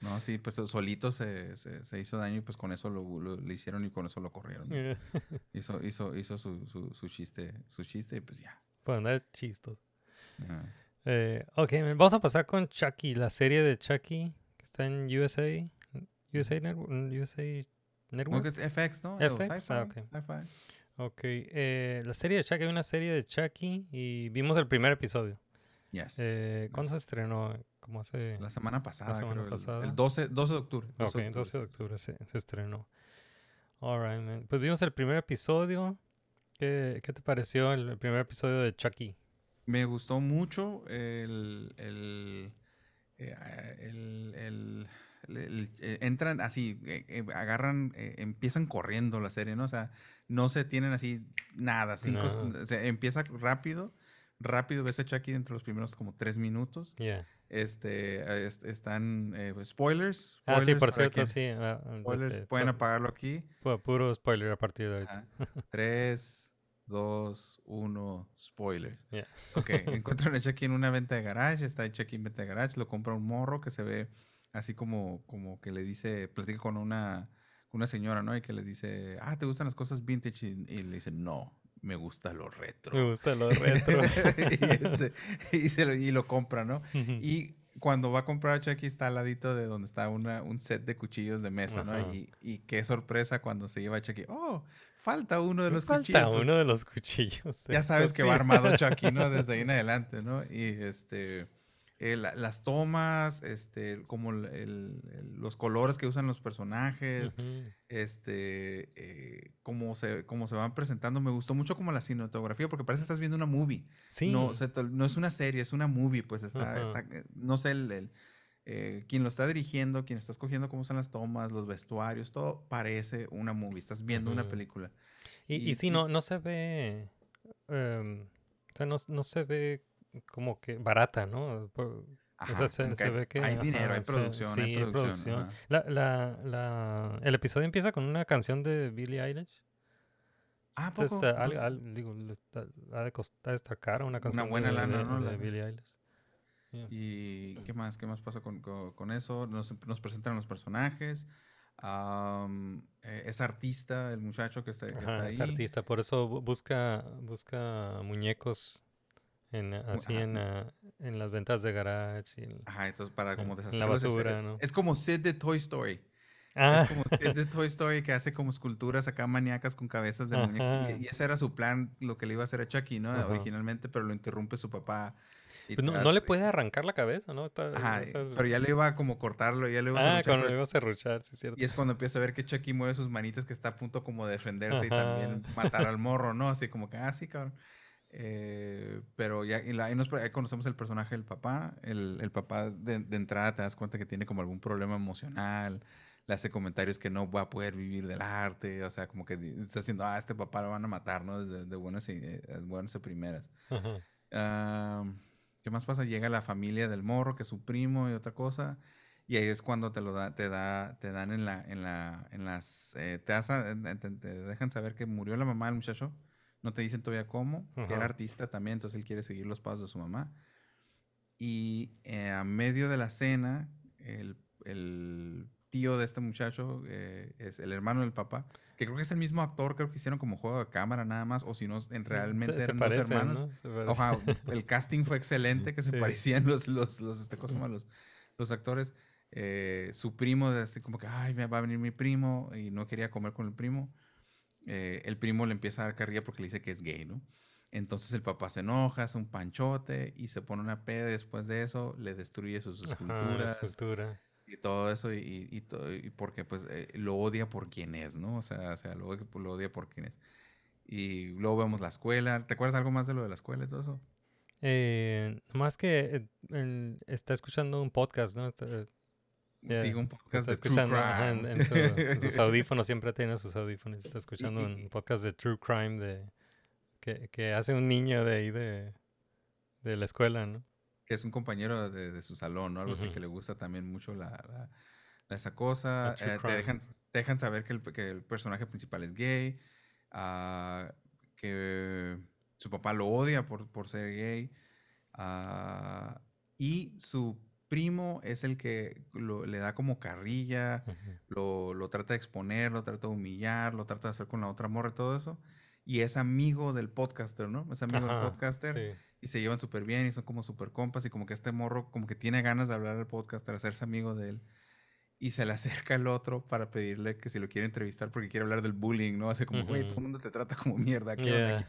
no. Sí, pues solito se, se, se hizo daño y pues con eso lo, lo- le hicieron y con eso lo corrieron. Yeah. Hizo, hizo, hizo su, su, su chiste, su chiste y pues ya. Por andar chistos. Ajá. Eh, ok, vamos a pasar con Chucky, la serie de Chucky que está en USA. USA Network. USA Network. es FX, ¿no? FX, ah, sci-fi, ok. Ok, eh, la serie de Chucky, hay una serie de Chucky y vimos el primer episodio. Yes. Eh, ¿Cuándo se estrenó? Como hace... La semana pasada, semana creo, el- pasada. El, 12, 12 de octubre. Ok, 12 de octubre se, se estrenó. Alright, man. Pues vimos el primer episodio. ¿Qué, qué te pareció el, el primer episodio de Chucky? Me gustó mucho el. el, eh, el- el- el- el- eh, entran así, eh, eh, agarran, eh, empiezan corriendo la serie, ¿no? O sea, no se tienen así nada. Cinco, No. empieza rápido, rápido. Ves a Chucky dentro de los primeros como tres minutos. Yeah. Este, est- están eh, spoilers. Ah, sí, spoilers por cierto, sí. ah, Spoilers, este, pueden apagarlo aquí. pu- Puro spoiler a partir de ahorita. Ajá. Tres, dos, uno, spoiler. Yeah. Ok, encuentran a Chucky en una venta de garage, está Chucky en venta de garage, lo compra un morro que se ve así como, como que le dice, platica con una, una señora, ¿no? Y que le dice, ah, ¿te gustan las cosas vintage? Y, y le dice, no, me gusta lo retro. Me gusta lo retro. y, este, y se lo, y lo compra, ¿no? Y cuando va a comprar a Chucky está al ladito de donde está una, un set de cuchillos de mesa, Ajá. ¿no? Y, y qué sorpresa cuando se lleva a Chucky. Oh, falta uno de los Falta cuchillos. Pues, uno de los cuchillos. de ya sabes que va armado Chucky, ¿no? Desde ahí en adelante, ¿no? Y este, eh, la- las tomas, este, como el- los colores que usan los personajes, este, eh, cómo se, cómo se van presentando. Me gustó mucho como la cinematografía porque parece que estás viendo una movie. Sí. No, o sea, to- no es una serie, es una movie, pues está, está eh, no sé, el, el, eh, quien lo está dirigiendo, quien está escogiendo cómo son las tomas, los vestuarios, todo parece una movie, estás viendo una película. Y, y Y- sí, y- no, no se ve. em, o sea, no, no se ve como que barata, ¿no? Por- Ajá, o sea, se, ve que. hay dinero, hay ajá, se- producción, hay sí, producción, ajá. La, la, la- el episodio empieza con una canción de Billie Eilish. Ah, ¿a Entonces, poco? al- Pues, al- digo, está- ha de costar destacar una canción buena de, lana, de- ¿no? de La- Billie Eilish. Yeah. ¿Y qué más? ¿Qué más pasa con, con- con eso? Nos, nos presentan los personajes. eh, es artista, el muchacho que está, que está Ajá, ahí. es artista, por eso bu- busca, busca muñecos en, así ajá. en, ah, en las ventas de garage. y el- Ajá, entonces para como en la basura, es, ¿no? es como Sid de Toy Story. Ah, Es como Sid de Toy Story que hace como esculturas acá maníacas con cabezas de muñecos. Ajá. Y, y ese era su plan, lo que le iba a hacer a Chucky, ¿no? Ajá. Originalmente, pero lo interrumpe su papá. y pues no, no le puede arrancar la cabeza, ¿no? Está- Ajá, o sea, pero ya le iba a como cortarlo, ya le iba a ah, cuando le iba a serruchar, sí, cierto. Y es cuando empieza a ver que Chucky mueve sus manitas que está a punto como de defenderse y también matar al morro, ¿no? Así como que, ah, sí, cabrón. Eh, pero ya y la- ahí, nos, ahí conocemos el personaje del papá. El, el papá de, de entrada te das cuenta que tiene como algún problema emocional. Le hace comentarios que no va a poder vivir del arte. O sea, como que está diciendo, ah, este papá lo van a matar, ¿no? Desde de buenas, y- eh, buenas a primeras. Ajá. Ah, ¿Qué más pasa? Llega la familia del morro, que es su primo y otra cosa. Y ahí es cuando te lo da, te da, te dan en la, en la, en las, eh, te, hacen- te- te dejan saber que murió la mamá del muchacho. No te dicen todavía cómo, que Ajá. era artista también, entonces él quiere seguir los pasos de su mamá. Y eh, a medio de la cena, el, el tío de este muchacho eh, es el hermano del papá, que creo que es el mismo actor, creo que hicieron como juego de cámara nada más, o si no, en realmente se, se eran dos parecen, hermanos. ¿no? Se el casting fue excelente, que se Sí. parecían los, los, los, este, ¿cómo se llama? los, los actores. Eh, su primo, así como que, ay, va a venir mi primo, y no quería comer con el primo. Eh, el primo le empieza a dar carrilla porque le dice que es gay, ¿no? Entonces el papá se enoja, hace un panchote y se pone una peda. Después de eso, le destruye sus Ajá, esculturas escultura. y todo eso. Y, y, y to- y porque pues eh, lo odia por quien es, ¿no? O sea, o sea lo, odia- lo odia por quien es. Y luego vemos la escuela. ¿Te acuerdas algo más de lo de la escuela y todo eso? Eh, más que eh, está escuchando un podcast, ¿no? Está, yeah, Sigue un podcast está de True escuchando en, Crime. en su- en sus audífonos, siempre tiene sus audífonos. Está escuchando un podcast de True Crime de que, que hace un niño de ahí de, de la escuela, ¿no? que es un compañero de, de su salón, ¿no? Algo así que le gusta también mucho la, la- la- esa cosa. true Eh, te, crime. dejan, te dejan saber que el, que el personaje principal es gay, ah, que su papá lo odia por, por ser gay, ah, y su primo es el que lo- le da como carrilla, lo, lo trata de exponer, lo trata de humillar, lo trata de hacer con la otra morra y todo eso. Y es amigo del podcaster, ¿no? Es amigo del podcaster sí. y se llevan súper bien y son como súper compas y como que este morro como que tiene ganas de hablar al podcast, de hacerse amigo de él y se le acerca el otro para pedirle que si lo quiere entrevistar porque quiere hablar del bullying, ¿no? Hace como, güey, todo el mundo te trata como mierda. Quiero-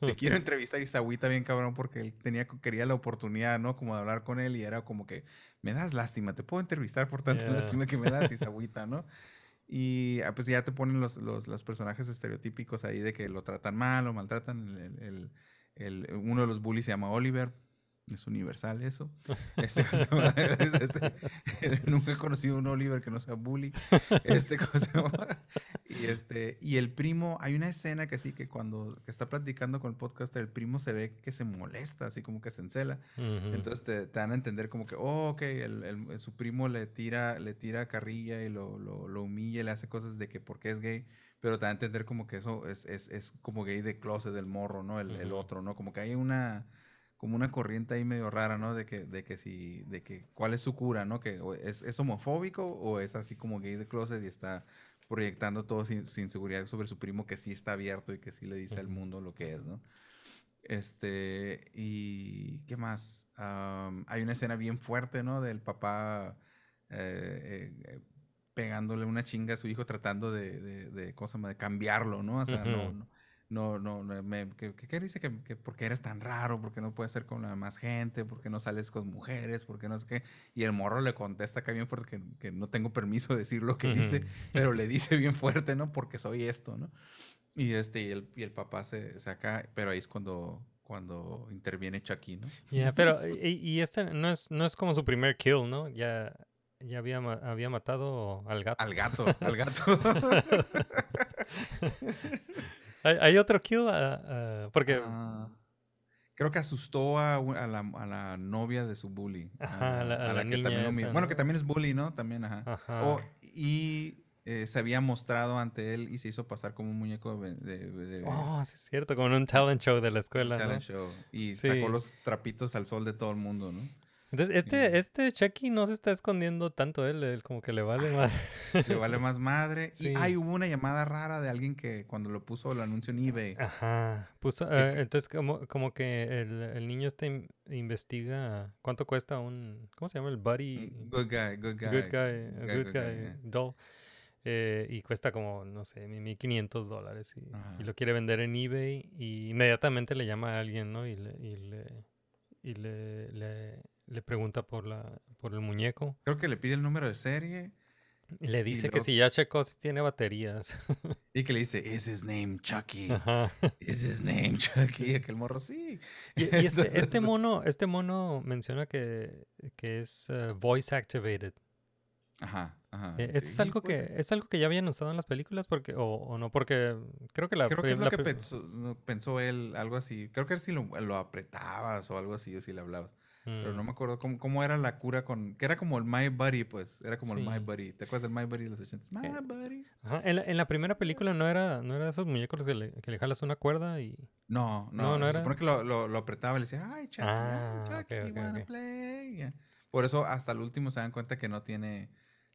te quiero entrevistar y se agüita bien cabrón porque él tenía, quería la oportunidad, ¿no? Como de hablar con él y era como que, me das lástima, te puedo entrevistar por tanta Yeah. lástima que me das y se agüita, ¿no? Y ah, pues ya te ponen los, los, los personajes estereotípicos ahí de que lo tratan mal o maltratan. El, el- el- uno de los bullies se llama Oliver. Es universal eso. Este, ¿cómo se llama? Es- este, nunca he conocido un Oliver que no sea bully. Este. Y, este, y el primo, hay una escena que sí, que cuando está platicando con el podcaster, el primo se ve que se molesta, así como que se encela. Ujú. Entonces te, te dan a entender como que, oh, ok, el, el- su primo le tira, le tira carrilla y lo, lo, lo humilla le hace cosas de que porque es gay, pero te da a entender como que eso es, es, es como gay de closet del morro, ¿no? El, el Ujú. otro, ¿no? Como que hay una, como una corriente ahí medio rara, ¿no? De que, de que si, de que cuál es su cura, ¿no? Que es, es homofóbico o es así como gay de closet y está proyectando todo sin, sin seguridad sobre su primo que sí está abierto y que sí le dice al mundo lo que es, ¿no? Este, y ¿qué más? Am, hay una escena bien fuerte, ¿no? Del papá eh, eh, pegándole una chinga a su hijo tratando de, de, de, de cambiarlo, ¿no? O sea, no, no, no, no, me, que, que- dice que, que porque eres tan raro, porque no puedes ser con la más gente, porque no sales con mujeres, porque no sé qué. Y el morro le contesta acá bien fuerte que, que no tengo permiso de decir lo que dice, pero le dice bien fuerte, ¿no? Porque soy esto, ¿no? Y este, y el, y el papá se saca, pero ahí es cuando, cuando interviene Chucky, ¿no? Ya, pero y, y este no es, no es como su primer kill, ¿no? Ya, ya había, había matado al gato. Al gato, al gato. ¿Hay, hay otro kill? Ah, ah, porque... Ah, creo que asustó a, la, a la novia de su bully. Ajá, a la- a la que niña también. Bueno, que también es bully, ¿no? También, ajá. Ajá. O- y eh, se había mostrado ante él y se hizo pasar como un muñeco de... de- de- Oh, sí es cierto, como en un talent show de la escuela, ¿no? talent show. Y Sí. sacó los trapitos al sol de todo el mundo, ¿no? Entonces, este, este Chucky no se está escondiendo tanto él, él como que le vale más. Le vale más madre. Sí. Y hay hubo una llamada rara de alguien que cuando lo puso el anuncio en eBay. Ajá. Puso, eh, entonces, como, como que el, el niño este in- investiga cuánto cuesta un, ¿cómo se llama? El buddy. Good guy, good guy. Good guy, Good guy, good good guy, guy yeah. doll. eh, y cuesta como, no sé, mi- 1500 dólares. Y, lo quiere vender en eBay. Y inmediatamente le llama a alguien, ¿no? Y le, y le, y le, le, le pregunta por, la, por el muñeco. Creo que le pide el número de serie le dice que si ya checó si tiene baterías. y que le dice, is his name Chucky? Ajá. Is his name Chucky? Aquel morro, sí. Y, y este, Entonces, este mono, este mono menciona que, que es eh, voice activated. Ajá, ajá. Eh, sí, ¿Esto es algo pues, que es algo que ya habían usado en las películas porque o, o no? Porque creo que la Creo que es lo la que pensó, pensó él, algo así. Creo que si lo, lo apretabas o algo así, o si le hablabas. Pero no Mm, me acuerdo cómo, cómo era la cura con... Que era como el My Buddy, pues. Era como el My. Buddy. ¿Te acuerdas del My Buddy de los 80? My Eh, Buddy. ajá, En, la, en la primera película no era no era esos muñecos que le, que le jalas una cuerda y No, no, No, no se era. supone que lo, lo, lo apretaba y le decía, ay, Chucky, Ah, Chucky, ok, wanna play. Por eso hasta el último se dan cuenta que no tiene,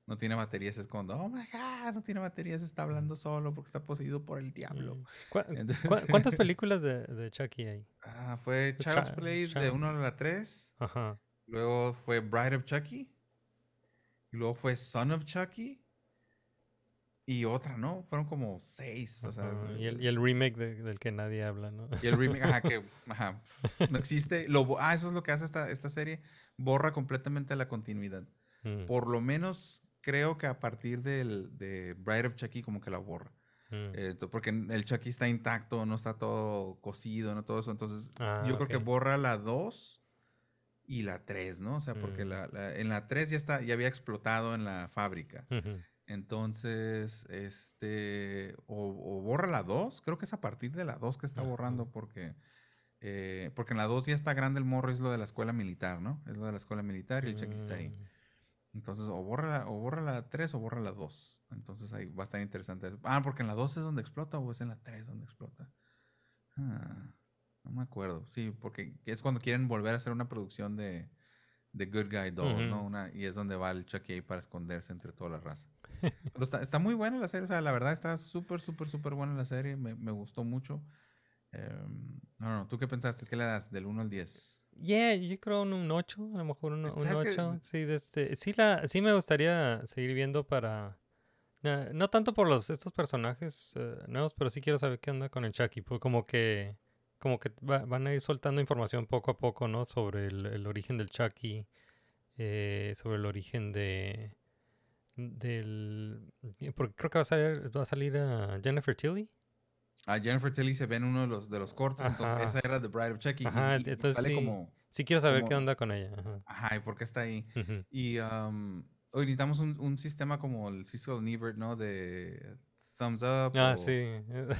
no tiene baterías. Es cuando, oh my God, no tiene baterías, está hablando solo porque está poseído por el diablo. Mm. ¿Cuá- Entonces- cuá- ¿Cuántas películas de, de Chucky hay? Ah, fue Child's Chi- Play de Child- 1 a la 3. Ajá. Luego fue Bride of Chucky. Y luego fue Son of Chucky. Y otra, ¿no? Fueron como seis. O sea, y, el, y el remake de- del que nadie habla, ¿no? Y el remake, ajá, que ajá, no existe. Lo, ah, eso es lo que hace esta, esta serie. Borra completamente la continuidad. Mm, Por lo menos creo que a partir del, de Bride of Chucky como que la borra. mm. Eh, porque el Chucky está intacto, no está todo cocido, no todo eso. Entonces Ah, yo creo que borra la 2 y la 3, ¿no? O sea, porque Mm. la, la- en la 3 ya, está, ya había explotado en la fábrica. Entonces, este, o, o borra la 2, creo que es a partir de la 2 que está Ajá. borrando porque, eh, porque en la 2 ya está grande el morro, es lo de la escuela militar, ¿no? Es lo de la escuela militar y el Chucky está ahí. Entonces, o borra, la, o borra la 3 o borra la 2. Entonces ahí va a estar interesante. Ah, porque en la 2 es donde explota o es en la 3 donde explota. Ah, no me acuerdo. Sí, porque es cuando quieren volver a hacer una producción de, de Good Guy 2, ¿no? Ujú. Una, y es donde va el Chucky ahí para esconderse entre toda la raza. Pero está, está muy buena la serie, o sea, la verdad está súper, súper, súper buena la serie. Me, me gustó mucho. Em, no, no, ¿tú qué pensaste? ¿Qué le das del 1 al 10? Yeah, yo creo un, un 8, a lo mejor un, un ¿Sabes qué? 8. Sí, de este, sí, la, sí me gustaría seguir viendo para... no tanto por los estos personajes eh, nuevos, pero sí quiero saber qué onda con el Chucky. Pues como que, como que va- van a ir soltando información poco a poco, ¿no? Sobre el, el origen del Chucky, eh, sobre el origen de... del... Porque creo que va a salir, va a salir a Jennifer Tilly. A Jennifer Tilly se ve en uno de los, de los cortos, entonces Ajá. esa era The Bride of Chucky. Ajá, y, y entonces sale sí. como, Sí quiero saber qué como- onda con ella. Ajá. ajá, ¿y por qué está ahí? Ujú. Y um, hoy necesitamos un, un sistema como el Cecil Niebert, ¿no? De thumbs up. Ah, o, sí.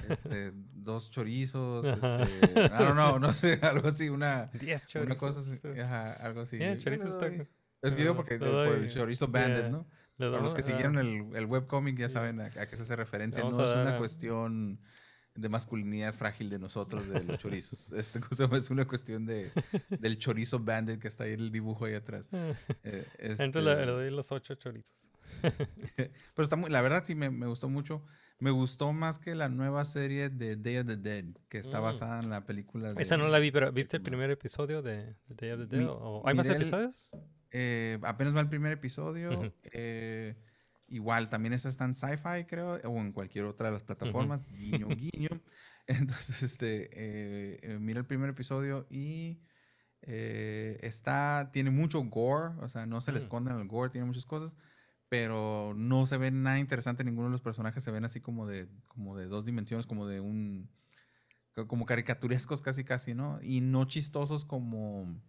este, dos chorizos. Este, I don't know, no sé, algo así, una, 10 una chorizos. cosa así. sí. Ajá, algo así. Yeah, chorizo está Es Ah, porque por el chorizo banded, yeah. ¿no? Para los que siguieron el, el webcomic ya saben a, a qué se hace referencia. vamos No es una a- cuestión de masculinidad frágil de nosotros, de los chorizos. Esta cosa es una cuestión de, del chorizo bandit que está ahí el dibujo ahí atrás. Eh, Entonces le, este, doy los ocho chorizos. Pero está muy, la verdad sí me, me gustó mucho. Me gustó más que la nueva serie de Day of the Dead, que está Mm. basada en la película de... Esa no la vi, pero ¿viste el primer episodio de, de Day of the Dead? Mi- ¿O ¿Hay más el- episodios? Eh, apenas va el primer episodio. Ujú. eh, igual, también esa está en Sci-Fi, creo, o en cualquier otra de las plataformas. Guiño, guiño. Entonces, este, eh, eh, mira el primer episodio y eh, está, tiene mucho gore, o sea, no se le Mm. esconden el gore, tiene muchas cosas, pero no se ve nada interesante, ninguno de los personajes se ven así como de, como de dos dimensiones, como de un, co- como caricaturescos casi casi, ¿no? Y no chistosos como,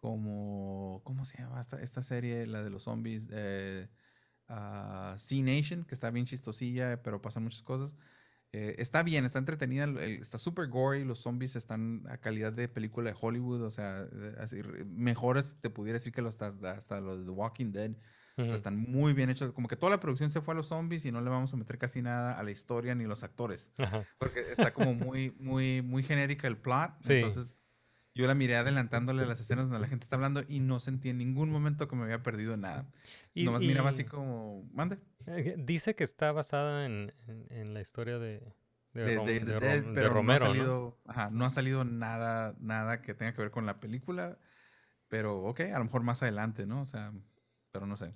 como, ¿cómo se llama esta, esta serie, la de los zombies? Eh, ah, Sea Nation, que está bien chistosilla, pero pasan muchas cosas. Eh, está bien, está entretenida, el- está super gory, los zombies están a calidad de película de Hollywood, o sea, así, re- mejores te pudiera decir que los, hasta, hasta los de The Walking Dead. O sea, están muy bien hechos. Como que toda la producción se fue a los zombies y no le vamos a meter casi nada a la historia ni los actores. Ajá. Porque está como muy, muy, muy genérica el plot. Sí. Entonces, yo la miré adelantándole las escenas donde la gente está hablando y no sentí en ningún momento que me había perdido nada. Y- Nomás miraba así como, mande. Eh, Dice que está basada en, en- en la historia de, de, De, pero Romero, no ha ¿no? salido, ajá, no ha salido nada, nada que tenga que ver con la película. Pero, ok, a lo mejor más adelante, ¿no? O sea, pero no sé.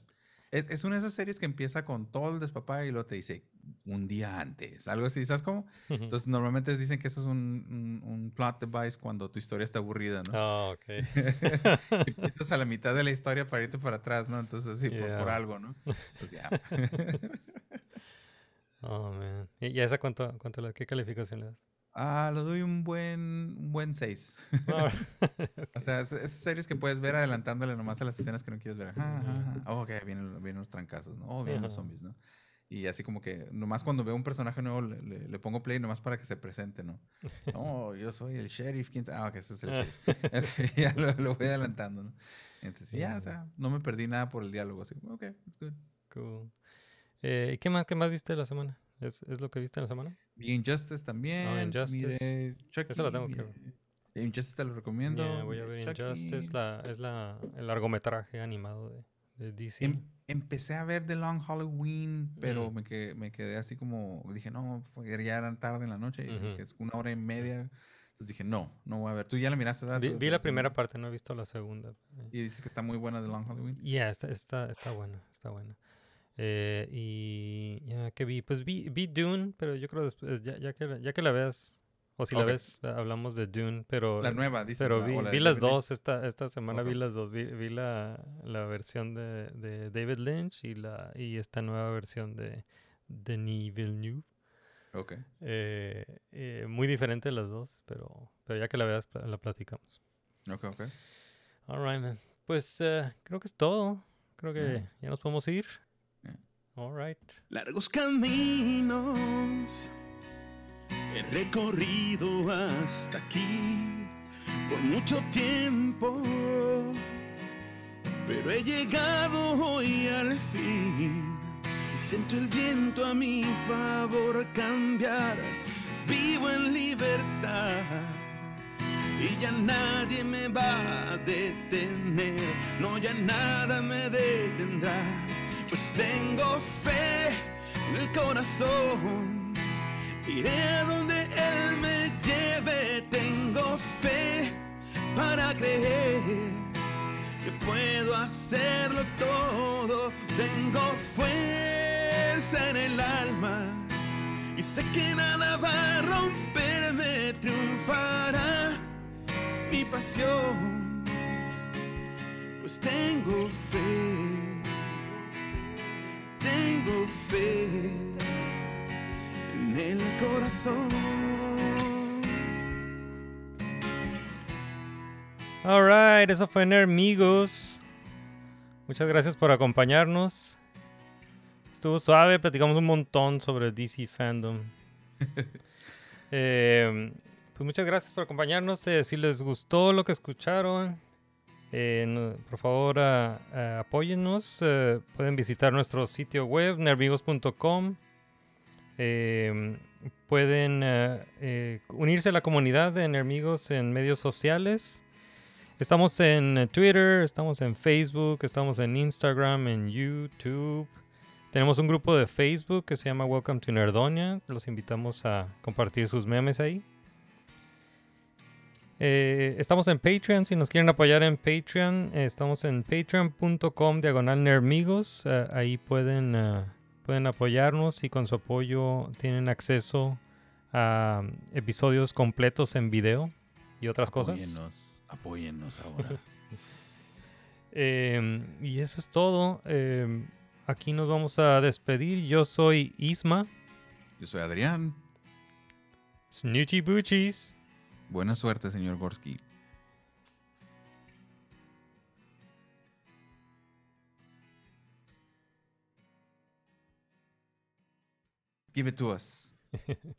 Es, es una de esas series que empieza con todo el despapá y luego te dice un día antes, algo así, ¿sabes cómo? Entonces, normalmente dicen que eso es un, un- un plot device cuando tu historia está aburrida, ¿no? Ah, ok. Empiezas a la mitad de la historia para irte para atrás, ¿no? Entonces, sí, por, algo, ¿no? Pues ya. Oh, man. ¿Y a esa cuánto, cuánto qué calificación le das? Ah, le doy un buen, un buen 6. Ah, O sea, es- esas series que puedes ver adelantándole nomás a las escenas que no quieres ver. Ajá, ajá, ajá. Oh, ok, vienen, vienen los trancazos, ¿no? Oh, vienen los zombies, ¿no? Y así como que nomás cuando veo un personaje nuevo le, le- le pongo play nomás para que se presente, ¿no? No, yo soy el sheriff, ¿quién? Ah, ok, ese es el Ah. sheriff. Ya lo, lo voy adelantando, ¿no? Entonces, ya, o sea, no me perdí nada por el diálogo, así, ok, it's good. cool. Eh, ¿Qué más, qué más viste la semana? ¿Es, ¿Es lo que viste la semana? Vi Injustice también. Oh, Injustice. miré Chucky, Esa la tengo que ver. Injustice te lo recomiendo. Yeah, voy a ver Chucky. Injustice, la, es la, el largometraje animado de, de DC. Em- empecé a ver The Long Halloween, pero Mm. me, quedé, me quedé así como, dije, no, ya era tarde en la noche, y dije, es una hora y media. Entonces dije, no, no voy a ver. Tú ya la miraste, ¿verdad? vi, vi la primera parte, no he visto la segunda. Y dices que está muy buena The Long Halloween. Ya, está, está, está buena, está buena. Eh, y ya que vi, pues vi, vi Dune, pero yo creo después, ya, ya, que, la- ya que la veas, o si Ok. la ves, eh, hablamos de Dune, pero... La nueva, dices. Pero la- vi, o la vi las David Lynch. dos, esta, esta semana vi Ok. las dos. Vi, vi la, la versión de, de David Lynch y, la, y esta nueva versión de Denis Villeneuve. Ok. Eh, eh, muy diferente las dos, pero, pero ya que la veas, la platicamos. Ok, ok. All right, man. Pues eh, creo que es todo. Creo que Yeah. ya nos podemos ir. Largos caminos he recorrido hasta aquí por mucho tiempo, pero he llegado hoy al fin y siento el viento a mi favor cambiar. Vivo en libertad y ya nadie me va a detener, no ya nada me detendrá, pues tengo fe en el corazón, iré donde Él me lleve, tengo fe para creer que puedo hacerlo todo, tengo fuerza en el alma y sé que nada va a romperme, triunfará mi pasión, pues tengo fe, tengo fe en el corazón. All right, eso fue Nermigos. Muchas gracias por acompañarnos. Estuvo suave, platicamos un montón sobre DC Fandom. Eh, pues muchas gracias por acompañarnos. eh, si les gustó lo que escucharon, eh, por favor ah, apóyennos. eh, pueden visitar nuestro sitio web nervigos.com. Eh, pueden unirse a la comunidad de enemigos en medios sociales. Estamos en Twitter, estamos en Facebook, estamos en Instagram, en YouTube. Tenemos un grupo de Facebook que se llama Welcome to Nerdonia. Los invitamos a compartir sus memes ahí. Eh, estamos en Patreon, si nos quieren apoyar en Patreon, eh, estamos en patreon.com diagonal nermigos. Eh, ahí pueden, pueden apoyarnos y con su apoyo tienen acceso a episodios completos en video y otras cosas. Apóyennos, apóyennos ahora. Y eso es todo. Aquí nos vamos a despedir. Yo soy Isma. Yo soy Adrián. Snoochie Boochies. Buena suerte, señor Gorsky. Give it to us.